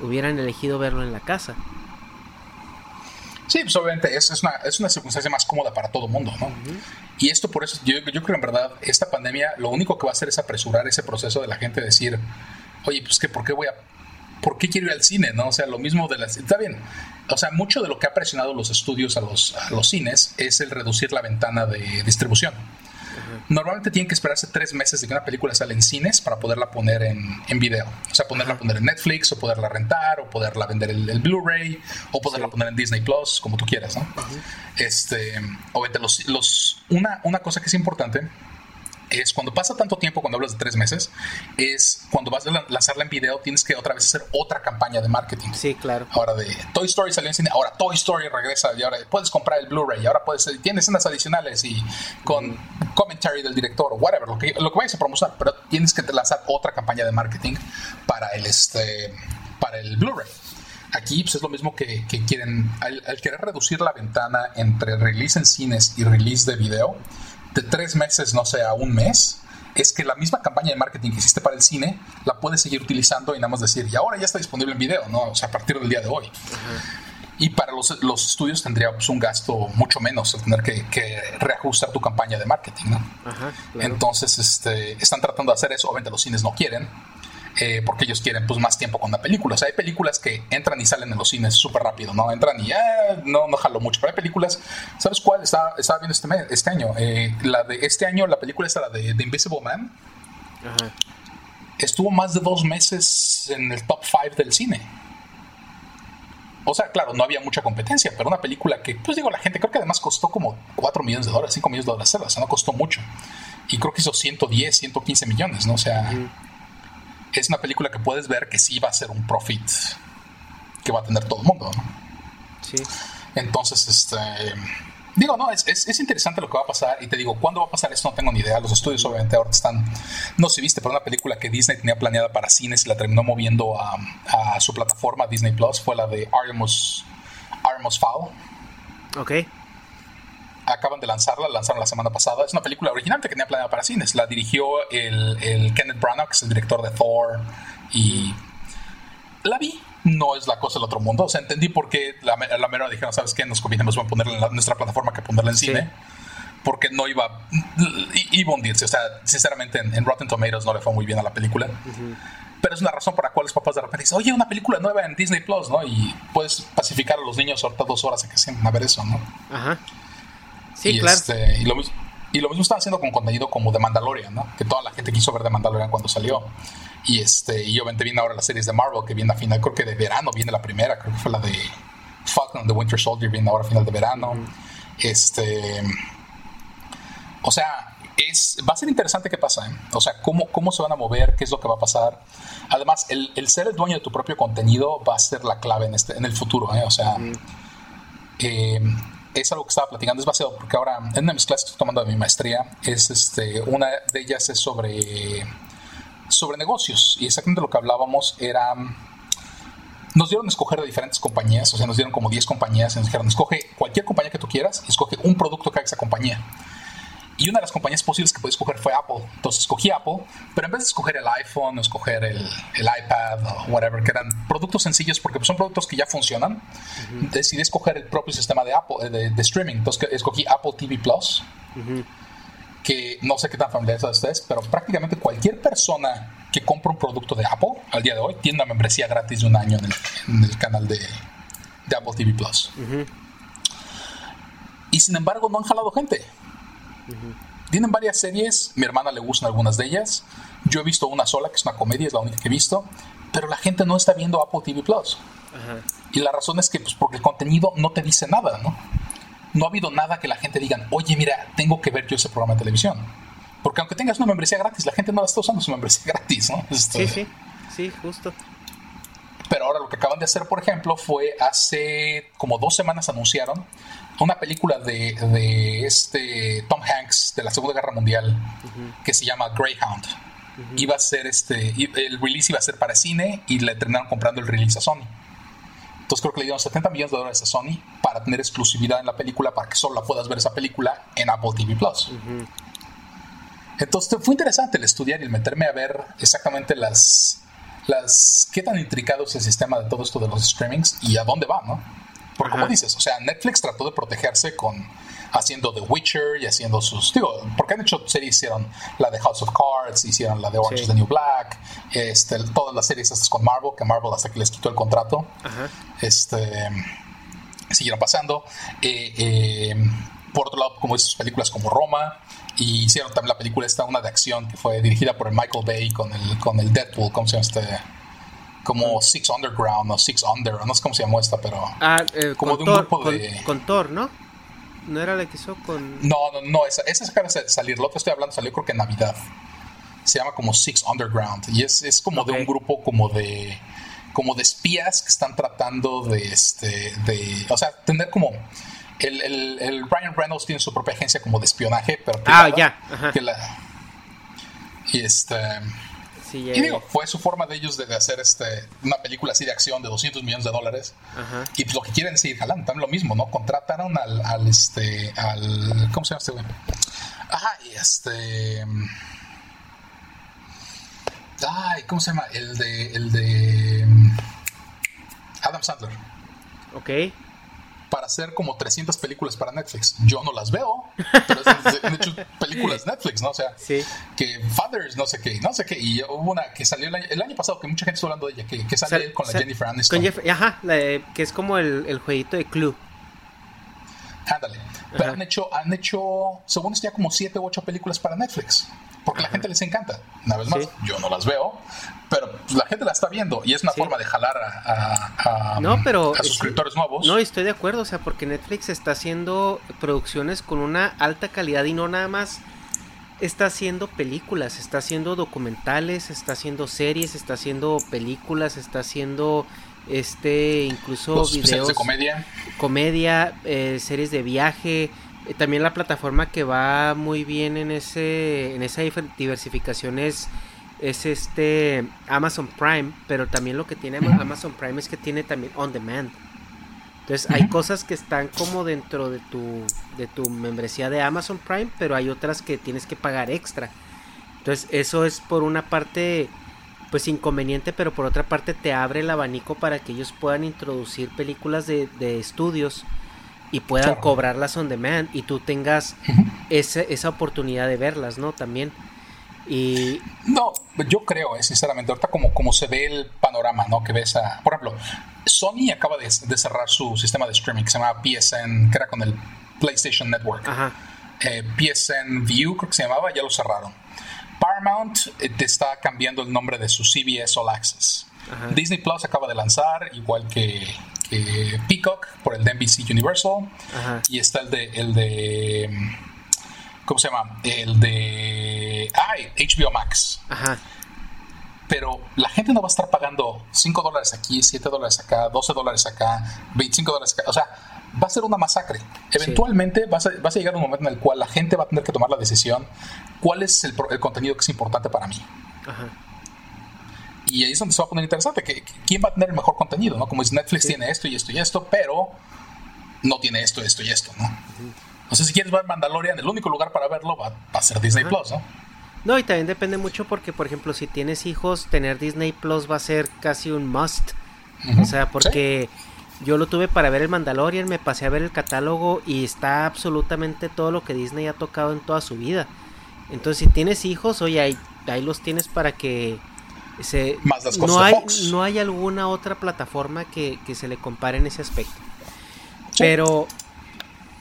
Speaker 1: hubieran elegido verlo en la casa.
Speaker 2: Sí, pues obviamente es, es, una, es una circunstancia más cómoda para todo mundo, ¿no? Y esto por eso, yo, yo creo en verdad, esta pandemia lo único que va a hacer es apresurar ese proceso de la gente decir, oye, pues que, ¿por qué voy a ¿por qué quiero ir al cine? ¿no? O sea, lo mismo de las... Está bien. O sea, mucho de lo que ha presionado los estudios a los, a los cines es el reducir la ventana de distribución. Normalmente tienen que esperarse tres meses de que una película sale en cines para poderla poner en, en video. O sea, poderla poner en Netflix, o poderla rentar, o poderla vender el, Blu-ray, o poderla poner en Disney Plus, como tú quieras, ¿no? Este, obviamente, los, los, una, una cosa que es importante es cuando pasa tanto tiempo, cuando hablas de tres meses, es cuando vas a lanzarla en video, tienes que otra vez hacer otra campaña de marketing.
Speaker 1: Sí, claro.
Speaker 2: Ahora de Toy Story salió en cine, ahora Toy Story regresa y ahora puedes comprar el Blu-ray, y ahora puedes, tienes escenas adicionales y con commentary del director o whatever, lo que, lo que vayas a promocionar, pero tienes que lanzar otra campaña de marketing para el, este, para el Blu-ray. Aquí pues, es lo mismo que, quieren, al, al, querer reducir la ventana entre release en cines y release de video, de tres meses, no sé, a un mes, es que la misma campaña de marketing que hiciste para el cine la puedes seguir utilizando y nada más decir, y ahora ya está disponible en video, ¿no? O sea, a partir del día de hoy. Y para los, los, estudios tendría pues, un gasto mucho menos el tener que, reajustar tu campaña de marketing, ¿no? Entonces, este, están tratando de hacer eso. Obviamente los cines no quieren. Eh, porque ellos quieren pues más tiempo con la película. O sea, hay películas que entran y salen en los cines súper rápido, ¿no? Entran y ya no, no jalo mucho. Pero hay películas, ¿sabes cuál? Estaba, estaba viendo este, este año. Eh, la de este año, la película esta, la de The Invisible Man. Estuvo más de dos meses en el top 5 del cine. O sea, claro, no había mucha competencia, pero una película que, pues digo, la gente creo que además costó como 4 millones de dólares, 5 millones de dólares, o sea, no costó mucho. Y creo que hizo 110, 115 millones, ¿no? O sea, es una película que puedes ver que sí va a ser un profit que va a tener todo el mundo, ¿no?
Speaker 1: Sí.
Speaker 2: Entonces, este. Digo, no, es, es, interesante lo que va a pasar. Y te digo, ¿cuándo va a pasar esto? No tengo ni idea. Los estudios, obviamente, ahora están. No sé, viste, pero una película que Disney tenía planeada para cines y la terminó moviendo a, a su plataforma Disney Plus fue la de Artemus, Artemus Fowl.
Speaker 1: Ok
Speaker 2: acaban de lanzarla, la lanzaron la semana pasada. Es una película original que tenía planeada para cines. La dirigió el, Kenneth Branagh, que es el director de Thor. Y la vi. No es la cosa del otro mundo. O sea, entendí por qué la, la mera dijeron, ¿sabes qué? Nos conviene más ponerla en nuestra plataforma que ponerla en cine. Porque no iba. Iba a hundirse. O sea, sinceramente, en, Rotten Tomatoes no le fue muy bien a la película. pero es una razón para la cual los papás de repente dicen, oye, una película nueva en Disney Plus, ¿no? Y puedes pacificar a los niños ahorita dos horas a que sienten a ver eso, ¿no?
Speaker 1: Ajá. Sí, claro.
Speaker 2: Este, y, lo, Y lo mismo están haciendo con contenido como The Mandalorian, ¿no? Que toda la gente quiso ver The Mandalorian cuando salió. Y este, y obviamente viene ahora las series de Marvel que viene a final, creo que de verano viene la primera, creo que fue la de Falcon the Winter Soldier, viene ahora a final de verano. Este. O sea, es, va a ser interesante qué pasa, ¿eh? O sea, cómo, cómo se van a mover, qué es lo que va a pasar. Además, el, el ser el dueño de tu propio contenido va a ser la clave en, este, en el futuro, ¿eh? O sea, eh, es algo que estaba platicando, es basado porque ahora en una de mis clases que estoy tomando de mi maestría, es este, una de ellas es sobre, sobre negocios y exactamente lo que hablábamos era, nos dieron a escoger de diferentes compañías, o sea, nos dieron como 10 compañías y nos dijeron, escoge cualquier compañía que tú quieras y escoge un producto que haga esa compañía. Y una de las compañías posibles que pude escoger fue Apple. Entonces escogí Apple, pero en vez de escoger el iPhone, o escoger el, el iPad o whatever, que eran productos sencillos porque son productos que ya funcionan, decidí escoger el propio sistema de Apple, de, de streaming. Entonces escogí Apple TV Plus, que no sé qué tan familiares son ustedes, pero prácticamente cualquier persona que compra un producto de Apple al día de hoy tiene una membresía gratis de un año en el, en el canal de, de Apple TV Plus. Y sin embargo no han jalado gente. Tienen varias series, mi hermana le gustan algunas de ellas. Yo he visto una sola, que es una comedia, es la única que he visto, pero la gente no está viendo Apple TV Plus. Y la razón es que, pues, porque el contenido no te dice nada, ¿no? No ha habido nada que la gente diga, oye, mira, tengo que ver yo ese programa de televisión. Porque aunque tengas una membresía gratis, la gente no la está usando su membresía [LAUGHS] gratis, ¿no? Este,
Speaker 1: Sí, sí, sí, justo.
Speaker 2: pero ahora lo que acaban de hacer, por ejemplo, fue hace como dos semanas anunciaron una película de, de este Tom Hanks de la Segunda Guerra Mundial que se llama Greyhound. Iba a ser este, el release iba a ser para cine y le terminaron comprando el release a Sony. Entonces creo que le dieron 70 millones de dólares a Sony para tener exclusividad en la película para que solo la puedas ver esa película en Apple TV Plus. Entonces fue interesante el estudiar y el meterme a ver exactamente las, las qué tan intricado es el sistema de todo esto de los streamings y a dónde va, ¿no? Porque como dices, o sea, Netflix trató de protegerse con haciendo The Witcher y haciendo sus, digo, porque han hecho series, hicieron la de House of Cards, hicieron la de Orange
Speaker 1: Sí.
Speaker 2: is the New Black, este, todas las series estas con Marvel, que Marvel hasta que les quitó el contrato, este, siguieron pasando. Eh, eh, por otro lado, como dices, películas como Roma, y hicieron también la película esta, una de acción que fue dirigida por el Michael Bay con el, con el Deadpool, ¿cómo se llama este? Como Six Underground o Six Under, no sé cómo se llamó esta, pero...
Speaker 1: Ah, eh,
Speaker 2: Como de un grupo
Speaker 1: con-
Speaker 2: de-
Speaker 1: ¿no? No era la que hizo con...
Speaker 2: No, no, no, esa, esa acaba de salir, lo que estoy hablando salió creo que en Navidad. Se llama como Six Underground y es, es como de un grupo como de como de espías que están tratando de este de o sea tener como el, el, el Ryan Reynolds tiene su propia agencia como de espionaje pero
Speaker 1: Ah, ya,
Speaker 2: que la- y este
Speaker 1: Sí,
Speaker 2: y digo fue su forma de ellos de, hacer este una película así de acción de 200 millones de dólares
Speaker 1: Ajá.
Speaker 2: y pues lo que quieren es seguir jalando, también lo mismo, ¿no? Contrataron al, al este, al, ¿cómo se llama este güey? Y este, ay, ¿cómo se llama? El de, el de mm, Adam Sandler,
Speaker 1: Ok.
Speaker 2: Para hacer como 300 películas para Netflix. Yo no las veo, pero es- han hecho películas [LAUGHS] Netflix, ¿no? O sea,
Speaker 1: Sí.
Speaker 2: que Fathers, no sé qué, no sé qué, y hubo una que salió el año, el año pasado que mucha gente estuvo hablando de ella, que, que sale
Speaker 1: Sal-
Speaker 2: él con la
Speaker 1: sal-
Speaker 2: Jennifer Aniston.
Speaker 1: Con Jeff- ajá, la de- que es como el, el jueguito de Clue.
Speaker 2: Ándale. Pero
Speaker 1: Ajá.
Speaker 2: han hecho, han hecho, según esto, ya como siete u ocho películas para Netflix. Porque a la gente les encanta. Una vez más,
Speaker 1: Sí.
Speaker 2: yo no las veo, pero pues, la gente la está viendo y es una
Speaker 1: Sí.
Speaker 2: forma de jalar a, a- a-
Speaker 1: No, pero...
Speaker 2: a suscriptores
Speaker 1: sí.
Speaker 2: nuevos.
Speaker 1: No, estoy de acuerdo, o sea, porque Netflix está haciendo producciones con una alta calidad y no nada más está haciendo películas, está haciendo documentales, está haciendo series, está haciendo películas, está haciendo este incluso
Speaker 2: Los
Speaker 1: videos
Speaker 2: de comedia.
Speaker 1: comedia, eh, series de viaje, también la plataforma que va muy bien en ese en esa diversificación es es este Amazon Prime, pero también lo que tiene Ama- Amazon Prime es que tiene también on demand. Entonces hay cosas que están como dentro de tu de tu membresía de Amazon Prime, pero hay otras que tienes que pagar extra. Entonces eso es por una parte pues inconveniente, pero por otra parte te abre el abanico para que ellos puedan introducir películas de, de estudios y puedan
Speaker 2: Claro.
Speaker 1: cobrarlas on demand y tú tengas ese- esa oportunidad de verlas, ¿no? También. Y
Speaker 2: No, yo creo, eh, sinceramente, ahorita como, como se ve el panorama, ¿no? Que ves a. Por ejemplo, Sony acaba de, de cerrar su sistema de streaming que se llama PSN, que era con el PlayStation Network.
Speaker 1: ajá,
Speaker 2: eh, PSN View, creo que se llamaba, ya lo cerraron. Paramount eh, te está cambiando el nombre de su CBS All Access. Disney Plus acaba de lanzar, igual que, Peacock, por el de NBC Universal. Y está el de, el de. ¿Cómo se llama? El de. Ay, HBO Max. Ajá. Pero la gente no va a estar pagando 5 dólares aquí, 7 dólares acá, 12 dólares acá, 25 dólares acá. O sea, va a ser una masacre. Eventualmente vas, a, vas, a, llegar a un momento en el cual la gente va a tener que tomar la decisión cuál es el, el contenido que es importante para mí. Ajá. Y ahí es donde se va a poner interesante, que, quién va a tener el mejor contenido, ¿no? Como es Netflix tiene esto y esto y esto, pero no tiene esto, esto y esto, ¿no? No sé si quieres ver Mandalorian, el único lugar para verlo va, a ser Disney Plus, ¿no?
Speaker 1: No, y también depende mucho porque, por ejemplo, si tienes hijos, tener Disney Plus va a ser casi un must. O sea, porque yo lo tuve para ver el Mandalorian, me pasé a ver el catálogo y está absolutamente todo lo que Disney ha tocado en toda su vida. Entonces, si tienes hijos, oye, ahí, ahí los tienes para que se,
Speaker 2: Más las
Speaker 1: no hay,
Speaker 2: Fox.
Speaker 1: no hay alguna otra plataforma que, que se le compare en ese aspecto. Pero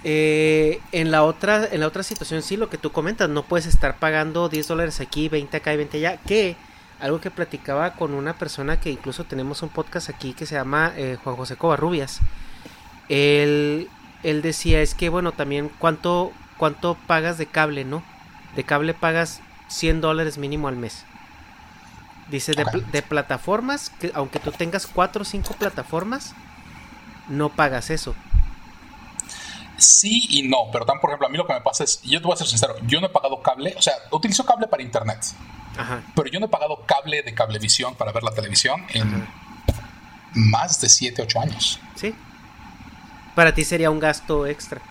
Speaker 1: eh, en la otra en la otra situación sí lo que tú comentas no puedes estar pagando 10 dólares aquí 20 acá y 20 allá que algo que platicaba con una persona que incluso tenemos un podcast aquí que se llama eh, Juan José Covarrubias él, él decía es que bueno también cuánto cuánto pagas de cable no de cable pagas 100 dólares mínimo al mes dice de, de plataformas que aunque tú tengas 4 o 5 plataformas no pagas eso
Speaker 2: Sí y no, pero también, por ejemplo, a mí lo que me pasa es, yo te voy a ser sincero, yo no he pagado cable, o sea, utilizo cable para internet, Ajá. pero yo no he pagado cable de cablevisión para ver la televisión en más de 7, 8 años.
Speaker 1: Sí. Para ti sería un gasto extra.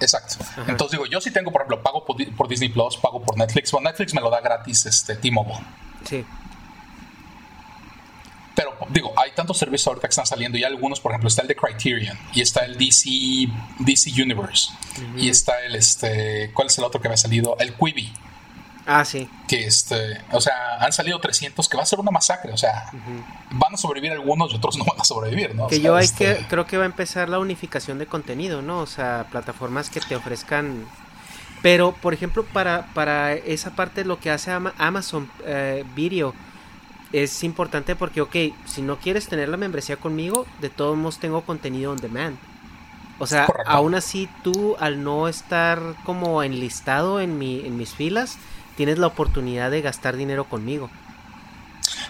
Speaker 2: Exacto. Entonces digo, yo sí tengo, por ejemplo, pago por, Disney Plus, pago por Netflix. Bueno, Netflix me lo da gratis este T-Mobile.
Speaker 1: Sí.
Speaker 2: Pero digo, hay tantos servicios ahorita que están saliendo y algunos, por ejemplo, está el de Criterion y está el DC, DC Universe y está el, este, ¿cuál es el otro que me ha salido? El Quibi.
Speaker 1: Ah, sí.
Speaker 2: Que este, o sea, han salido 300 que va a ser una masacre, o sea, van a sobrevivir algunos y otros no van a sobrevivir, ¿no?
Speaker 1: Que yo hay este que, creo que va a empezar la unificación de contenido, ¿no? O sea, plataformas que te ofrezcan pero, por ejemplo, para, para esa parte lo que hace Amazon eh, Video, es importante porque, ok, si no quieres tener la membresía conmigo, de todos modos tengo contenido on demand. O sea, aún así tú al no estar como enlistado en, mi, en mis filas, tienes la oportunidad de gastar dinero conmigo.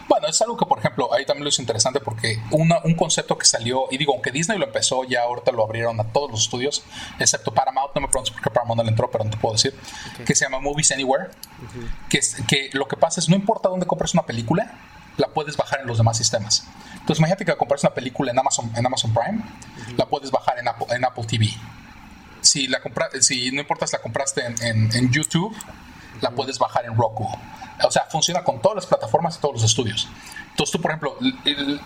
Speaker 2: Bueno, es algo que, por ejemplo, ahí también lo es interesante porque un concepto que salió, y digo, aunque Disney lo empezó, ya ahorita lo abrieron a todos los estudios, excepto Paramount, no me preguntes por qué Paramount no le entró, pero no te puedo decir, que se llama Movies Anywhere, que, es, que lo que pasa es, no importa dónde compres una película, la puedes bajar en los demás sistemas. Entonces, imagínate que compras una película en Amazon, en Amazon Prime, la puedes bajar en Apple, en Apple TV. Si, la compra, si no importa si la compraste en, en, YouTube, la puedes bajar en Roku. O sea, funciona con todas las plataformas y todos los estudios. Entonces tú, por ejemplo,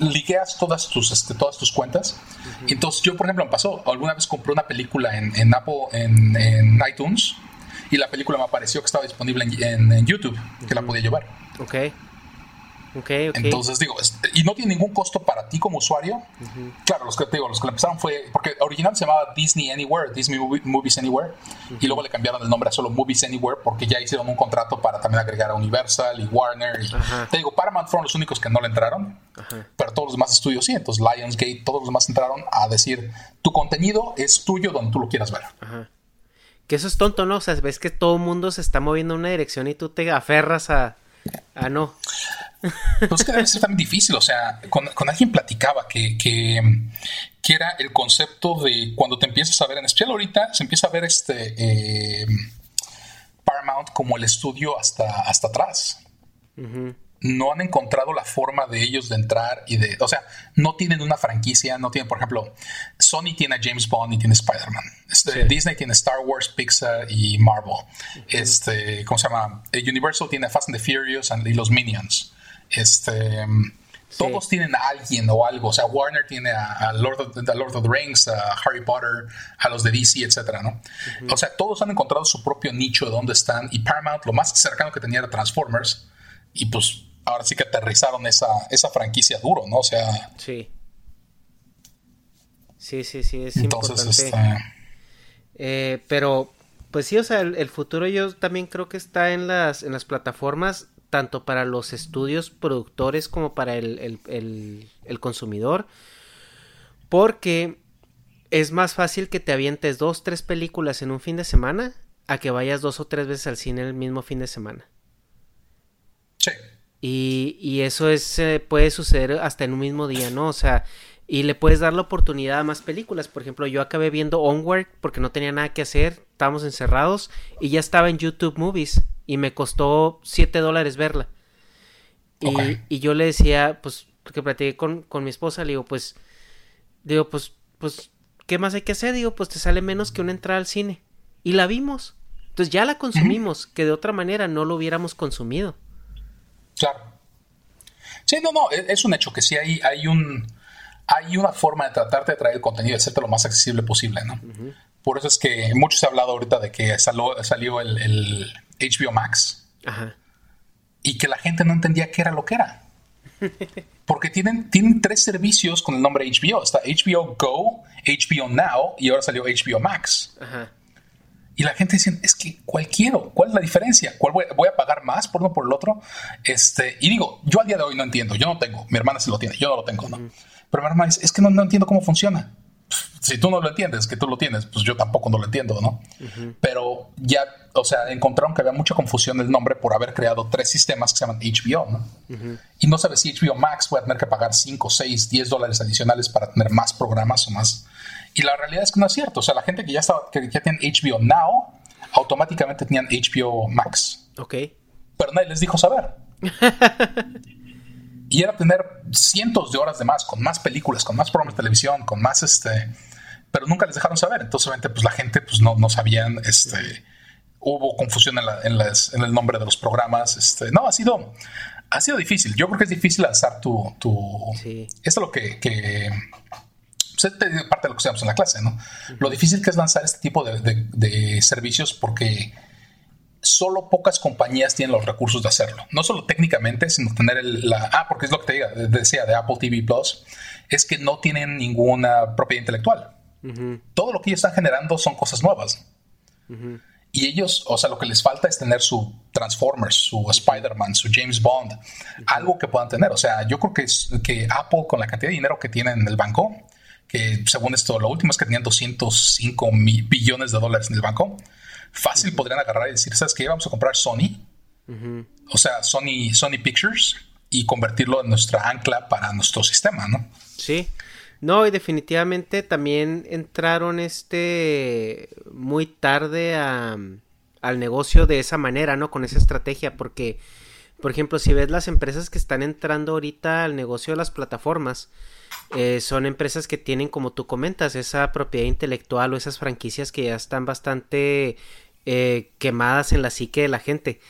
Speaker 2: ligueas todas tus, este, todas tus cuentas. Entonces yo, por ejemplo, me pasó, alguna vez compré una película en, en Apple, en, en, iTunes, y la película me apareció que estaba disponible en, YouTube, que la podía llevar.
Speaker 1: Ok.
Speaker 2: Entonces digo, y no tiene ningún costo para ti como usuario. Claro, los que te digo, los que empezaron fue, porque original se llamaba Disney Anywhere, Disney Movies Anywhere, y luego le cambiaron el nombre a solo Movies Anywhere porque ya hicieron un contrato para también agregar a Universal y Warner. Y, te digo, Paramount fueron los únicos que no le entraron, pero todos los demás estudios sí. Entonces Lionsgate, todos los demás entraron a decir, tu contenido es tuyo donde tú lo quieras ver.
Speaker 1: Que eso es tonto, ¿no? O sea, ves que todo el mundo se está moviendo en una dirección y tú te aferras a, a no.
Speaker 2: Pues que debe ser también difícil, o sea, con, alguien platicaba que, que, era el concepto de cuando te empiezas a ver en especial ahorita, se empieza a ver este eh, Paramount como el estudio hasta, hasta atrás. No han encontrado la forma de ellos de entrar y de, o sea, no tienen una franquicia, no tienen, por ejemplo, Sony tiene a James Bond y tiene Spider-Man. Este, Disney tiene Star Wars, Pixar y Marvel. Este, ¿cómo se llama? Universal tiene Fast and the Furious y los Minions. Este, todos tienen a alguien o algo. O sea, Warner tiene a, Lord, of, Lord, of, the Rings, a Harry Potter, a los de DC, etcétera, ¿no? O sea, todos han encontrado su propio nicho de dónde están. Y Paramount, lo más cercano que tenía era Transformers. Y pues ahora sí que aterrizaron esa, esa franquicia duro, ¿no? O sea.
Speaker 1: Sí. Sí, sí, sí, es Entonces, importante. Este, eh, pero Pues sí, o sea, el, futuro yo también creo que está en las, en las plataformas, tanto para los estudios productores como para el, el consumidor. Porque es más fácil que te avientes dos, tres películas en un fin de semana a que vayas dos o tres veces al cine el mismo fin de semana. Y, y eso es, eh, puede suceder hasta en un mismo día, ¿no? O sea, y le puedes dar la oportunidad a más películas. Por ejemplo, yo acabé viendo Onward porque no tenía nada que hacer, estábamos encerrados y ya estaba en YouTube Movies y me costó 7 dólares verla. Y, y, yo le decía, pues, que platiqué con, con mi esposa, le digo, pues, digo, pues, pues, ¿qué más hay que hacer? Digo, pues te sale menos que una entrada al cine. Y la vimos. Entonces ya la consumimos, que de otra manera no lo hubiéramos consumido.
Speaker 2: Claro. Sí, no, no, e, es un hecho que sí hay, hay un hay una forma de tratarte de traer el contenido y hacerte lo más accesible posible, ¿no? Por eso es que muchos se ha hablado ahorita de que salió, salió el, HBO Max Ajá. y que la gente no entendía qué era lo que era. [LAUGHS] Porque tienen, tienen tres servicios con el nombre HBO. Está HBO Go, HBO Now y ahora salió HBO Max. Y la gente dice, es que ¿cuál quiero? ¿Cuál es la diferencia? ¿Cuál voy, a pagar más por uno por el otro? Este, y digo, yo al día de hoy no entiendo. Yo no tengo. Mi hermana sí lo tiene. Yo no lo tengo, ¿no? Pero mi hermana dice, es que no, no entiendo cómo funciona si tú no lo entiendes, que tú lo tienes, pues yo tampoco no lo entiendo, ¿no? Pero ya, o sea, encontraron que había mucha confusión el nombre por haber creado tres sistemas que se llaman HBO, ¿no? Y no sabes si HBO Max puede tener que pagar 5, 6, 10 dólares adicionales para tener más programas o más. Y la realidad es que no es cierto. O sea, la gente que ya, estaba, que ya tiene HBO Now, automáticamente tenían HBO Max.
Speaker 1: Ok.
Speaker 2: Pero nadie les dijo saber. [LAUGHS] y era tener cientos de horas de más, con más películas, con más programas de televisión, con más este pero nunca les dejaron saber. Entonces, obviamente, pues la gente pues no, no sabían, este, hubo confusión en, en, el nombre de los programas. Este, no, ha sido, ha sido difícil. Yo creo que es difícil lanzar tu, tu Esto es lo que, que parte de lo que estudiamos en la clase, ¿no? Lo difícil que es lanzar este tipo de, servicios porque solo pocas compañías tienen los recursos de hacerlo. No solo técnicamente, sino tener el, la... Ah, porque es lo que te diga, decía de Apple TV Plus, es que no tienen ninguna propiedad intelectual. Todo lo que ellos están generando son cosas nuevas. Y ellos, o sea, lo que les falta es tener su Transformers, su Spider-Man, su James Bond, algo que puedan tener. O sea, yo creo que, que Apple, con la cantidad de dinero que tiene en el banco, que según esto, lo último es que tenían 205 billones de dólares en el banco, fácil podrían agarrar y decir, ¿sabes qué? Vamos a comprar Sony, o sea, Sony, Sony Pictures, y convertirlo en nuestra ancla para nuestro sistema, ¿no?
Speaker 1: Sí. No, y definitivamente también entraron este muy tarde al negocio de esa manera, ¿no? Con esa estrategia, porque, por ejemplo, si ves las empresas que están entrando ahorita al negocio de las plataformas, eh, son empresas que tienen, como tú comentas, esa propiedad intelectual o esas franquicias que ya están bastante eh, quemadas en la psique de la gente.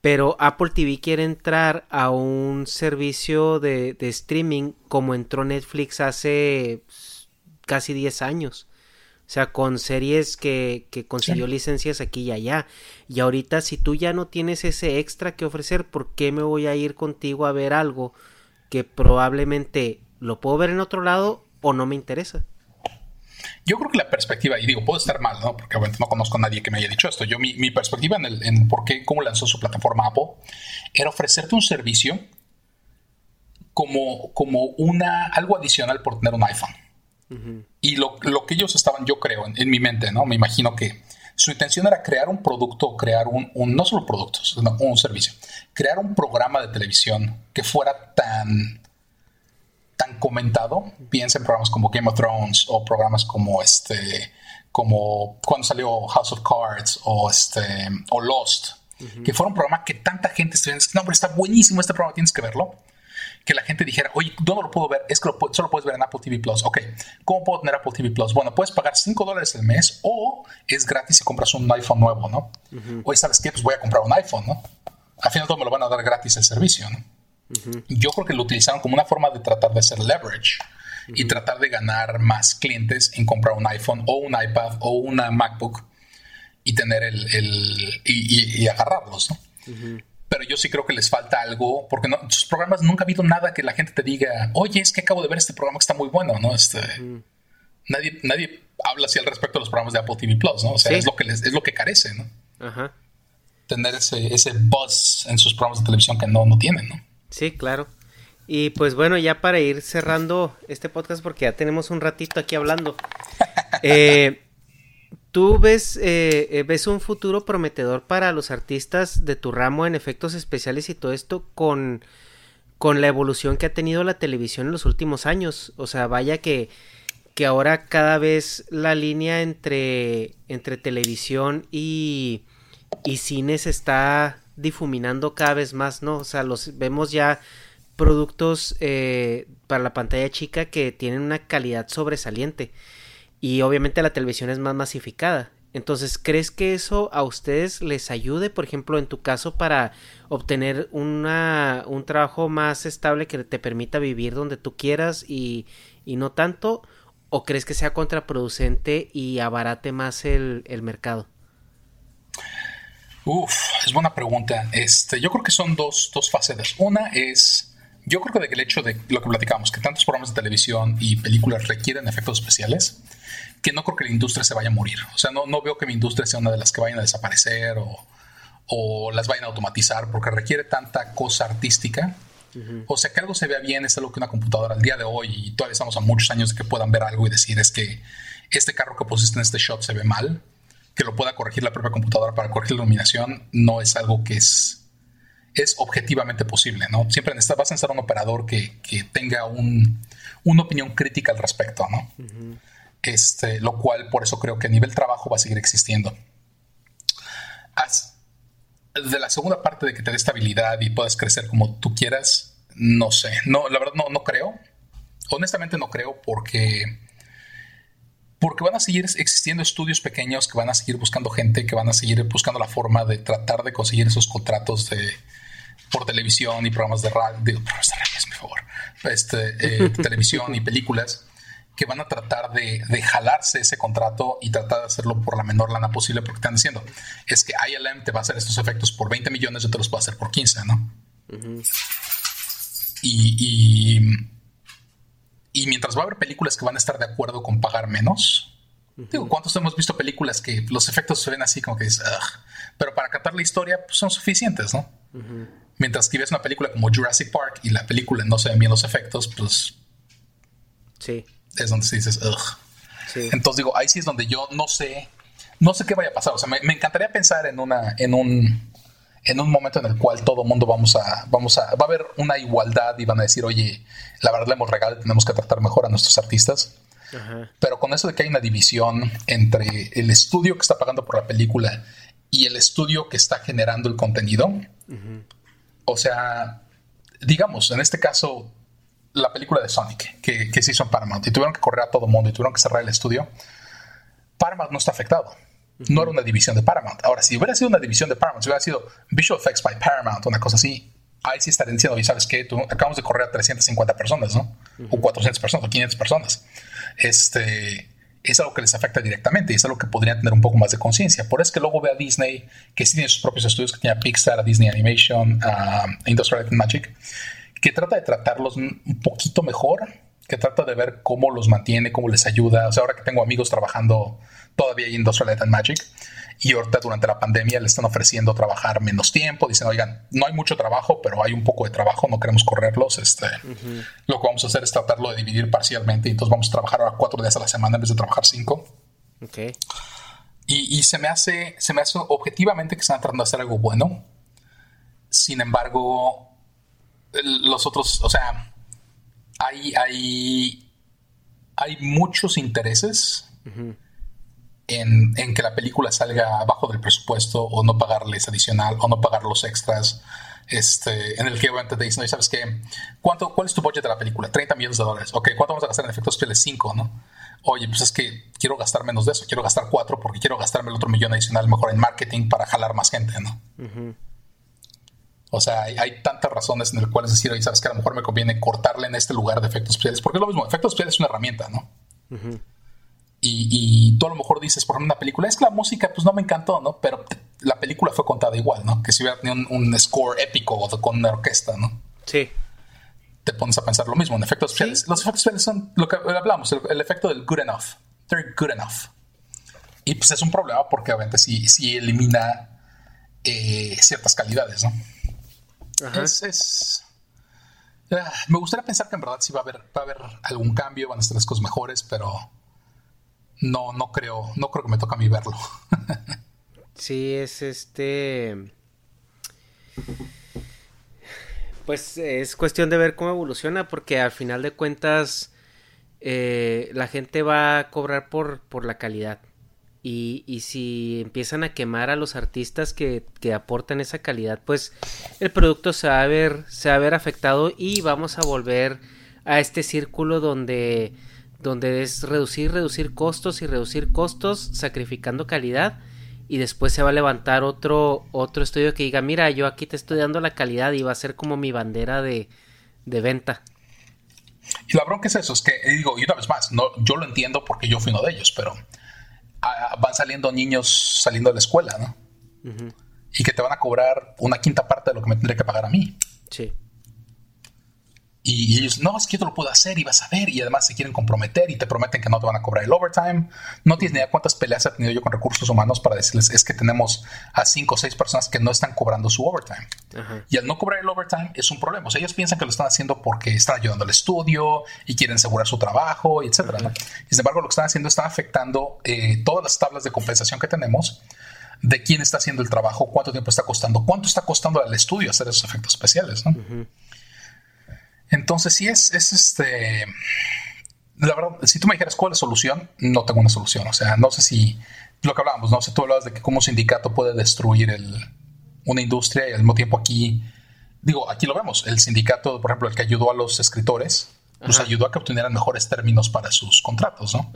Speaker 1: Pero Apple TV quiere entrar a un servicio de, streaming como entró Netflix hace pues, casi 10 años. O sea, con series que, que consiguió licencias aquí y allá. Y ahorita, si tú ya no tienes ese extra que ofrecer, ¿por qué me voy a ir contigo a ver algo que probablemente lo puedo ver en otro lado o no me interesa?
Speaker 2: Yo creo que la perspectiva, y digo, puedo estar mal, ¿no? Porque no conozco a nadie que me haya dicho esto. Yo, mi, perspectiva en, el, en por qué, cómo lanzó su plataforma Apple, era ofrecerte un servicio como, como una, algo adicional por tener un iPhone. Y lo, que ellos estaban, yo creo, en, mi mente, ¿no? Me imagino que su intención era crear un producto, crear un, un no solo productos, sino un servicio, crear un programa de televisión que fuera tan tan comentado, piensa en programas como Game of Thrones o programas como este, como cuando salió House of Cards o este, o Lost, que fue un programa que tanta gente estuviera no, pero está buenísimo este programa, tienes que verlo. Que la gente dijera, oye, ¿dónde lo puedo ver? Es que solo puedes ver en Apple TV Plus. Ok, ¿cómo puedo tener Apple TV Plus? Bueno, puedes pagar 5 dólares al mes o es gratis si compras un iPhone nuevo, ¿no? Oye, ¿sabes qué? Pues voy a comprar un iPhone, ¿no? Al final todo me lo van a dar gratis el servicio, ¿no? Yo creo que lo utilizaron como una forma de tratar de hacer leverage y tratar de ganar más clientes en comprar un iPhone o un iPad o una MacBook y tener el, y, agarrarlos, ¿no? Pero yo sí creo que les falta algo, porque no, sus programas nunca ha habido nada que la gente te diga, oye, es que acabo de ver este programa que está muy bueno, ¿no? Este, nadie, nadie habla así al respecto de los programas programas de Apple TV Plus, ¿no? O sea, es lo que les, es lo que carece, ¿no? Ajá. Tener ese, ese buzz en sus programas de televisión que no, no tienen, ¿no?
Speaker 1: Sí, claro. Y pues bueno, ya para ir cerrando este podcast, porque ya tenemos un ratito aquí hablando. [LAUGHS] eh, ¿Tú ves, eh, eh, ves un futuro prometedor para los artistas de tu ramo en efectos especiales y todo esto con, con la evolución que ha tenido la televisión en los últimos años? O sea, vaya que, que ahora cada vez la línea entre, entre televisión y, y cine se está difuminando cada vez más, ¿no? O sea, los vemos ya productos eh, para la pantalla chica que tienen una calidad sobresaliente y obviamente la televisión es más masificada. Entonces, ¿crees que eso a ustedes les ayude, por ejemplo, en tu caso, para obtener una, un trabajo más estable que te permita vivir donde tú quieras y, y no tanto? ¿O crees que sea contraproducente y abarate más el, el mercado?
Speaker 2: Uf, es buena pregunta. Este, yo creo que son dos, dos facetas. Una es, yo creo que el hecho de lo que platicamos, que tantos programas de televisión y películas requieren efectos especiales, que no creo que la industria se vaya a morir. O sea, no, no veo que mi industria sea una de las que vayan a desaparecer o, o las vayan a automatizar porque requiere tanta cosa artística. O sea, que algo se vea bien es algo que una computadora al día de hoy, y todavía estamos a muchos años de que puedan ver algo y decir es que este carro que pusiste en este shot se ve mal, que lo pueda corregir la propia computadora para corregir la iluminación, no es algo que es, es objetivamente posible, ¿no? Siempre vas a necesitar un operador que, que tenga un, una opinión crítica al respecto, ¿no? este, lo cual por eso creo que a nivel trabajo va a seguir existiendo. de la segunda parte de que te dé estabilidad y puedas crecer como tú quieras, no sé. No, la verdad no, no creo. Honestamente no creo porque porque van a seguir existiendo estudios pequeños que van a seguir buscando gente, que van a seguir buscando la forma de tratar de conseguir esos contratos de por televisión y programas de radio, por favor, este, eh, [LAUGHS] televisión y películas que van a tratar de, jalarse ese contrato y tratar de hacerlo por la menor lana posible porque están diciendo, es que ILM te va a hacer estos efectos por 20 millones, yo te los puedo hacer por 15, ¿no? y, y, mientras va a haber películas que van a estar de acuerdo con pagar menos, digo, ¿cuántos hemos visto películas que los efectos se ven así como que dices, pero para captar la historia pues, son suficientes, ¿no? Mientras que ves una película como Jurassic Park y la película no se ven bien los efectos, pues...
Speaker 1: Sí
Speaker 2: es donde se dices, ugh. Entonces digo, ahí sí es donde yo no sé, no sé qué vaya a pasar. O sea, me, encantaría pensar en una, en un, en un momento en el cual todo mundo vamos a, vamos a, va a haber una igualdad y van a decir, oye, la verdad le hemos regalado y tenemos que tratar mejor a nuestros artistas. Pero con eso de que hay una división entre el estudio que está pagando por la película y el estudio que está generando el contenido, o sea, digamos, en este caso, la película de Sonic que, que se hizo en Paramount y tuvieron que correr a todo mundo y tuvieron que cerrar el estudio, Paramount no está afectado. No era una división de Paramount. Ahora, si hubiera sido una división de Paramount, si hubiera sido Visual Effects by Paramount, una cosa así, ahí sí estarían diciendo, y sabes qué, tú acabamos de correr a 350 personas, ¿no? O 400 personas, o 500 personas. Este es algo que les afecta directamente y es algo que podrían tener un poco más de conciencia. Por eso es que luego ve a Disney, que sí tiene sus propios estudios, que tiene a Pixar, a Disney Animation, a Industrial Light and Magic, que trata de tratarlos un poquito mejor, que trata de ver cómo los mantiene, cómo les ayuda. O sea, ahora que tengo amigos trabajando todavía en Industrial Light and Magic y ahorita durante la pandemia le están ofreciendo trabajar menos tiempo, dicen, oigan, no hay mucho trabajo, pero hay un poco de trabajo, no queremos correrlos. Este, Lo que vamos a hacer es tratarlo de dividir parcialmente y entonces vamos a trabajar ahora cuatro días a la semana en vez de trabajar cinco.
Speaker 1: Okay.
Speaker 2: Y, y, se me hace, se me hace objetivamente que están tratando de hacer algo bueno. Sin embargo, los otros, o sea, hay, hay, hay muchos intereses en, que la película salga abajo del presupuesto o no pagarles adicional o no pagar los extras. Este, en el que obviamente te dicen, ¿sabes qué? ¿Cuánto, ¿Cuál es tu budget de la película? 30 millones de dólares. Ok, ¿cuánto vamos a gastar en efectos especiales? 5, ¿no? Oye, pues es que quiero gastar menos de eso, quiero gastar 4 porque quiero gastarme el otro millón adicional mejor en marketing para jalar más gente, ¿no? O sea, hay, tantas razones en las cuales decir, oye, sabes que a lo mejor me conviene cortarle en este lugar de efectos especiales, porque es lo mismo, efectos especiales es una herramienta, ¿no? Y, tú a lo mejor dices, por ejemplo, una película, es que la música pues no me encantó, ¿no? Pero la película fue contada igual, ¿no? Que si hubiera tenido un, score épico o con una orquesta, ¿no?
Speaker 1: Sí.
Speaker 2: Te pones a pensar lo mismo en efectos especiales. Los efectos especiales son lo que hablamos, el, efecto del good enough. They're good enough. y pues es un problema porque obviamente sí, sí elimina eh, ciertas calidades, ¿no? Es, ah, me gustaría pensar que en verdad sí va a haber, va a haber algún cambio, van a estar las cosas mejores, pero no, no creo, no creo que me toque a mí verlo. [LAUGHS]
Speaker 1: sí, es este. Pues es cuestión de ver cómo evoluciona, porque al final de cuentas eh, la gente va a cobrar por, por la calidad. Y, y, si empiezan a quemar a los artistas que, que, aportan esa calidad, pues el producto se va a ver, se va a ver afectado y vamos a volver a este círculo donde, donde es reducir, reducir costos y reducir costos, sacrificando calidad y después se va a levantar otro, otro estudio que diga, mira, yo aquí te estoy dando la calidad y va a ser como mi bandera de, de venta.
Speaker 2: Y la bronca es eso, es que digo, y una vez más, no, yo lo entiendo porque yo fui uno de ellos, pero van saliendo niños saliendo de la escuela, ¿no? Y que te van a cobrar una quinta parte de lo que me tendría que pagar a mí.
Speaker 1: Sí.
Speaker 2: Y, ellos, no, es que yo te lo puedo hacer y vas a ver. Y además se quieren comprometer y te prometen que no te van a cobrar el overtime. No tienes ni idea cuántas peleas he tenido yo con recursos humanos para decirles, es que tenemos a cinco o seis personas que no están cobrando su overtime. Y al no cobrar el overtime es un problema. O sea, ellos piensan que lo están haciendo porque están ayudando al estudio y quieren asegurar su trabajo, etc. Y sin embargo, lo que están haciendo está afectando eh, todas las tablas de compensación que tenemos de quién está haciendo el trabajo, cuánto tiempo está costando, cuánto está costando al estudio hacer esos efectos especiales. ¿no? Entonces, sí es, es este. La verdad, si tú me dijeras cuál es la solución, no tengo una solución. O sea, no sé si. Lo que hablábamos, no sé, tú hablabas de que cómo un sindicato puede destruir el, una industria y al mismo tiempo aquí. Digo, aquí lo vemos. El sindicato, por ejemplo, el que ayudó a los escritores, nos pues ayudó a que obtuvieran mejores términos para sus contratos, ¿no?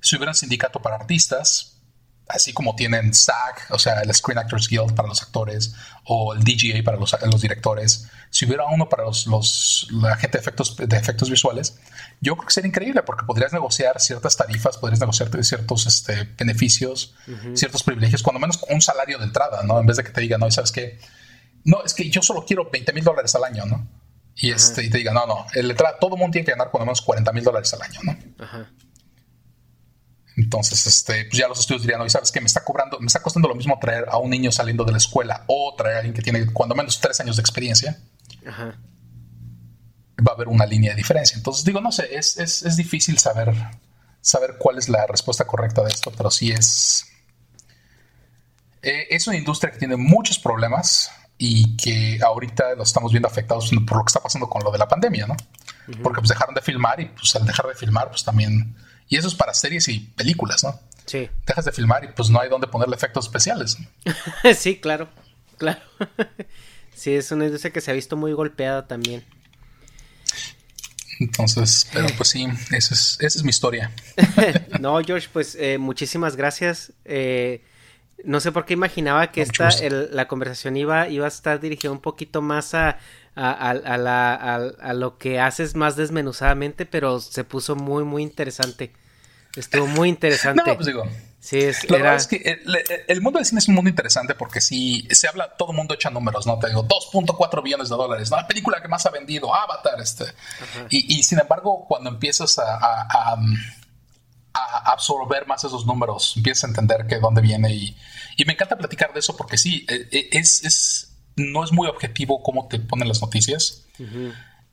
Speaker 2: Si hubiera un sindicato para artistas, así como tienen SAG, o sea, el Screen Actors Guild para los actores, o el DGA para los, los directores, si hubiera uno para los, los, la gente de efectos, de efectos visuales, yo creo que sería increíble porque podrías negociar ciertas tarifas, podrías negociar ciertos este, beneficios, ciertos privilegios, cuando menos un salario de entrada, ¿no? En vez de que te diga, no, ¿sabes qué? No, es que yo solo quiero 20 mil dólares al año, ¿no? Y, este, y te diga, no, no, el entrada, todo el mundo tiene que ganar cuando menos 40 mil dólares al año, ¿no? Ajá. Entonces, este, pues ya los estudios dirían, oye, ¿sabes qué? Me está cobrando, me está costando lo mismo traer a un niño saliendo de la escuela o traer a alguien que tiene cuando menos tres años de experiencia. Ajá. Va a haber una línea de diferencia. Entonces, digo, no sé, es, es, es difícil saber, saber cuál es la respuesta correcta de esto, pero sí es. Eh, es una industria que tiene muchos problemas y que ahorita lo estamos viendo afectados por lo que está pasando con lo de la pandemia, ¿no? Porque pues dejaron de filmar y pues al dejar de filmar, pues también y eso es para series y películas, ¿no?
Speaker 1: Sí.
Speaker 2: Dejas de filmar y pues no hay donde ponerle efectos especiales. [LAUGHS]
Speaker 1: sí, claro, claro. [LAUGHS] sí, es una industria que se ha visto muy golpeada también.
Speaker 2: Entonces, pero pues sí, esa es, esa es mi historia. [LAUGHS]
Speaker 1: no, George, pues eh, muchísimas gracias. Eh, no sé por qué imaginaba que esta, la conversación iba, iba a estar dirigida un poquito más a, a, lo que haces más desmenuzadamente, pero se puso muy, muy interesante. Estuvo muy interesante.
Speaker 2: No, pues digo.
Speaker 1: Sí, es,
Speaker 2: la verdad es que el, mundo del cine es un mundo interesante porque si se habla, todo el mundo echa números, ¿no? Te digo, 2.4 billones de dólares, ¿no? La película que más ha vendido, Avatar, este. Y, sin embargo, cuando empiezas a, absorber más esos números, empiezas a entender que dónde viene y, y me encanta platicar de eso porque sí, e, e, es, es no es muy objetivo cómo te ponen las noticias.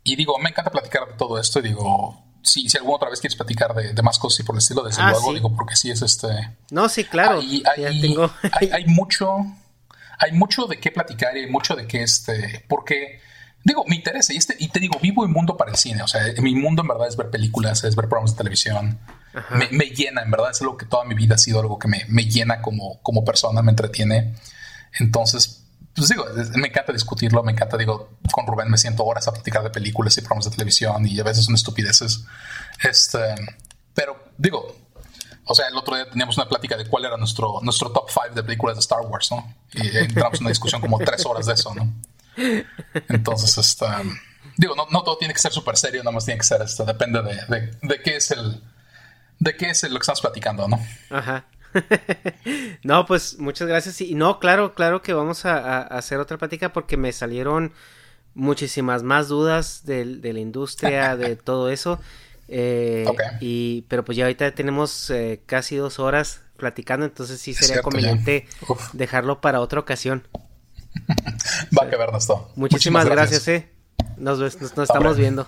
Speaker 2: Y digo, me encanta platicar de todo esto y digo, si, si alguna otra vez quieres platicar de, más cosas y por el estilo, desde ah, luego, digo, porque sí es este...
Speaker 1: No, sí, claro.
Speaker 2: Hay, hay, mucho, hay mucho de qué platicar y hay mucho de qué este, porque... Digo, me interesa y, este, y te digo, vivo un mundo para el cine. O sea, mi mundo en verdad es ver películas, es ver programas de televisión. Me, llena, en verdad, es algo que toda mi vida ha sido algo que me, me llena como, como persona, me entretiene. Entonces, pues digo, me encanta discutirlo, me encanta, digo, con Rubén me siento horas a platicar de películas y programas de televisión y a veces son estupideces. Este, pero digo, o sea, el otro día teníamos una plática de cuál era nuestro, nuestro top 5 de películas de Star Wars, ¿no? Y entramos en una discusión como tres horas de eso, ¿no? Entonces, este, digo, no, no todo tiene que ser súper serio, nada más tiene que ser, esto, depende de, de, de qué es el, de qué es lo que estamos platicando, ¿no?
Speaker 1: Ajá. [LAUGHS] no, pues muchas gracias. Y no, claro, claro que vamos a, hacer otra plática porque me salieron muchísimas más dudas de, la industria, de [LAUGHS] todo eso. Eh, y, pero pues ya ahorita tenemos eh, casi dos horas platicando, entonces sí sería conveniente [LAUGHS] dejarlo para otra ocasión.
Speaker 2: Va que ver, esto.
Speaker 1: Muchísimas, gracias. eh. Nos, nos, nos estamos viendo.